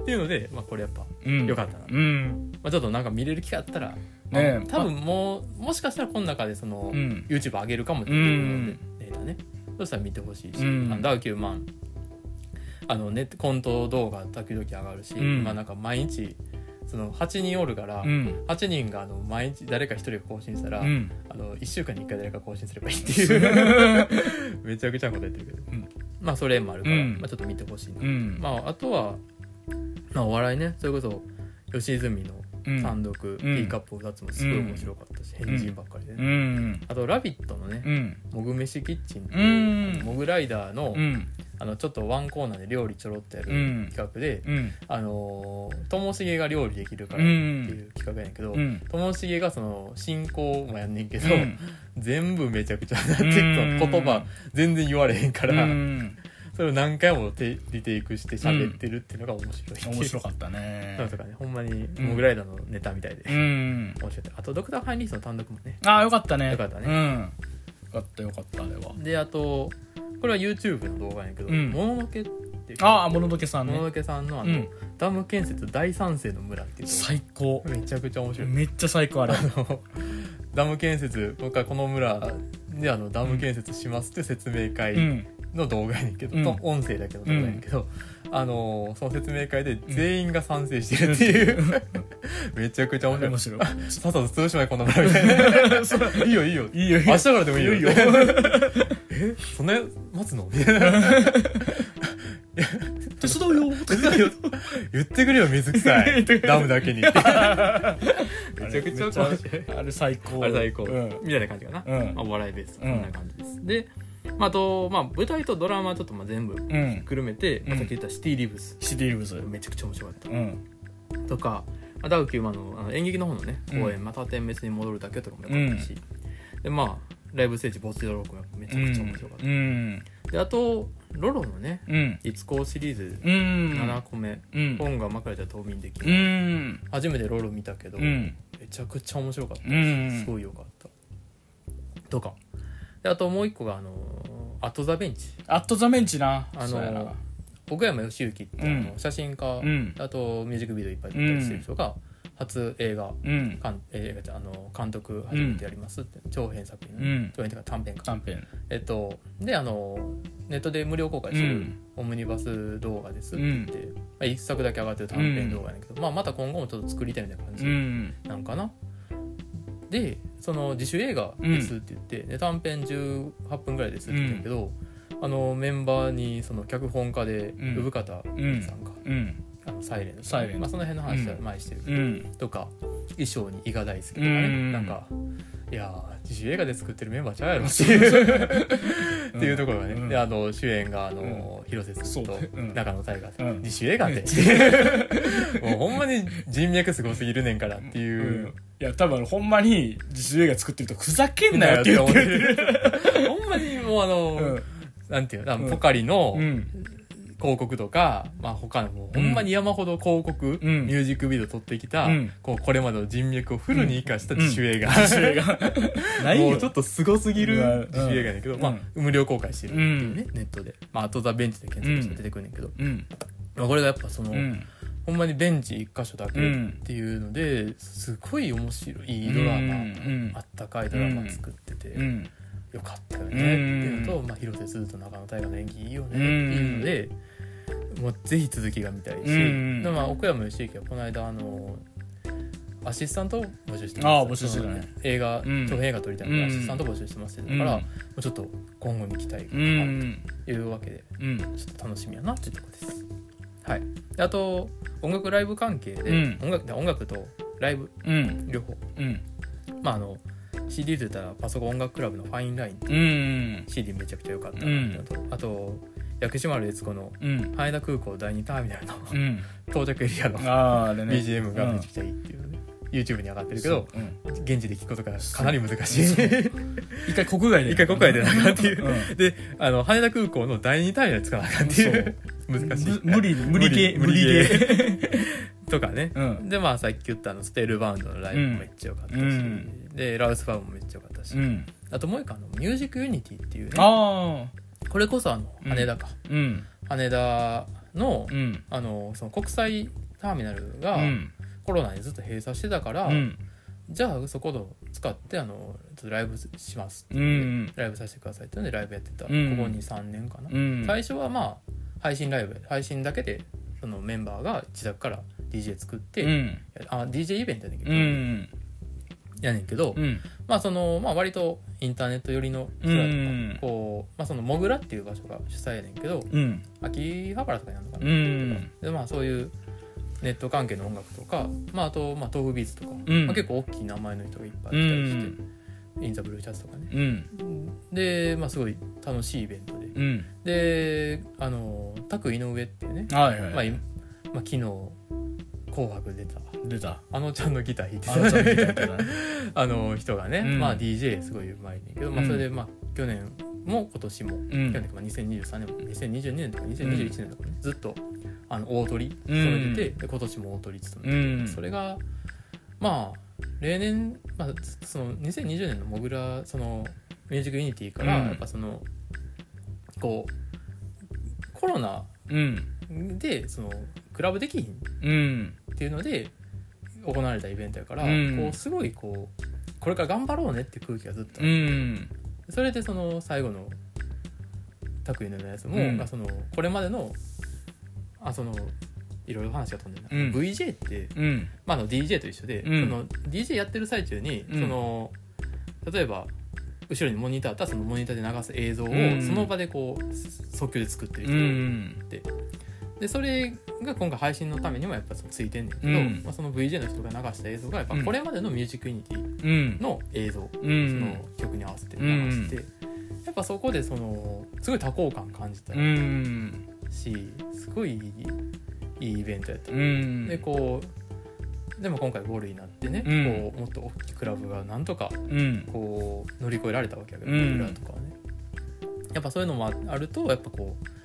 っていうので、まあ、これやっぱ、
うん。
よかったな。
うん。
まあ、ちょっとなんか見れる機会あったら、
ね
多分もうもしかしたらこの中でその、
うん。
YouTube 上げるかもっていうので、データねそしたら見てほしいし、
うん。
あのダウ9万。あのネコント動画時々上がるし、
うん。
まあなんか毎日その8人おるから、
うん。
8人があの毎日誰か1人が更新したら、
うん。
あの1週間に1回誰か更新すればいいっていう。めちゃくちゃなことやってるけど、
うん。
まあそれもあるから、
うん。
まあ、ちょっと見てほしいな、
うん。
まああとは、まあ、お笑いね。それこそ吉泉の
うん
単独、ティーカップ2つもすごい面白かったし、変人ばっかりでね、
うん。
あと「ラビット!」のね
うん「
もぐ飯キッチン」っていうモグライダーの,、
うん。
あのちょっとワンコーナーで料理ちょろっとやる
うん。
企画で、
うん。
あのーともしげが料理できるからっていう企画やねんけど、
うん。
ともしげがその進行もやんねんけど、
うん。
全部めちゃくちゃなんて言葉全然言われへんから、
うん
それを何回もテリテイクして喋ってるっていうのが面白い。う
面白かったね。
なんとかねほんまに
うん。
モグライダーのネタみたいで、
うん。
面白い。あとドクター・ハインリースの単独もね。
ああよかったね。
よかったね。
うん。よかったよかったあれは。
であとこれは YouTube の動画やけど「
うん。
もののけ」っていう。
ああもののけさんね。
もののけさんのあの、
うん。
ダム建設大賛成の村っていう
最高。
めちゃくちゃ面白い、
めっちゃ最高あれ。
あのダム建設今回この村であのダム建設しますって説明
う
会
ん
の動画やねんけど、
うん。
と音声だけの動画やねんけど、あのその説明会で全員が賛成してるっていう、めちゃくちゃ面白い。
面白い。
さっさと通しまいこの村みたいな。いいよいいよ。
いいよいいよ。
明日からでもいいよ。
いいよ。
え？そんな待つの？みたいな
手伝うよ。
言ってくれよ水臭い。ダムだけにめちゃくちゃ面白い。
あれ最高。
あれ最高、
うん。
みたいな感じかな、
うん。
まあ、お笑いベース。こ
うん。
んな感じです、で、まあ、あと、まあ、舞台とドラマちょっとまあ全部
うん。
くるめて、まあ
うん
さっき言ったシティリブス。
シティリブス。
めちゃくちゃ面白かった。
うん。
とか、まあ、ダウキューマンのあの演劇の方のね
うん。
公演「また点滅に戻るだけ」とかもよかったし、でまあライブステージ「ボスドロック」もめちゃくちゃ面白かった、
うん。
であとロロのね
うん「
いつこシリーズ
うん。
7個目、
うん。
本がまかれた冬眠でき
う
る、
ん。
初めてロロ見たけど、
うん。
めちゃくちゃ面白かった、
うん。
すごいよかった。とかであともう一個があの「アット・ザ・ベンチ。
アットザメンチな。
あの奥山義行って、
うん。
あの写真家、
うん。
あとミュージックビデオいっぱい撮ったりしてる人が、初映画
うん。
監映画あの監督初めてやりますって、長編作品、
うん。
長編というか短編か、
短編。
えっとであのネットで無料公開してる
うん。
オムニバス動画ですって言って、まあ、1作だけ上がってる短編動画やねんけど、まあ、また今後もちょっと作りたいみたいな感
う
じ
ん。
なんかな、でその自主映画ですって言って、で短編18分ぐらいですって言ってるけど、あのメンバーにその脚本家で
うん。
産方さんが、
うん。
あのサイレン。
サイレン。
まあ、その辺の話は前にしてるけど、
うん。
とか衣装に伊賀大輔とかね、
うん。
なんかいやー自主映画で作ってるメンバーちゃうやろっていう。っていうところがね、
うん。
であの主演があの、広瀬すずと中野大河、
うん。
自主映画って。もうほんまに人脈すごすぎるねんからっていう、
うん。いや多分ほんまに自主映画作ってるとふざけんなよって言ってる。
ほんまにもうあの、
うん
なんていうの、
うん
ポカリの
うん
広告とか、まあ、他のもうほんまに山ほど広告、
うん。
ミュージックビデオ撮ってきた、
うん。
こうこれまでの人脈をフルに生かした自主映画、
それがないよ。
もうちょっとすごすぎる
うん。
自主映画やけど、
うん。
まあ、無料公開してるっていうね、ネットで、まあ、あとザ・ベンチで検索して出てくるねんけど、
うん。
まあ、これがやっぱその、
うん。
ほんまにベンチ一箇所だけっていうのですごい面白いいいドラマ、
うん。
あったかいドラマ作ってて、
うん。
よかったよね、
うん
っていうのと、まあ、広瀬すずと中野大河の演技いいよねっていうので、もうぜひ続きが見たいし、
うん
でまあ、奥山義行はこの間あのアシスタントを募集して
ああ募集してたね。
映画
うん。
長編映画撮りたいので、
うん。
アシスタント募集してますって
うん。
もうちょっと今後に期待が
う
ある
ん
というわけで
うん。
ちょっと楽しみやなっていうところです。はい、であと音楽ライブ関係で、
うん。
音楽音楽とライブ
うん。
両方。
うん。
まああの CD で言ったらパソコン音楽クラブのファインライン
うん
CD めちゃくちゃ良かったなっていうのと、あと薬師丸悦子の
うん。
羽田空港第2ターミナルの
うん。
到着エリアの BGM がめちゃくちゃいいっていうね、YouTube に上がってるけど
そう。うん。
現地で聞くことがかなり難しい。
一回国外で。
一回国外でなあかんっていう、
うん。
であの羽田空港の第2ターミナル使わなあかんっていう難しい。
む無理無理系
無理系。とかね、
うん。
でまあさっき言ったあのステールバウンドのライブもめっちゃ良かったし、
うん。
でラウスファウもめっちゃ良かったし、
うん。
あともう一個あのミュージックユニティっていうねこれこそあの
うん
羽田か、
うん。
羽田の,、
うん。
あのその国際ターミナルが
うん。
コロナにずっと閉鎖してたから、
うん。
じゃあそこを使ってあのライブしますって。
うん。
ライブさせてくださいっていうのでライブやってた、
うん。
ここ23年かな、
うん。
最初はまあ配信ライブ配信だけでそのメンバーが自宅から DJ 作って、
うん。
あ DJ イベントやねんけど、
うん
やねんけど、
うん。
まあそのまあ割とインターネット寄りの人らとか、
うん。
こうまあそのモグラっていう場所が主催やねんけど
うん。
秋葉原とかになるのか
う
な、
ん。
でまあそういうネット関係の音楽とか、まあ、あと、まあ、豆腐ビーツとか、
うん。
まあ、結構大きい名前の人がいっぱい来たりして、インザブルーシャツとかね。
うん。
で、まあ、すごい楽しいイベントで。
うん。
であのタク井上っていうね、
はいはい。
まあいまあ、昨日「紅白」出た。
出た。
あのちゃんのギター弾いて
あのちゃんのギター
あの人がね、
うん。
まあ、DJ すごいうまいねんけど、まあ、
うん。
それで、まあ、去年も今年も、
うん。
去年とかまあ2023年も2022年とか2021年とかね、ずっとあの大鳥
うん。
務めてて、で今年も大鳥務めてて、
うん。
それがまあ例年、まあ、その2020年のモグラそのミュージックユニティから、
うん。
やっぱそのこうコロナ
うん。
でそのクラブできひん
うん
っていうので行われたイベントやから、
うん。
こうすごいこうこれから頑張ろうねっていう空気がずっとあ
う
って、
ん。
それでその最後の拓井のやつも、
うん。
がそのこれまでのあそのいろいろ話が飛んでるな、
うん。
VJ って、
うん。
まあ、あの DJ と一緒で、
うん。
その DJ やってる最中に、
うん。
その例えば後ろにモニターあったらそのモニターで流す映像を
うん。
その場でこう即興で作ってる
う
人がい
ん。
て、でそれが今回配信のためにもやっぱそのついてんねんけど、
うん。
まあ、その VJ の人が流した映像がやっぱ
うん。
これまでのミュージックユニティ
うん。
の映像、
う
そ
ん
の曲に合わせて流して、やっぱそこでそのすごい多幸感感じた
うん
しすごいいいイベントやった、
うん。
でこうでも今回5類になってね、
うん。
こうもっと大きいクラブがなんとか
うん。
こう乗り越えられたわけやけど、
うん。
僕らとかはね。やっぱそういうのもあるとやっぱこう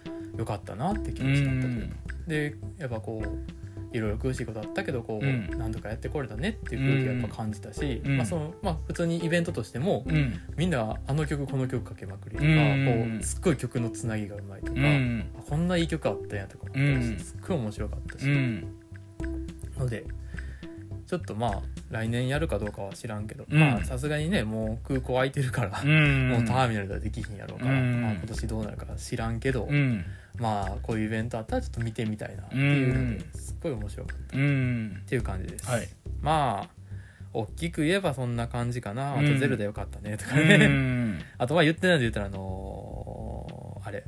よかったなって気持ちだったという。か、でやっぱこういろいろ苦しいことあったけどこう、
うん。
何とかやってこれたねっていう空気がやっぱ感じたし、
うん。
まあそのまあ、普通にイベントとしても、
うん。
みんなあの曲この曲かけまくりとか、
うん。
こうすっごい曲のつなぎがうまいとか、こんないい曲あったんやとか思ったし、
うん。
すっごい面白かったし、
うん。
のでちょっとまあ来年やるかどうかは知らんけど、
うん。
まあさすがにねもう空港空いてるから、
うん。
もうターミナルではできひんやろうから、
うん。
まあ、今年どうなるか知らんけど、
うん
まあこういうイベントあったらちょっと見てみたいなっていうの
うん。
ですっごい面白かった。っ
うん。
ていう感じです、
はい。
まあ大きく言えばそんな感じかな。あと
うん
ゼルでよかったねとか
う
ね、
ん。
あとまあ言ってないで言ったらあのーあれ。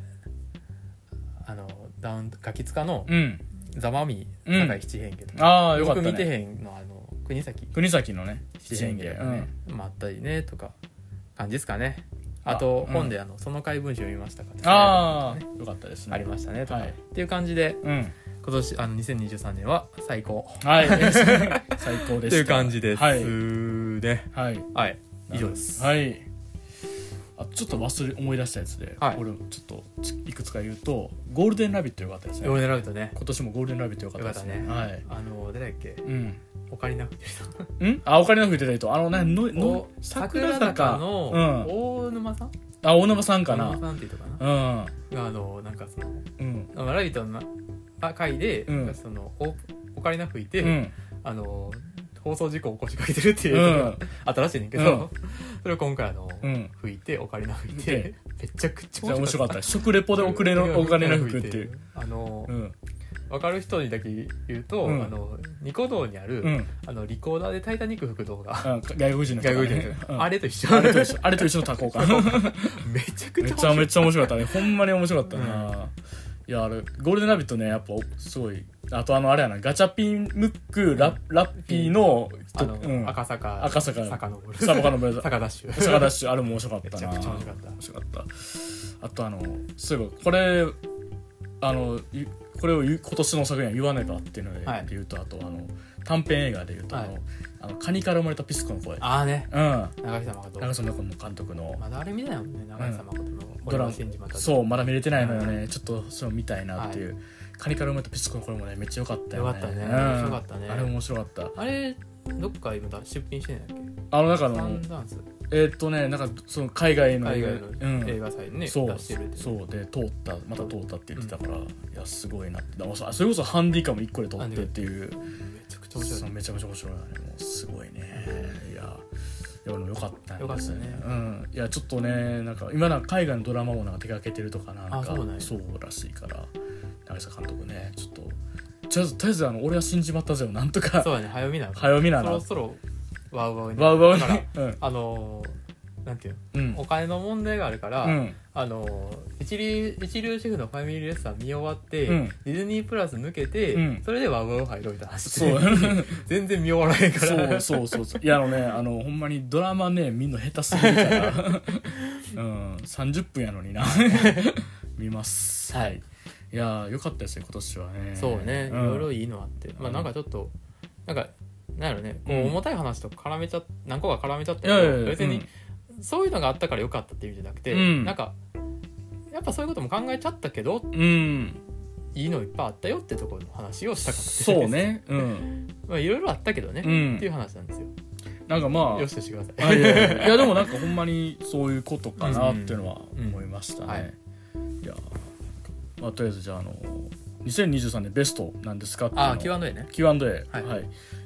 あのダウンガキツカの
うん。
ザ・マミ
うん。
ー酒井七変化とか、
ああよかった
僕見て
ね
へんのあの国崎
国崎のね
七変化とかね、まああったりねとか感じですかねあと本であの「その回文章読みましたか?」って
あ
ね。
あよかったですね。
ありましたねとか、
はい。
っていう感じで
うん。
今年あの2023年は最高。
はい。最高でした。
という感じです、
はい。
ね
はい。
はい。以上です。
はい。ああちょっと忘れ思い出したやつで、
はい。
俺ちょっとちいくつか言うと「ゴールデンラビット」よかったですね。
ヨーネラビットね。
今年もゴールデンラビットよかったですね。
よか
はい。
あの誰だっけ？
うん
オカリナフ
ん？あお金の吹いてた人。あのねのの
お桜坂。の大沼さん？
あ大沼さんか
大
な
沼さんっていう人か
うん。
ながあのなんかその
うん。
ラビットのあ回で、
うん。
そのおオカリナ吹いて、
うん。
あの放送事故を起こしかけてるっていうのがあったらしいねんけど、
うん。
それを今回あの、
うん。
吹いてオカリナ吹い
で
てめちゃくちゃ
面白かった。食レポで遅れのお金の服っていう。
あの、
うん
分かる人にだけ言うと、
うん。
あのニコ動にある、
うん。
あのリコーダーで「タイタニック」吹く動画。
うん外国人の人
外
がね
国人の人。
うん。
あれと一緒。
あれと一緒。あれと一緒のタコか
めちゃく
め
ちゃ面白い。
ちゃめちゃ面白かったね。ほんまに面白かったな、いやあれゴールデンラビットねやっぱすごい。あとあのあれやな。ガチャピンムックララッピーの
あの、
うん。
赤坂。
赤坂。
坂
のブラザー
坂ダッシュ。
サガダッシュ。あれも面白かったな。
めちゃくちゃ面白かった。
面白かった。あとあのそういえばこれあのいこれを今年の作品は言わねえかっていうので,、言うとあとあの短編映画で言うと、あの
はい。
あのカニから生まれたピスコの声。
ああね。
うん。
長久誠
長澤の監督の。
まだあれ見ないもんね長久誠の
ドラマそうまだ見れてないのよね、ちょっとそれを見たいなっていう、カニから生まれたピスコの声もねめっちゃ良かったよね。
よかったね。
うん。
面白かったね。
あれ面白かった。
あれどっか今だ出品してないんだっ
あの中の
ンダンス
えーっとねなんかその海外の
海外
うん。
の映画祭でね
そう。
出してるって
そうで通ったまた通ったって言ってたから、いやすごいなって。だからそそれこそハンディカム1個で撮ってっていう。
めちゃくちゃ面白い。
そうめちゃめちゃ面白い。よねもうすごいね。いやいやよかった
よかったね。
うん。いやちょっとねなんか今なんか海外のドラマもなんか手掛けてるとかなんか
あそう
らしいから長澤監督ねちょっととりあえずあえずあの俺は死んじまったぜをなんとか。
そうだね早見な
早見なな
そろそろワウワウに。
ワウワウに。
だから
うん。
あのーなんていうの？
うん。
お金の問題があるから、
うん。
あの一流一流シェフのファミリーレストラン見終わって、
うん。
ディズニープラス抜けて、
うん。
それでワウワウ入ろうって話
そう。
全然見終わらへんから。
そうそうそうそう。いやあのねあのほんまにドラマね見んの下手すぎるから。うん。30分やのにな。見ます。
はい。
いやーよかったですね今年はね。
そうね、
うん。
いろいろいいのあって。まあなんかちょっとなんかなんやろね。こう
うん
重たい話と絡めちゃっ何個か絡めちゃったけど別にそういうのがあったからよかったっていう意味じゃなくて、
うん。
なんかやっぱそういうことも考えちゃったけど
うん、うん
いいのいっぱいあったよってところの話をしたかった。
そうね。うん。
まあいろいろあったけどね、
うん。
っていう話なんですよ。
なんかまあ
よしとしてください。
あいやいやでもなんかほんまにそういうことかなっていうのは思いましたね、
い。
いやまあとりあえずじゃああの2023年ベストなんですかっていうのを
ああ Q&A ね。
Q&A は、
はい。い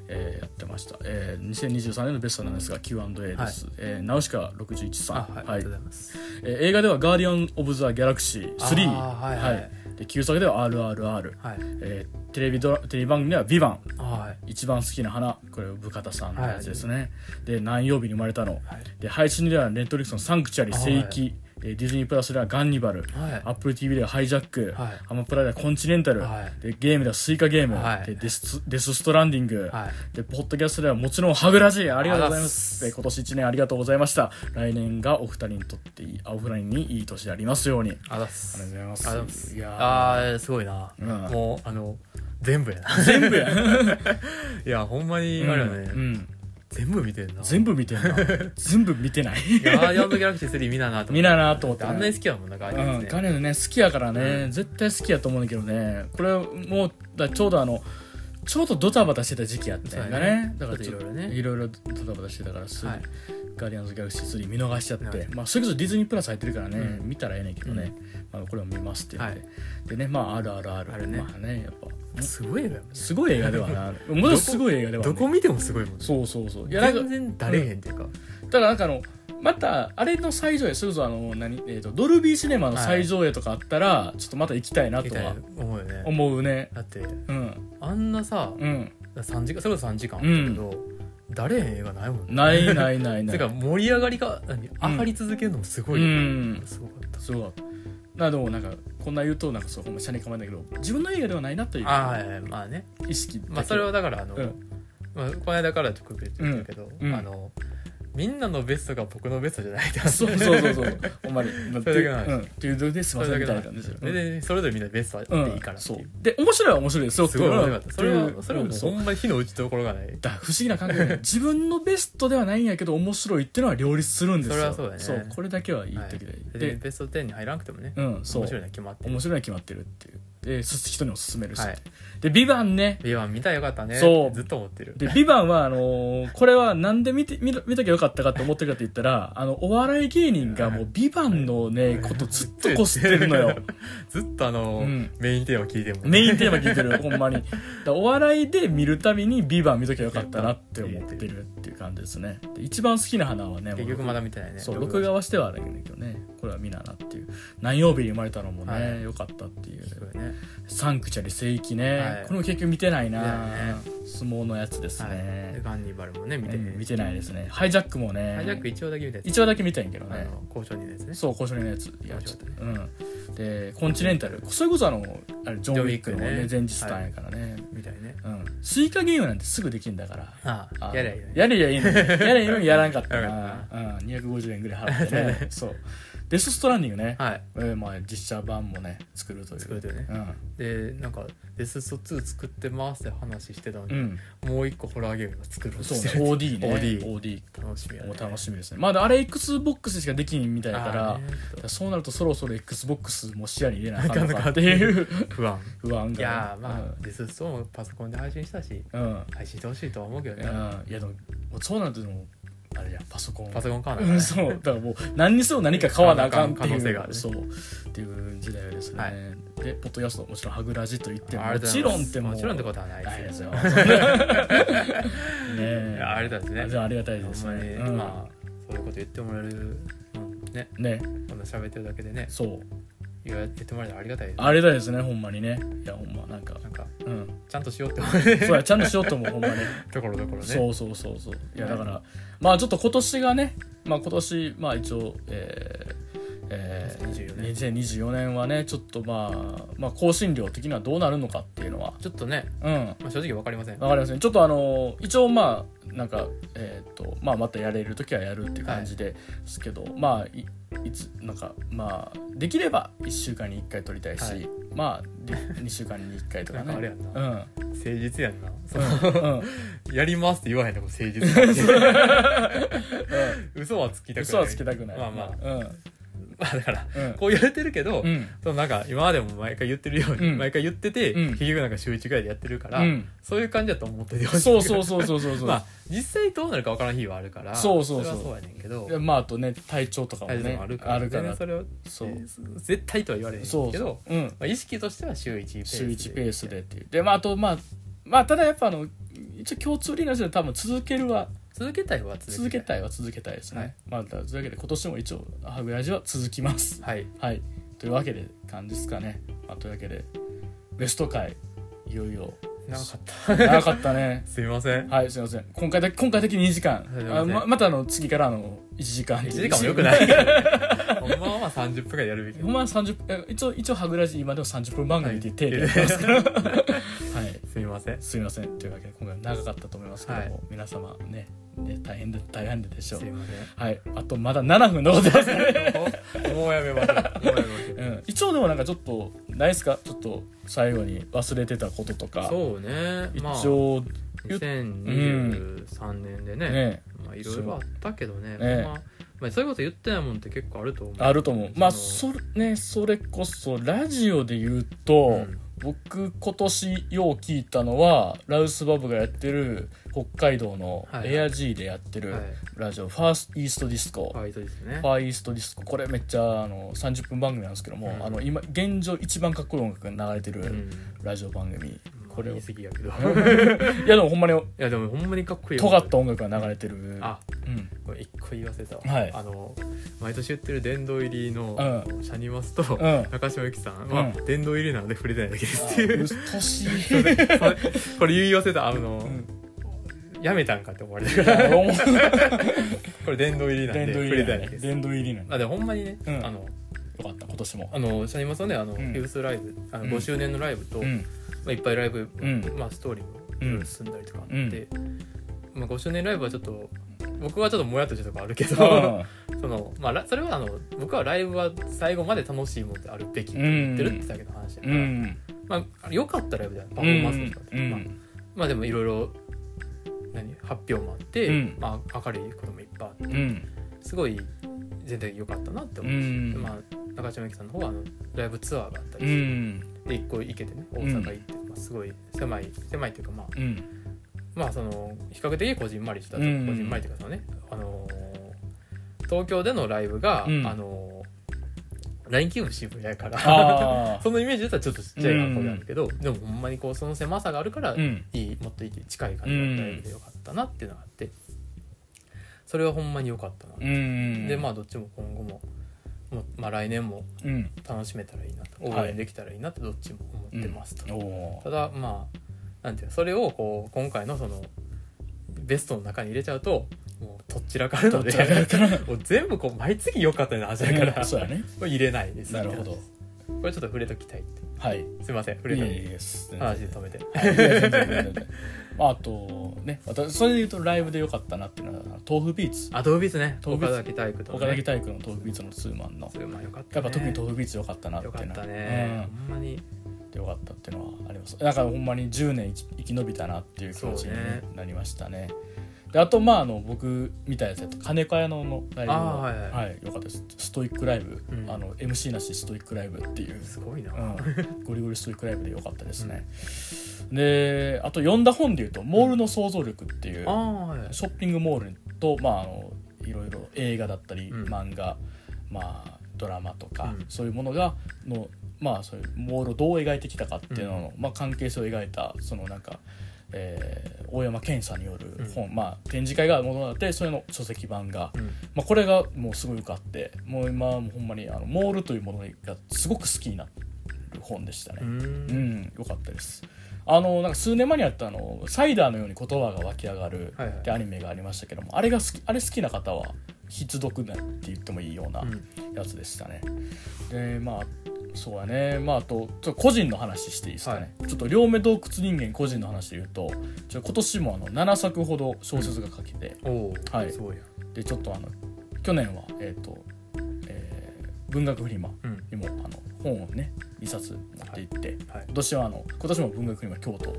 えーやってました、えー、2023年のベストなんですが Q&A です、えーナウシカ61さん。
あはい、ありがとうございます、
えー映画では「ガーディアン・オブ・ザ・ギャラクシー3」
あーはい。はい。
で旧作では「RRR」
はい。
えーテレビドラテレビ番組では「ビバン
はい。
一番好きな花。これ部方さんのやつですね、で何曜日に生まれたの。
はい。
で配信ではネットリックスの「サンクチュアリ
はい。
聖域」でディズニープラスでは「ガンニバル」
はい。
アップル TV では「ハイジャック」
はい。
アマプラでは「コンチネンタル」
はい。
でゲームでは「スイカゲーム」
はい。
でデスデスストランディング」
はい。
でポッドキャストではもちろんハグラジありがとうございま
あ
すで今年1年ありがとうございました。来年がお二人にとっていいあお二人にいい年でありますように。ありがとうございます。いやー。
あーすごいな、
うん。
もうあの全部やな。
全部や
いやほんまにあれよね、
うんうん
全部見てんな。
全部見てんな。全部見てない。
ガーディアンズ・ギャラクシー3見ななと思って。
見ななと思って。
あんなに好きやもんなガーディアンズね、
うん、ガネルね好きやからね、
うん。
絶対好きやと思うんだけどね。これもうだちょうどあのちょうどドタバタしてた時期やったんだね。だから
いろいろね
いろいろドタバタしてたからすぐ、
はい
ガーディアンズ・ギャラクシー3見逃しちゃってまあ、それこそディズニープラス入ってるからね、
うん。
見たらええねんけどね、まあ、これを見ますって言って、
は
でねまあ RRR
あるね。
まあねやっぱ。
すごいよね。
すごい映画ではなものすごい映画ではね
どこ見てもすごいもんね。
そうそうそう。いや
全然だれへんっていうか、
ただなんかあのまたあれの最上映それこそあの何、えー、とドルビーシネマの最上映とかあったら、ちょっとまた行きたいなとは
思うよね。
思うね。
だって
うん。
あんなさ、
うん。
3時間それこそ3時間あったけど、だれへん映画ないもんね。
ないないないない。
てか盛り上がりが何上がり続けるのもすごいよね、
うん。
すごか。った
すごかったなでもなんかこんな言うとなんかそうほんま車に構えんだけど自分の映画ではないなという
あまあね。
意識
まあそれはだからあの、
うん。
まあ、この間から特別言ってるけど、
うん。うん。
あのみんなのベストが僕のベストじゃないって
そうそうそうそう。ほんまに。まあ
それだけ
っていうのですいませんみたいな感じですよ。
ででそれぞれみんなベスト
うん
でいいからって
そ
いう。う
で面白いは面白いです。よ
すごい面白かった。それはそれはもうほんまに火の打ちどころがない。
だ不思議な感覚で 自分のベストではないんやけど面白いっていうのは両立するんですよ。
それはそうだね。
そう。これだけはいい
はい
時で、
で
で
ベスト10に入らなくてもね。
うんそう。
面白いのは決まってる。
面白いのは決まってるっていう。で人にも勧めるし、
はい
で「ビバンね。
ビワン見たらよかったね。
そう。
ずっと思ってる。
で「ビバンはあのーこれはなんで見て見見ときゃよかったかって思ってるかって言ったらあのお笑い芸人がもう「ビバンのねことずっとこすってるのよ。
ずっとあの、
うん。
メインテーマ聞いても
メインテーマ聞いてるほんまに。だお笑いで見るたびに「ビバン見ときゃよかったなって思ってるっていう感じですね。で一番好きな花はね
結局まだ見てないね。
そう録画はしてはあるけどねこれは見ななっていう。何曜日に生まれたのもね、
はい。
よかったっていう。
ね。
サンクチャリ聖域ね、
はい。
これも結局見てないな。
ね。
相撲のやつです
はい。で
ね、
ガンニバルもね見て
うん見てないですね。ハイジャックもね。
ハイジャック一応だけ見たやつ
一話だけ見たんやけど
あ
ね
の交渉人のやつね。
そう交渉人のやつ。いや
面白かった
うん。でコンチネンタル。それこそあのあれジョン・ウィックの
ね
ね。前日単やからね、
みたいね。
うん。スイカゲームなんてすぐできんだから。
ああ
あ
やりゃいいよね
やれやいいのに。やれやいいのにやらんかったな。うん、250円ぐらい払ってね。そうデス・ストランディングね、
はい。
えーまあ、実写版もね作るという。
作るというね。
うん。
でなんかデススト2作ってますって話してたのに、
うん、
もう一個ホラーゲームが作ると
そうね OD ね。
OD
OD
楽しみやね。
もう楽しみですね。まああれ XBOX でしかできんみたいだからそうなるとそろそろ XBOX も視野に入れなあかんのかっていう。
不安。
不安が
いやーまあ、デスストもパソコンで配信したし
うん、うん。
配信してほしいとは思うけどね。
うん。いやでももうそうなるとでもあれやパソコン。
パソコン買わ
うん
ない
そう。だからもう何にせよ何か買わなあかんっていう
可能性があるね。
そう。っていう時代ですね、
はい。
でポッドキャストもちろんハグラジと言ってももちろんってもう
もちろんってことはない
ないですよ。ね
い
え
やありがたいですね。
あじゃあありがたいです
ほんまに、
ね、うん。
まあそういうこと言ってもらえる、うん、ね
ね。
こんな喋ってるだけでね
そう。
言ってもらえたらありがたいです
ありがたいですねほんまにね。いやほんまなんか。
なんか
うん。
ちゃんとしようって思うね。
そうやちゃんとしようと思うほんまに。
ところどころね。
そうそうそうそう。いやだからまあちょっと今年がねまあ今年まあ一応えーえー
2024年。
2024年はねちょっとまあまあ更新量的にはどうなるのかっていうのは。
ちょっとね、
うん。
まあ、正直わかりません。
わかりません。ちょっとあの一応まあなんかえっ、とまあまたやれる時はやるっていう感じですけど、まあいいつなんかまあできれば1週間に1回撮りたいし、
はい。
まあで2週間に1回とかね。うん
誠実やんな。そ
うん。
のやりますって言わへんとこ誠実 嘘はつきたくない。
嘘はつきたくない。
まあまあ。
うん
まあだから
うん。
こう言われてるけど、
うん。
そのなんか今までも毎回言ってるように、
うん。
毎回言ってて、
うん。
結局なんか週1ぐらいでやってるから、
うん。
そういう感じだと思っててほしい。
そうそうそうそうそうそう、
まあ実際どうなるか分からん日はあるから
そうそうそう。
れはそうやねんけど。
でまああとね体調とかもね
もあるから
あるから。
それを絶対とは言われへんけど
そうう。ん。
まあ、意識としては週1ペース
週1ペースでっていう。でまああとまあまあただやっぱあの一応共通理念として多分続けるは
続けたいは続
続け
い
たいは続けたいですね、
はい。
まあというわけで今年も一応ハグラジは続きます。
はい。
はい。というわけで感じですかね、まあ、というわけでベスト回いよいよ。
長かった。
長かったね。
すみません。
はいすいません。今回だ今回的に2時間。あままたあの次からあの1時間。って
1
いう
時間もよくない。け どほんまはまあ30分ぐらいやるべき。
ほんまは30え一応一応ハグラジ今でも30分番組っていう体でやってますからはい。
すみません。
すみません。というわけで今回長かったと思いますけども、
はい。
皆様ねね大変で大変でしょう。
すみません。
はい。あとまだ7分残ってます。ね、
もうやめましょう。もうやめましょう。
うん、一応でもなんかちょっとないですか？ちょっと最後に忘れてたこととか。
そうね。
一
まあ。
応
2023年でね
ね。
まあいろいろあったけどね。
ね。
まあまあそういうこと言ってないもんって結構あると思う。
あると思う。まあ
そ
それねそれこそラジオで言うと、
うん。
僕今年よう聞いたのはラウスバブがやってる北海道の
はいはい。
エア G でやってる
はい。
ラジオ、ファーストイーストディスコ、
ファ
ーイーストディスコこれめっちゃあの30分番組なんですけども、
うん。
あの今現状一番かっこいい音楽が流れてる
うん。
ラジオ番組、これを
言い過ぎやけど。い
いやでもほんまに
やでもほんまにかっこいい。
尖った音楽が流れてる。
あ
うん。
これ一個言い忘れたわ。
はい。
あの毎年言ってる殿堂入りの
う
シャニマスと
うん。
中島由紀さんは
うん。
殿堂入りなので触れてないだけですっていう。
うっと
これ言い忘れた。あの
ん。
やめたんかって思われてる これ殿堂入りなんで触
殿堂入りなんで
れてないです。
殿堂入りなんで。
あでもほんまにね
うん。
あの
よかった今年も。
あのシャニマスはねあのフ
ん。
ィフスライブあの
うん。
5周年のライブと
うん
まあいっぱいライブ
うん。
まあストーリーもいろいろ進んだりとかあってまあ5周年ライブはちょっと僕はちょっともやっとしたとこあるけど
うん。
その、まあ、ラそれはあの僕はライブは最後まで楽しいものであるべきって言ってるってだけの話だから、
うん。
まあ、良かったライブだよパフォーマンスとかって、
うん。
まあ、まあでもいろいろ何発表もあって、
うん。
まあ、明るいこともいっぱいあって
うん。
すごい全体的に良かったなって
う
思うし、まあ、中島みゆきさんの方はあのライブツアーがあった
う
りして、
ん
で一個行けてね大阪行って、まあ、すごい狭い狭いっていうかまあ
うん。
まあその比較的こじんまりした、
うん
こじんまりっていうかそのね、あのー東京でのライブが、
うん
あのーラインキューブ渋谷やから
あ
そのイメージだったらちょっとちっちゃい学校なんだけど、でもほんまにこうその狭さがあるから、いいもっといい近い感じのライブでよかったなっていうのがあってそれはほんまに良かったな、
うん。
でまあどっちも今後もまあ、来年も
うん。
楽しめたらいいなと応
はい。
援できたらいいなってどっちも思ってますと、
お
ただまあなんていうのそれをこう今回のそのベストの中に入れちゃうともうとっちらかるので もう全部こう毎月良かったような味だから、
うん。ね。
入れないです
なるほど
これちょっと触れときたいって。
はい。
すいません触れとき話で止めて。
ああとね私それで言うとライブで良かったなっていうのは豆腐ビーツ。
あ豆腐ビーツね。
豆腐
崎体育と、ね、
岡崎体育の豆腐ビーツのツーマンの。
それまあよかった、ね、
やっぱ特に豆腐ビーツ良かったなって
よかっ
いうのは。
たね、ほんまに
うん、良かったっていうのはあります。だからほんまに10年生き延びたなっていう気持ちになりましたね。であとまああの僕見たやつやと金子屋ののライブ
あ
は
いはい。
はい良かったです。ストイックライブ、
うん。
あの MC なしストイックライブっていう。
すごいな、
うん、ゴリゴリストイックライブで良かったですね、であと読んだ本でいうと「モールの想像力」っていう、ショッピングモールと、まあ、あのいろいろ映画だったり、
うん。
漫画、まあ、ドラマとか、
うん。
そういうものがの、まあ、そういうモールをどう描いてきたかっていうのの、まあ、関係性を描いたそのなんか、えー大山健さんによる本、まあ、展示会が物があってそれの書籍版が、
うん
まあ、これがもうすごい良かってもう今はもうほんまにあのモールというものがすごく好きになる本でしたね。
う
うんん、よかったです。あのなんか数年前にあったあのサイダーのように言葉が湧き上がる
はいはい
ってアニメがありましたけども、あれが好きあれ好きな方は必読だって言ってもいいような
うん
やつでしたね。でまあそうやね。まああとちょっと個人の話していいですかね、ちょっと両目洞窟人間個人の話で言うとちょ今年もあの7作ほど小説が書けて、はい。でちょっとあの去年はえっ、と、えー文学フリマ
うん。
にもあの本をね2冊持って行って、
はい。
今年はあの今年も文学フリマ京都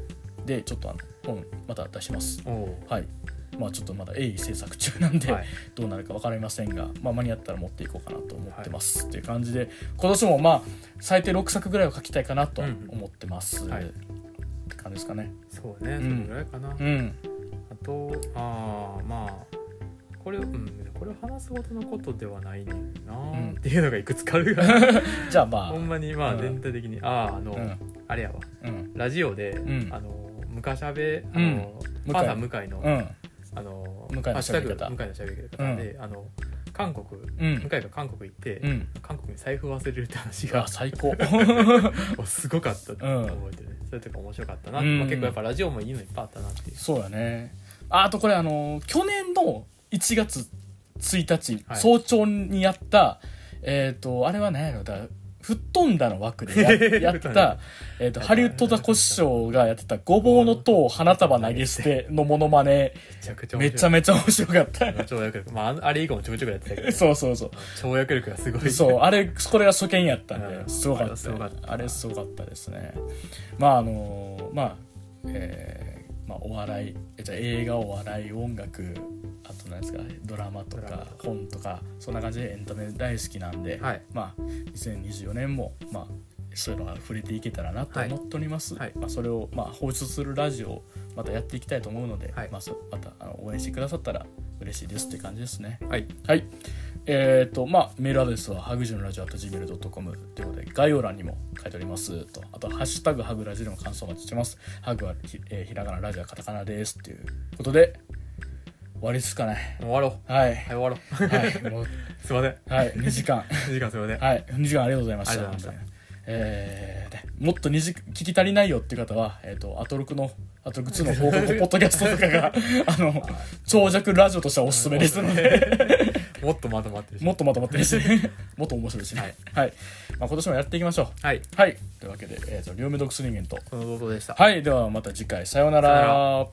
でちょっとあの本また出します。はいまあちょっとまだ鋭意制作中なんで、
はい。
どうなるか分かりませんが、まあ、間に合ったら持っていこうかなと思ってます、っていう感じで今年もまあ最低6作ぐらいは書きたいかなとは思ってます、
うんはい。
って感じですかね。
そうね、
うん。
それぐらいかな、
うん。
あとああまあこれうん。これを話すほどのことではないねんな、
ん。
っていうのがいくつかあるが
じゃあまあ
ほんまにまあ
うん。
全体的に、あああの、
うん。
あれやわ。
うん。
ラジオで、
ん。
あの昔しゃべあの、
向井。
パンダ向井の、
うん
あの
向井の喋り方。
向井のしゃべり方で、あの韓国
うん。
向井が韓国行って、
うん。
韓国に財布忘れるって話
い
が
や最高。
おすごかった。って
うん。
覚えてる。ね、それとか面白かったな、
うん。
まあ、結構やっぱラジオもいいのいっぱいあったなっていう。
そうやね。ああとこれあの去年の1月1日、
はい。
早朝にやったえっ、とあれは何やろだ吹っ飛んだの枠でや やった、えー、とハリウッドザコシショウがやってたごぼうの塔を花束投げ捨てのモノマネ。
めちゃくちゃ
めちゃめちゃ面白かった。
跳躍力。まああれ以降もちょくちょくやってたけど。
そうそうそう。
跳躍力がすごい。
そうあれこれが初見やったん
うん。
ですごかった。
あれはすごかった。
ですね。まああのまあえーまあ、お笑いえじゃあ映画お笑い音楽あと何ですかドラマとか本とかそんな感じでエンタメ大好きなんで、
はい。
まあ2024年もまあそういうのは触れていけたらなと思っております、
はい。
まあ、それをまあ放出するラジオをまたやっていきたいと思うので、
はい。
まあ、そまたあの応援してくださったら嬉しいですって感じですね。
はい。
はい。えっ、と、まあ、メールアドレスは、ハグジのラジオ .gmail.com ということで、概要欄にも書いておりますと。あと、ハッシュタグハグラジオの感想をお待ちしてます。ハグはひ,、えーひらがな、ラジオはカタカナです。ということで、終わりですかね。
終わろう
はい。
はい終わろう
はい。もう
すいません
はい。2時間。
2時間すいません
はい。2時間ありがとうございました。
ありがとうございました
えーねもっと2時聞き足りないよっていう方は、えっ、と、アトロクの、アトロク2の報告ポッドキャストとかが、あの、長尺ラジオとしてはおすすめですので、
もっとまとまってるし
もっとまとまってるし、もっと 面白いしね。はい。まあ、今年もやっていきましょう。
はい
はい。というわけで、えっ、と、両目毒ス人間と。
この動画でした
はい。ではまた次回、
さような
ら